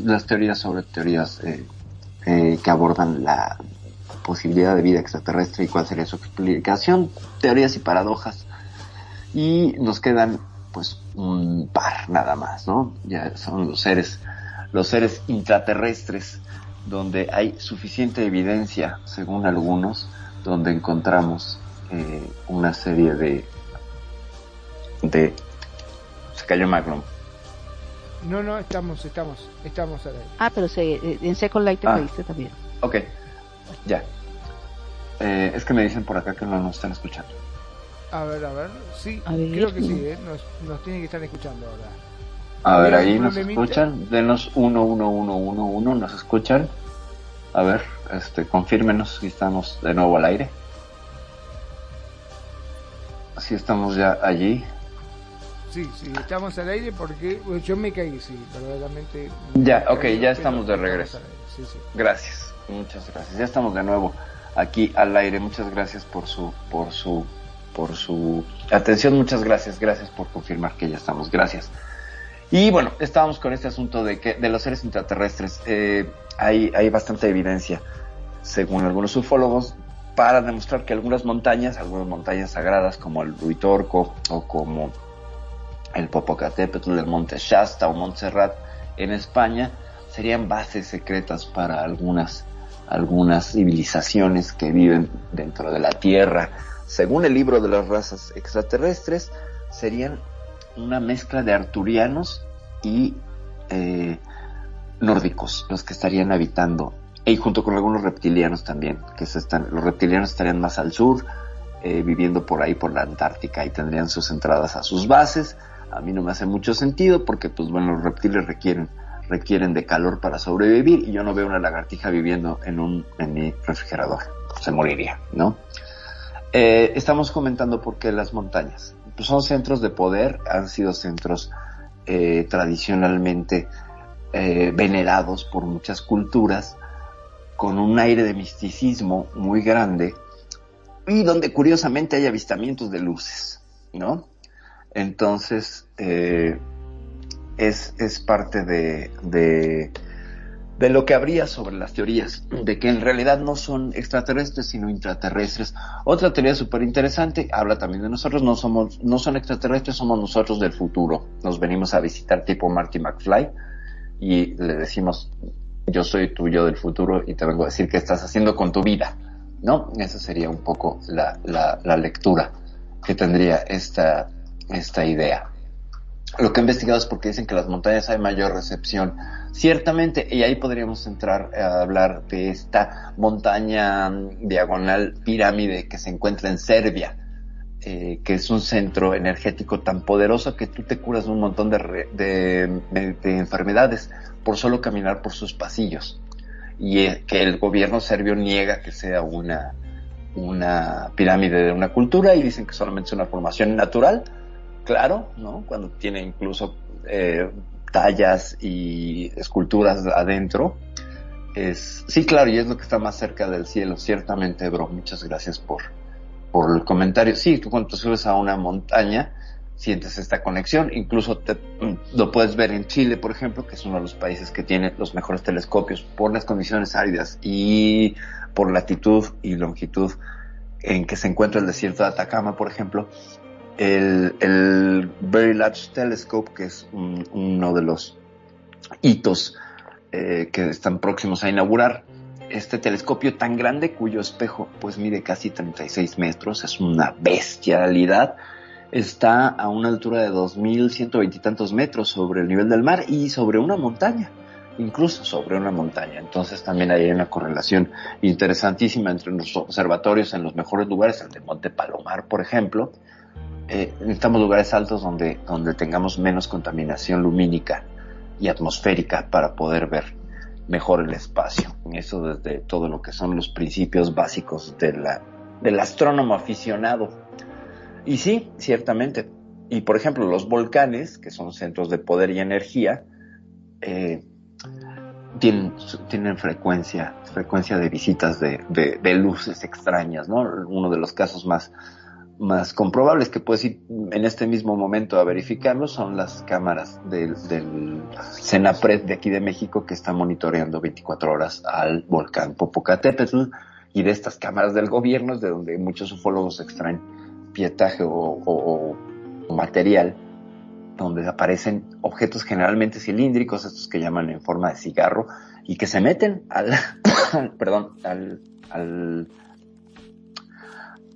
Las, teorías sobre teorías eh, eh, que abordan la posibilidad de vida extraterrestre y cuál sería su explicación, teorías y paradojas. Y nos quedan pues un par nada más, ¿no? Ya son los seres, los seres intraterrestres, donde hay suficiente evidencia, según algunos, donde encontramos eh, una serie de de se cayó Magnum. No, no, estamos, estamos, estamos al aire. Ah, pero se, eh, en Second Light te Ah. también. Ok, ya. Eh, es que me dicen por acá que no nos están escuchando. A ver, a ver, sí, A ver. creo que sí, ¿eh? nos, nos tienen que estar escuchando ahora. A ver, ¿Había ahí nos escuchan. Denos uno, uno, uno, uno, uno. ¿Nos escuchan? A ver, este, confírmenos si estamos de nuevo al aire. Si estamos ya allí. Sí, sí, estamos al aire porque bueno, yo me caí, sí, verdaderamente. Ya, ok, caí, ya estamos de regreso. Sí, sí. Gracias, muchas gracias. Ya estamos de nuevo aquí al aire. Muchas gracias por su, por su, por su atención. Muchas gracias, gracias por confirmar que ya estamos. Gracias. Y bueno, estábamos con este asunto de que de los seres intraterrestres eh, hay, hay bastante evidencia, según algunos ufólogos, para demostrar que algunas montañas, algunas montañas sagradas como el Ruitorco o como el Popocatépetl, el Monte Shasta o Montserrat en España serían bases secretas para algunas algunas civilizaciones que viven dentro de la Tierra. Según el libro de las razas extraterrestres, serían una mezcla de arturianos y eh, nórdicos los que estarían habitando y junto con algunos reptilianos también que se están los reptilianos estarían más al sur eh, viviendo por ahí por la Antártica y tendrían sus entradas a sus bases a mí no me hace mucho sentido porque pues bueno los reptiles requieren requieren de calor para sobrevivir y yo no veo una lagartija viviendo en un en mi refrigerador. Se moriría no Eh, estamos comentando por qué las montañas. Pues son centros de poder han sido centros eh, tradicionalmente eh, venerados por muchas culturas con un aire de misticismo muy grande y donde curiosamente hay avistamientos de luces, ¿no? Entonces, eh, es, es parte de, de, de lo que habría sobre las teorías, de que en realidad no son extraterrestres, sino intraterrestres. Otra teoría súper interesante, habla también de nosotros, no somos, no son extraterrestres, somos nosotros del futuro. Nos venimos a visitar tipo Marty McFly y le decimos, yo soy tuyo del futuro y te vengo a decir qué estás haciendo con tu vida, ¿no? Esa sería un poco la, la, la lectura que tendría esta, esta idea. lo que he investigado es porque dicen que las montañas hay mayor recepción. Ciertamente, y ahí podríamos entrar a hablar de esta montaña mm, diagonal pirámide que se encuentra en Serbia, eh, que es un centro energético tan poderoso que tú te curas de un montón de, enfermedades por solo caminar por sus pasillos. Y eh, que el gobierno serbio niega que sea una, una pirámide de una cultura y dicen que solamente es una formación natural, claro, ¿no? Cuando tiene incluso eh, tallas y esculturas adentro. Es, sí, claro, y es lo que está más cerca del cielo, ciertamente, bro. Muchas gracias por, por el comentario. Sí, tú cuando subes a una montaña, sientes esta conexión. Incluso te- mm, lo puedes ver en Chile, por ejemplo, que es uno de los países que tiene los mejores telescopios por las condiciones áridas y por latitud y longitud en que se encuentra el desierto de Atacama, por ejemplo. El, Very Large Telescope, que es un- uno de los hitos eh, que están próximos a inaugurar, este telescopio tan grande cuyo espejo pues mide casi 36 metros, es una bestialidad, está a una altura de 2.120 y tantos metros sobre el nivel del mar y sobre una montaña, incluso sobre una montaña. Entonces también hay una correlación interesantísima entre los observatorios en los mejores lugares, el de Monte Palomar, por ejemplo. Eh, necesitamos lugares altos donde, donde tengamos menos contaminación lumínica y atmosférica para poder ver mejor el espacio. Eso desde todo lo que son los principios básicos de la, del astrónomo aficionado. Y sí, ciertamente. Y por ejemplo, los volcanes, que son centros de poder y energía, eh, tienen, tienen frecuencia, frecuencia de visitas de, de, de luces extrañas, ¿no? Uno de los casos más, más comprobables que puedes ir en este mismo momento a verificarlo son las cámaras del, del de aquí de México que está monitoreando 24 horas al volcán Popocatépetl y de estas cámaras del gobierno es de donde muchos ufólogos extraen pietaje o, o, o material donde aparecen objetos generalmente cilíndricos, estos que llaman en forma de cigarro, y que se meten al, perdón, al, al,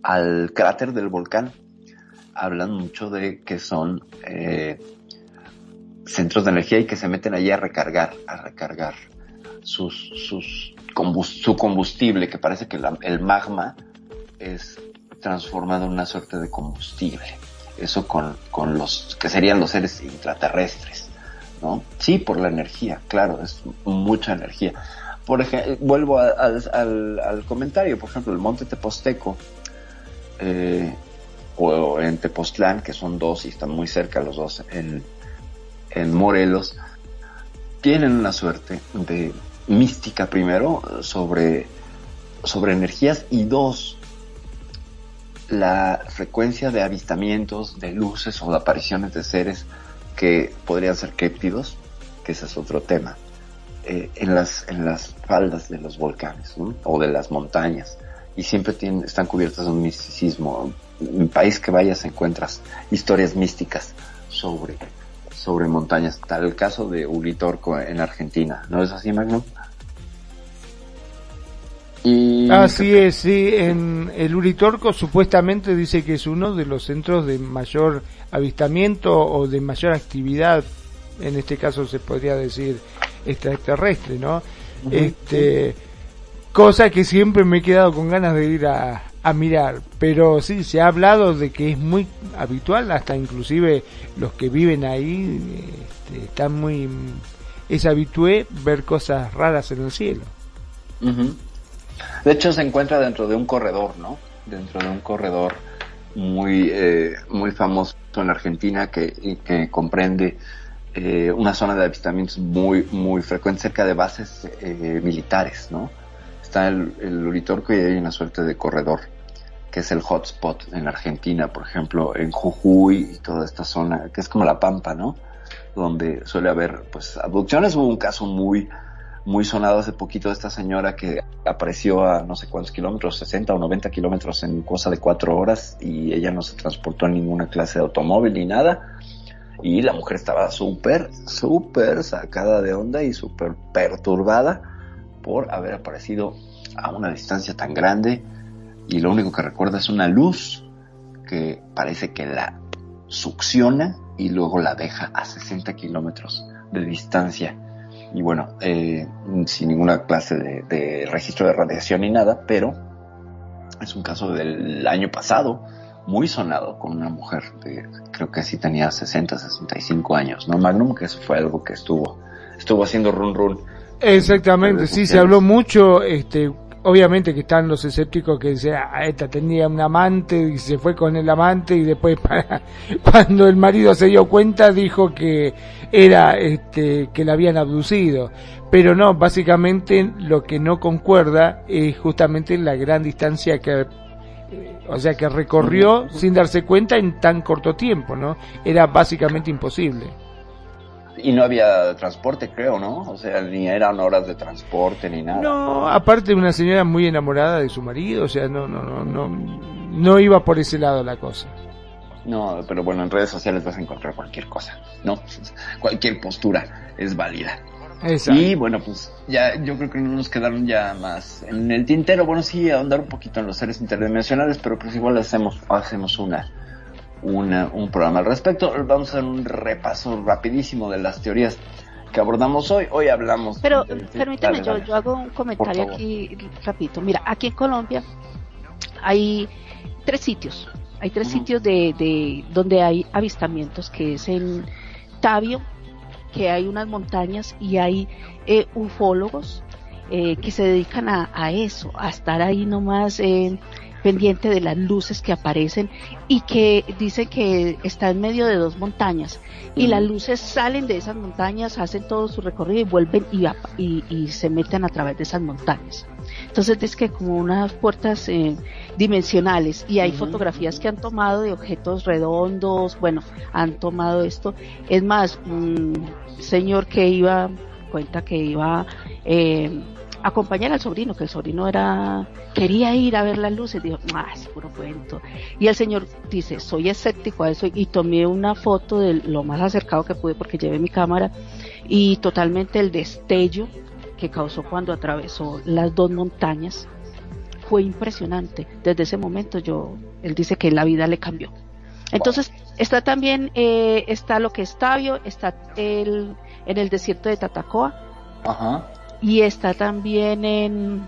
al cráter del volcán. Hablan mucho de que son eh, centros de energía y que se meten allí a recargar, a recargar sus, sus su combustible, que parece que el magma es transformado en una suerte de combustible eso con, con los que serían los seres intraterrestres, ¿no? Sí, por la energía, claro, es mucha energía. Por ejemplo, vuelvo a, a, al, al, comentario, por ejemplo, el monte Teposteco eh, o en Tepoztlán, que son dos y están muy cerca los dos en, en Morelos, tienen una suerte de mística primero sobre, sobre energías y dos, la frecuencia de avistamientos, de luces o de apariciones de seres que podrían ser críptidos, que ese es otro tema, eh, en, las, en las faldas de los volcanes o de las montañas. Y siempre tienen, están cubiertas de un misticismo. En país que vayas encuentras historias místicas sobre, sobre montañas. Tal el caso de Uritorco en Argentina. ¿No es así, Magnum? Y Así es, sí, en el Uritorco supuestamente dice que es uno de los centros de mayor avistamiento o de mayor actividad, en este caso se podría decir extraterrestre, ¿no? Uh -huh. Este, cosa que siempre me he quedado con ganas de ir a, mirar, pero sí, se ha hablado de que es muy habitual, hasta inclusive los que viven ahí este, están muy, es habitué ver cosas raras en el cielo. Uh. De hecho, se encuentra dentro de un corredor, ¿no? Dentro de un corredor muy, eh, muy famoso en Argentina que, que comprende eh, una zona de avistamientos muy, muy frecuente cerca de bases eh, militares, ¿no? Está el, el Uritorco y hay una suerte de corredor que es el hotspot en Argentina, por ejemplo, en Jujuy y toda esta zona, que es como la Pampa, ¿no? Donde suele haber, pues, abducciones. Hubo un caso muy, muy sonado hace poquito de esta señora que apareció a no sé cuántos kilómetros, 60 o 90 kilómetros en cosa de cuatro horas y ella no se transportó en ninguna clase de automóvil ni nada. Y la mujer estaba súper, súper sacada de onda y súper perturbada por haber aparecido a una distancia tan grande y lo único que recuerda es una luz que parece que la succiona y luego la deja a 60 kilómetros de distancia. Y bueno, eh, sin ninguna clase de, registro de radiación ni nada, pero es un caso del año pasado, muy sonado con una mujer creo que sí tenía 60, 65 años, ¿no? Magnum, que eso fue algo que estuvo, estuvo haciendo run run. Exactamente, sí, se habló mucho, este, obviamente que están los escépticos que dicen, ah, esta tenía un amante y se fue con el amante y después para, cuando el marido se dio cuenta dijo que era, este, que la habían abducido. Pero no, básicamente lo que no concuerda es justamente la gran distancia que o sea que recorrió sin darse cuenta en tan corto tiempo, ¿no? Era básicamente imposible. Y no había transporte, creo, ¿no? O sea, ni eran horas de transporte ni nada. No, aparte una señora muy enamorada de su marido, o sea, no, no, no, no, no iba por ese lado la cosa. No, pero bueno, en redes sociales vas a encontrar cualquier cosa, ¿no? Cualquier postura es válida. Exacto. Y bueno, pues ya yo creo que no nos quedaron ya más en el tintero. Bueno, sí, ahondar un poquito en los seres interdimensionales, pero pues igual hacemos, hacemos una, una, un programa al respecto. Vamos a hacer un repaso rapidísimo de las teorías que abordamos hoy. Hoy hablamos. Pero del- permíteme, dale, yo, dale. yo hago un comentario aquí rapidito. Mira, aquí en Colombia hay tres sitios. Hay tres sitios de, de donde hay avistamientos, que es en Tabio, que hay unas montañas y hay eh, ufólogos eh, que se dedican a, a eso, a estar ahí nomás eh, pendiente de las luces que aparecen y que dicen que está en medio de dos montañas y las luces salen de esas montañas, hacen todo su recorrido y vuelven y, y, y se meten a través de esas montañas. Entonces es que como unas puertas eh, dimensionales y hay fotografías que han tomado de objetos redondos, bueno, han tomado esto. Es más, un señor que iba, cuenta que iba eh, acompañar al sobrino, que el sobrino era, quería ir a ver las luces, dijo, ah, es puro cuento. Y el señor dice, soy escéptico a eso y tomé una foto de lo más acercado que pude porque llevé mi cámara y totalmente el destello que causó cuando atravesó las dos montañas fue impresionante. Desde ese momento yo, él dice que la vida le cambió. Entonces, está también, eh, está lo que es Tabio, está el, en el desierto de Tatacoa Ajá. Y está también en,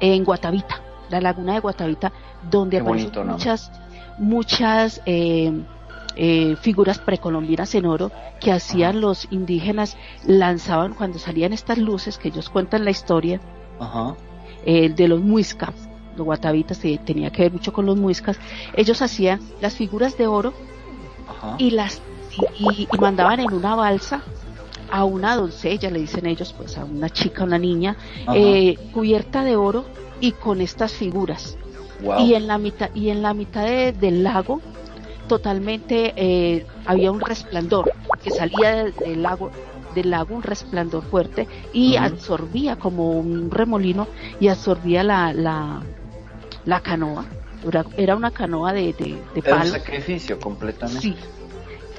en Guatavita, la laguna de Guatavita, donde aparecen bonito, ¿no? muchas, muchas eh, eh, figuras precolombinas en oro que hacían los indígenas, lanzaban cuando salían estas luces que ellos cuentan la historia Ajá. eh, de los muiscas, los guatavitas tenía que ver mucho con los muiscas, ellos hacían las figuras de oro Ajá. y las y mandaban en una balsa a una doncella, le dicen ellos, pues a una chica, una niña, eh, cubierta de oro y con estas figuras. Wow. Y en la mitad y en la mitad de- del lago totalmente eh, había un resplandor que salía de- del lago del lago un resplandor fuerte y absorbía como un remolino y absorbía la la, la canoa era, una canoa de, de, de Era un sacrificio completamente. Sí,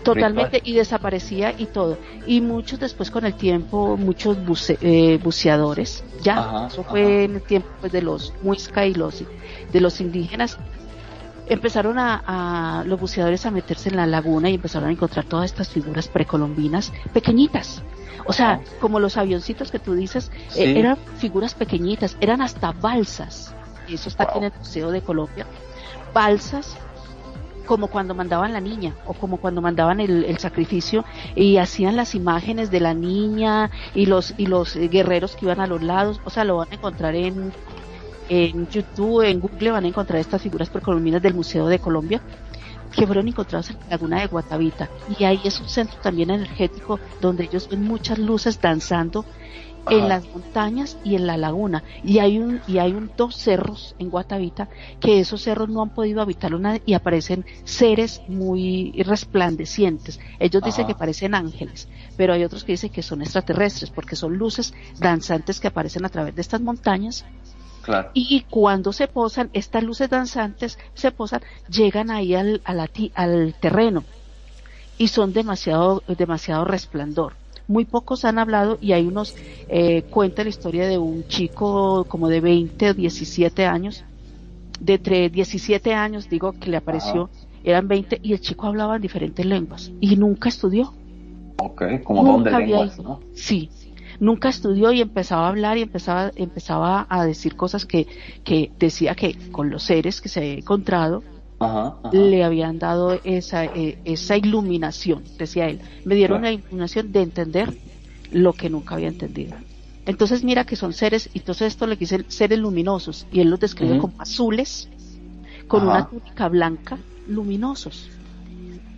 totalmente y desaparecía y todo. Y muchos después con el tiempo, muchos buce- eh, buceadores, ya, Ajá, eso fue en el tiempo pues, de los muisca y los de los indígenas, empezaron a, a los buceadores a meterse en la laguna y empezaron a encontrar todas estas figuras precolombinas pequeñitas. O sea, como los avioncitos que tú dices, Sí. eh, eran figuras pequeñitas, eran hasta balsas. Y eso está aquí en el Museo de Colombia. Balsas como cuando mandaban la niña o como cuando mandaban el, sacrificio y hacían las imágenes de la niña y los y los eh, guerreros que iban a los lados, o sea, lo van a encontrar en en YouTube, en Google van a encontrar estas figuras precolombinas del Museo de Colombia que fueron encontrados en la laguna de Guatavita. Y ahí es un centro también energético donde ellos ven muchas luces danzando en las montañas y en la laguna. Y hay un y hay un dos cerros en Guatavita que esos cerros no han podido habitarlo nadie y aparecen seres muy resplandecientes. Ellos dicen que parecen ángeles pero hay otros que dicen que son extraterrestres porque son luces danzantes que aparecen a través de estas montañas. Claro. y cuando se posan, estas luces danzantes se posan, llegan ahí al, a la ti- al terreno y son demasiado, demasiado resplandor. Muy pocos han hablado y hay unos, eh, cuenta la historia de un chico como de 20 o 17 años, de entre 17 años, digo, que le apareció eran 20 y el chico hablaba en diferentes lenguas y nunca estudió. Ok, como don de Nunca había. ¿no? Sí, nunca estudió y empezaba a hablar y empezaba, empezaba a decir cosas que, que decía que con los seres que se había encontrado Ajá, ajá. le habían dado esa, eh, esa iluminación, decía él. Me dieron la iluminación de entender lo que nunca había entendido. Entonces mira que son seres, y entonces esto le dicen seres luminosos, y él los describe como azules, con Ajá. una túnica blanca, luminosos,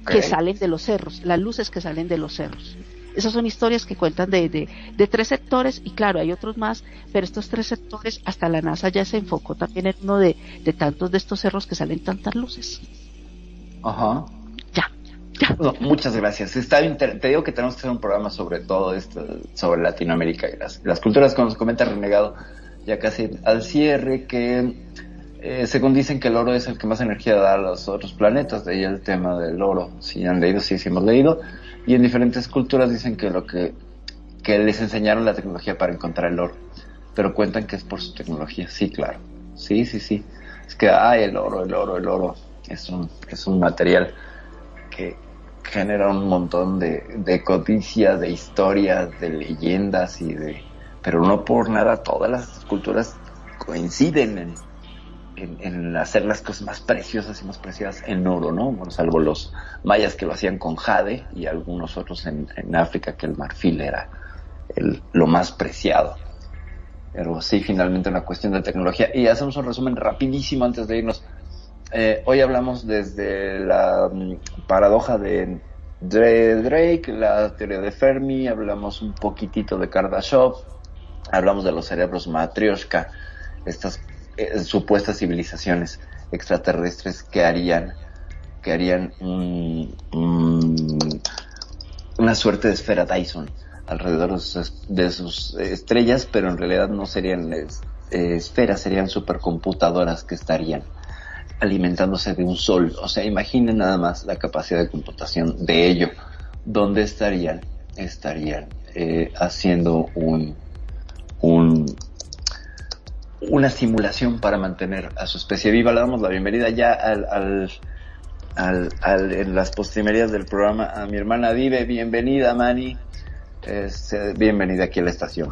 que salen de los cerros, las luces que salen de los cerros. Esas son historias que cuentan de, de, de tres sectores, y claro, hay otros más, pero estos tres sectores, hasta la NASA ya se enfocó también en uno de, de tantos de estos cerros que salen tantas luces. Ajá. Ya, No, muchas gracias. Está inter- Te digo que tenemos que hacer un programa sobre todo esto, sobre Latinoamérica y las, las culturas, como nos comenta Renegado, ya casi al cierre, que eh, según dicen que el oro es el que más energía da a los otros planetas, de ahí el tema del oro. Si han leído, sí, sí hemos leído. Y en diferentes culturas dicen que lo que, que les enseñaron la tecnología para encontrar el oro, pero cuentan que es por su tecnología. Sí, claro. Sí, sí, sí. Es que, ay, el oro, el oro, el oro. Es un, es un material que genera un montón de, de codicias, de historias, de leyendas y de... Pero no por nada todas las culturas coinciden en, en, en hacer las cosas más preciosas y más preciadas en oro, ¿no? Bueno, salvo los mayas que lo hacían con jade y algunos otros en, en África que el marfil era el, lo más preciado. Pero sí, finalmente una cuestión de tecnología. Y hacemos un resumen rapidísimo antes de irnos. Eh, hoy hablamos desde la mm, paradoja de Drake, la teoría de Fermi, hablamos un poquitito de Kardashev, hablamos de los cerebros matrioshka, estas eh, supuestas civilizaciones extraterrestres que harían que harían un- un- una suerte de esfera Dyson alrededor de sus, de sus estrellas, pero en realidad no serían eh, esferas, serían supercomputadoras que estarían alimentándose de un sol. O sea, imaginen nada más la capacidad de computación de ello. ¿Dónde estarían? Estarían eh, haciendo un, un, una simulación para mantener a su especie viva. Le damos la bienvenida ya al, al, al, en las postrimerías del programa a mi hermana Dive. Bienvenida, Mani. Este, bienvenida aquí a la estación.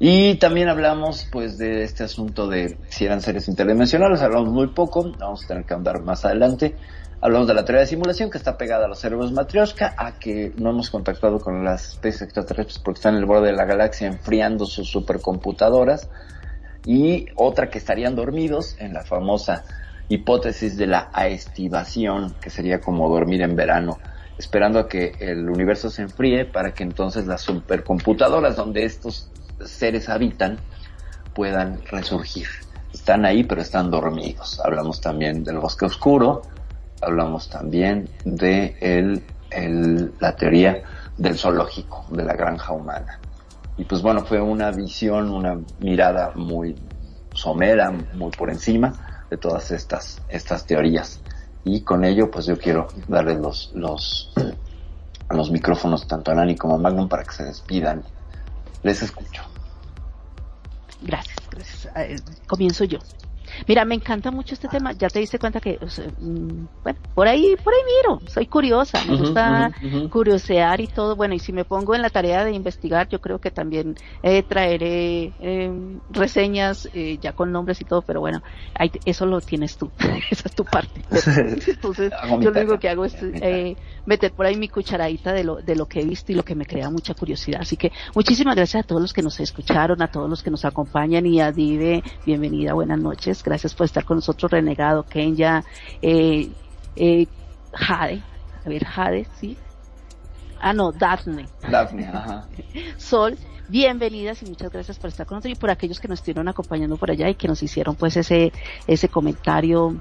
Y también hablamos pues de este asunto de si eran seres interdimensionales, hablamos muy poco, vamos a tener que andar más adelante. Hablamos de la teoría de simulación que está pegada a los cerebros matrioshka, a que no hemos contactado con las especies extraterrestres porque están en el borde de la galaxia enfriando sus supercomputadoras. Y otra que estarían dormidos en la famosa hipótesis de la aestivación, que sería como dormir en verano, esperando a que el universo se enfríe para que entonces las supercomputadoras donde estos seres habitan puedan resurgir. Están ahí, pero están dormidos. Hablamos también del bosque oscuro, hablamos también de el, el- la teoría del zoológico, de la granja humana. Y pues bueno, fue una visión, una mirada muy somera, muy por encima de todas estas, estas teorías. Y con ello, pues yo quiero darles los, los, los micrófonos tanto a Nani como a Magnum para que se despidan. Les escucho. Gracias, gracias. Eh, comienzo yo. Mira, me encanta mucho este tema. Ya te diste cuenta que, o sea, mm, bueno, por ahí, por ahí miro. Soy curiosa, me gusta curiosear y todo. Bueno, y si me pongo en la tarea de investigar, yo creo que también eh, traeré eh, reseñas eh, ya con nombres y todo. Pero bueno, ahí- eso lo tienes tú. Esa es tu parte. Entonces, yo lo único que hago es eh, meter por ahí mi cucharadita de lo, de lo que he visto y lo que me crea mucha curiosidad. Así que muchísimas gracias a todos los que nos escucharon, a todos los que nos acompañan y a Dive, bienvenida, buenas noches. Gracias por estar con nosotros, Renegado, Kenya, eh, eh, Jade, a ver, Jade, sí. Ah, no, Daphne. Daphne, ajá. Sol, bienvenidas y muchas gracias por estar con nosotros y por aquellos que nos estuvieron acompañando por allá y que nos hicieron pues ese, ese comentario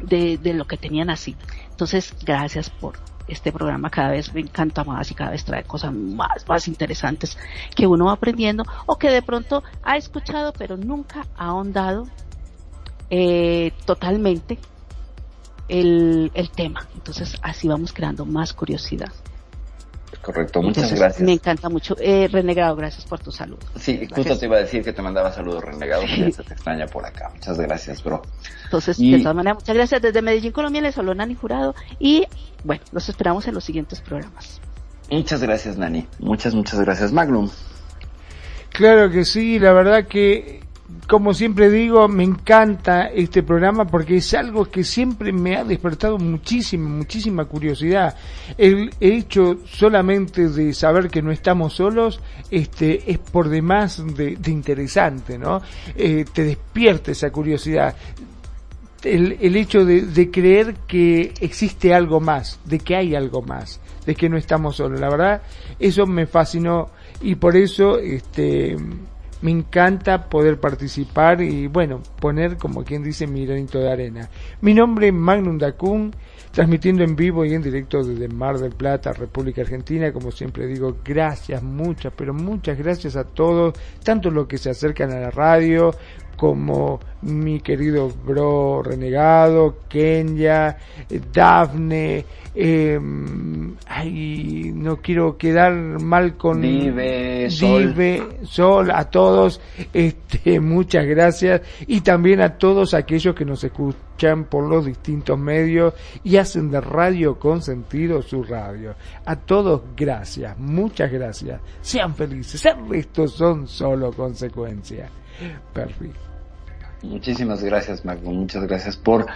de, de lo que tenían así. Entonces, gracias por este programa cada vez me encanta más y cada vez trae cosas más, más interesantes que uno va aprendiendo o que de pronto ha escuchado pero nunca ha ahondado eh, totalmente el, el tema. Entonces así vamos creando más curiosidad. correcto. Muchas Entonces, gracias. Me encanta mucho. Eh, Renegado, gracias por tu salud. Sí, justo te iba a decir que te mandaba saludos renegados, ya se te extraña por acá. Muchas gracias, bro. Entonces, Y- de todas maneras, muchas gracias. Desde Medellín, Colombia, les habló Nani Jurado. Y bueno, los esperamos en los siguientes programas. Muchas gracias, Nani. Muchas, muchas gracias, Magnum. Claro que sí, la verdad que, como siempre digo, me encanta este programa porque es algo que siempre me ha despertado muchísima, muchísima curiosidad. El hecho solamente de saber que no estamos solos, este, es por demás de, interesante, ¿no? Eh, te despierta esa curiosidad. El, hecho de creer que existe algo más, de que hay algo más, de que no estamos solos. La verdad, eso me fascinó y por eso este me encanta poder participar y bueno, poner como quien dice mi granito de arena. Mi nombre es Magnum Dacun, transmitiendo en vivo y en directo desde Mar del Plata, República Argentina, como siempre digo, gracias, muchas, pero muchas gracias a todos, tanto los que se acercan a la radio como mi querido bro renegado, Kenya, Dafne, eh, ay, no quiero quedar mal con Vive, Sol. Vive, Sol, a todos, este, muchas gracias y también a todos aquellos que nos escuchan por los distintos medios y hacen de Radio con sentido su radio. A todos gracias, muchas gracias. Sean felices, el resto son solo consecuencias. Perfecto. Muchísimas gracias, Magnum. Muchas gracias por,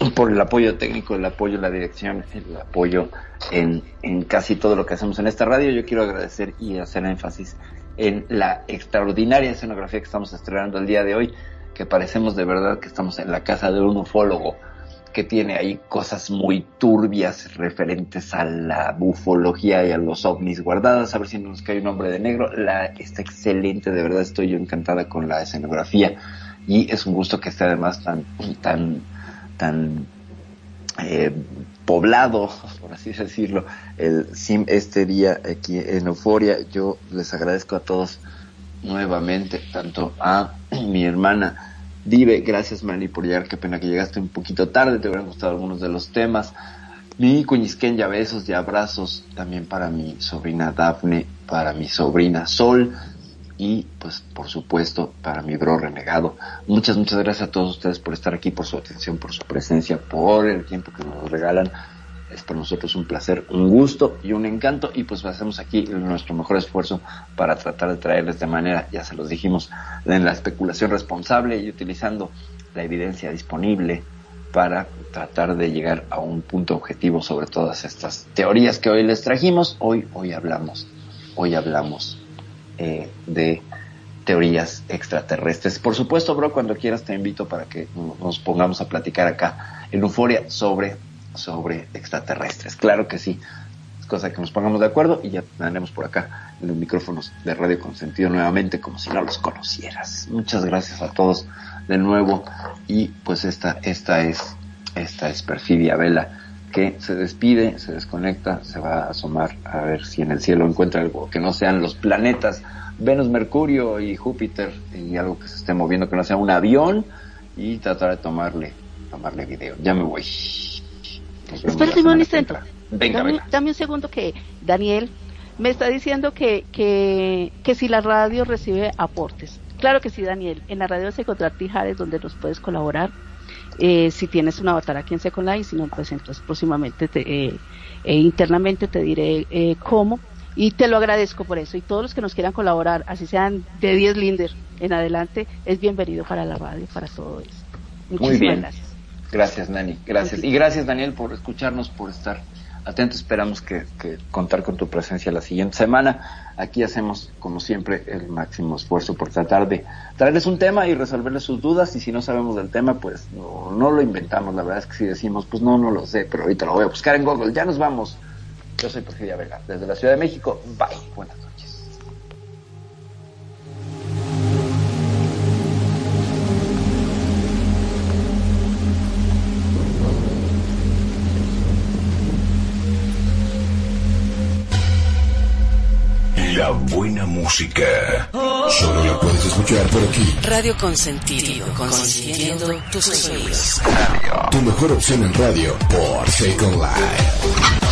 el apoyo técnico, el apoyo la dirección, el apoyo en, casi todo lo que hacemos en esta radio. Yo quiero agradecer y hacer énfasis en la extraordinaria escenografía que estamos estrenando el día de hoy, que parecemos de verdad que estamos en la casa de un ufólogo que tiene ahí cosas muy turbias referentes a la bufología y a los ovnis guardadas, a ver si no nos cae un hombre de negro. La, está excelente, de verdad estoy yo encantada con la escenografía y es un gusto que esté además tan, tan, tan eh, poblado, por así decirlo, el sim este día aquí en Euforia. Yo les agradezco a todos nuevamente, tanto a mi hermana Dive, gracias Mani por llegar, qué pena que llegaste un poquito tarde, te hubieran gustado algunos de los temas. Mi cuñisquén, ya besos y abrazos también para mi sobrina Dafne, para mi sobrina Sol y pues por supuesto para mi bro renegado. Muchas, muchas gracias a todos ustedes por estar aquí, por su atención, por su presencia, por el tiempo que nos regalan. Es para nosotros un placer, un gusto y un encanto y pues hacemos aquí nuestro mejor esfuerzo para tratar de traerles de manera, ya se los dijimos, en la especulación responsable y utilizando la evidencia disponible para tratar de llegar a un punto objetivo sobre todas estas teorías que hoy les trajimos. Hoy, hoy hablamos, hoy hablamos eh, de teorías extraterrestres. Por supuesto, bro, cuando quieras te invito para que nos pongamos a platicar acá en Euforia sobre, sobre extraterrestres. Claro que sí. Es cosa que nos pongamos de acuerdo y ya tenemos por acá en los micrófonos de Radio Consentido nuevamente como si no los conocieras. Muchas gracias a todos de nuevo y pues esta, esta es, esta es Perfidia Vela que se despide, se desconecta, se va a asomar a ver si en el cielo encuentra algo que no sean los planetas Venus, Mercurio y Júpiter y algo que se esté moviendo que no sea un avión y tratar de tomarle tomarle video. Ya me voy. Espérate un instante. Venga, dame, venga. dame un segundo que Daniel me está diciendo que, que, que si la radio recibe aportes. Claro que sí, Daniel. En la radio encontrar tijares donde nos puedes colaborar. Eh, si tienes un avatar aquí en Second Life, si no, pues entonces próximamente te, eh, eh, internamente te diré eh, cómo. Y te lo agradezco por eso. Y todos los que nos quieran colaborar, así sean de 10 Linder en adelante, es bienvenido para la radio, para todo eso. Muchísimas Muy bien. gracias. Gracias, Nani. Gracias. Y gracias, Daniel, por escucharnos, por estar atentos. Esperamos que, que contar con tu presencia la siguiente semana. Aquí hacemos, como siempre, el máximo esfuerzo por tratar de traerles un tema y resolverles sus dudas. Y si no sabemos del tema, pues no, no lo inventamos. La verdad es que si decimos, pues no, no lo sé, pero ahorita lo voy a buscar en Google. Ya nos vamos. Yo soy Porfiria Vega, desde la Ciudad de México. Bye. Buenas. La buena música. Solo la puedes escuchar por aquí. Radio Consentido, consintiendo tus oídos. Tu mejor opción en radio por Second Life.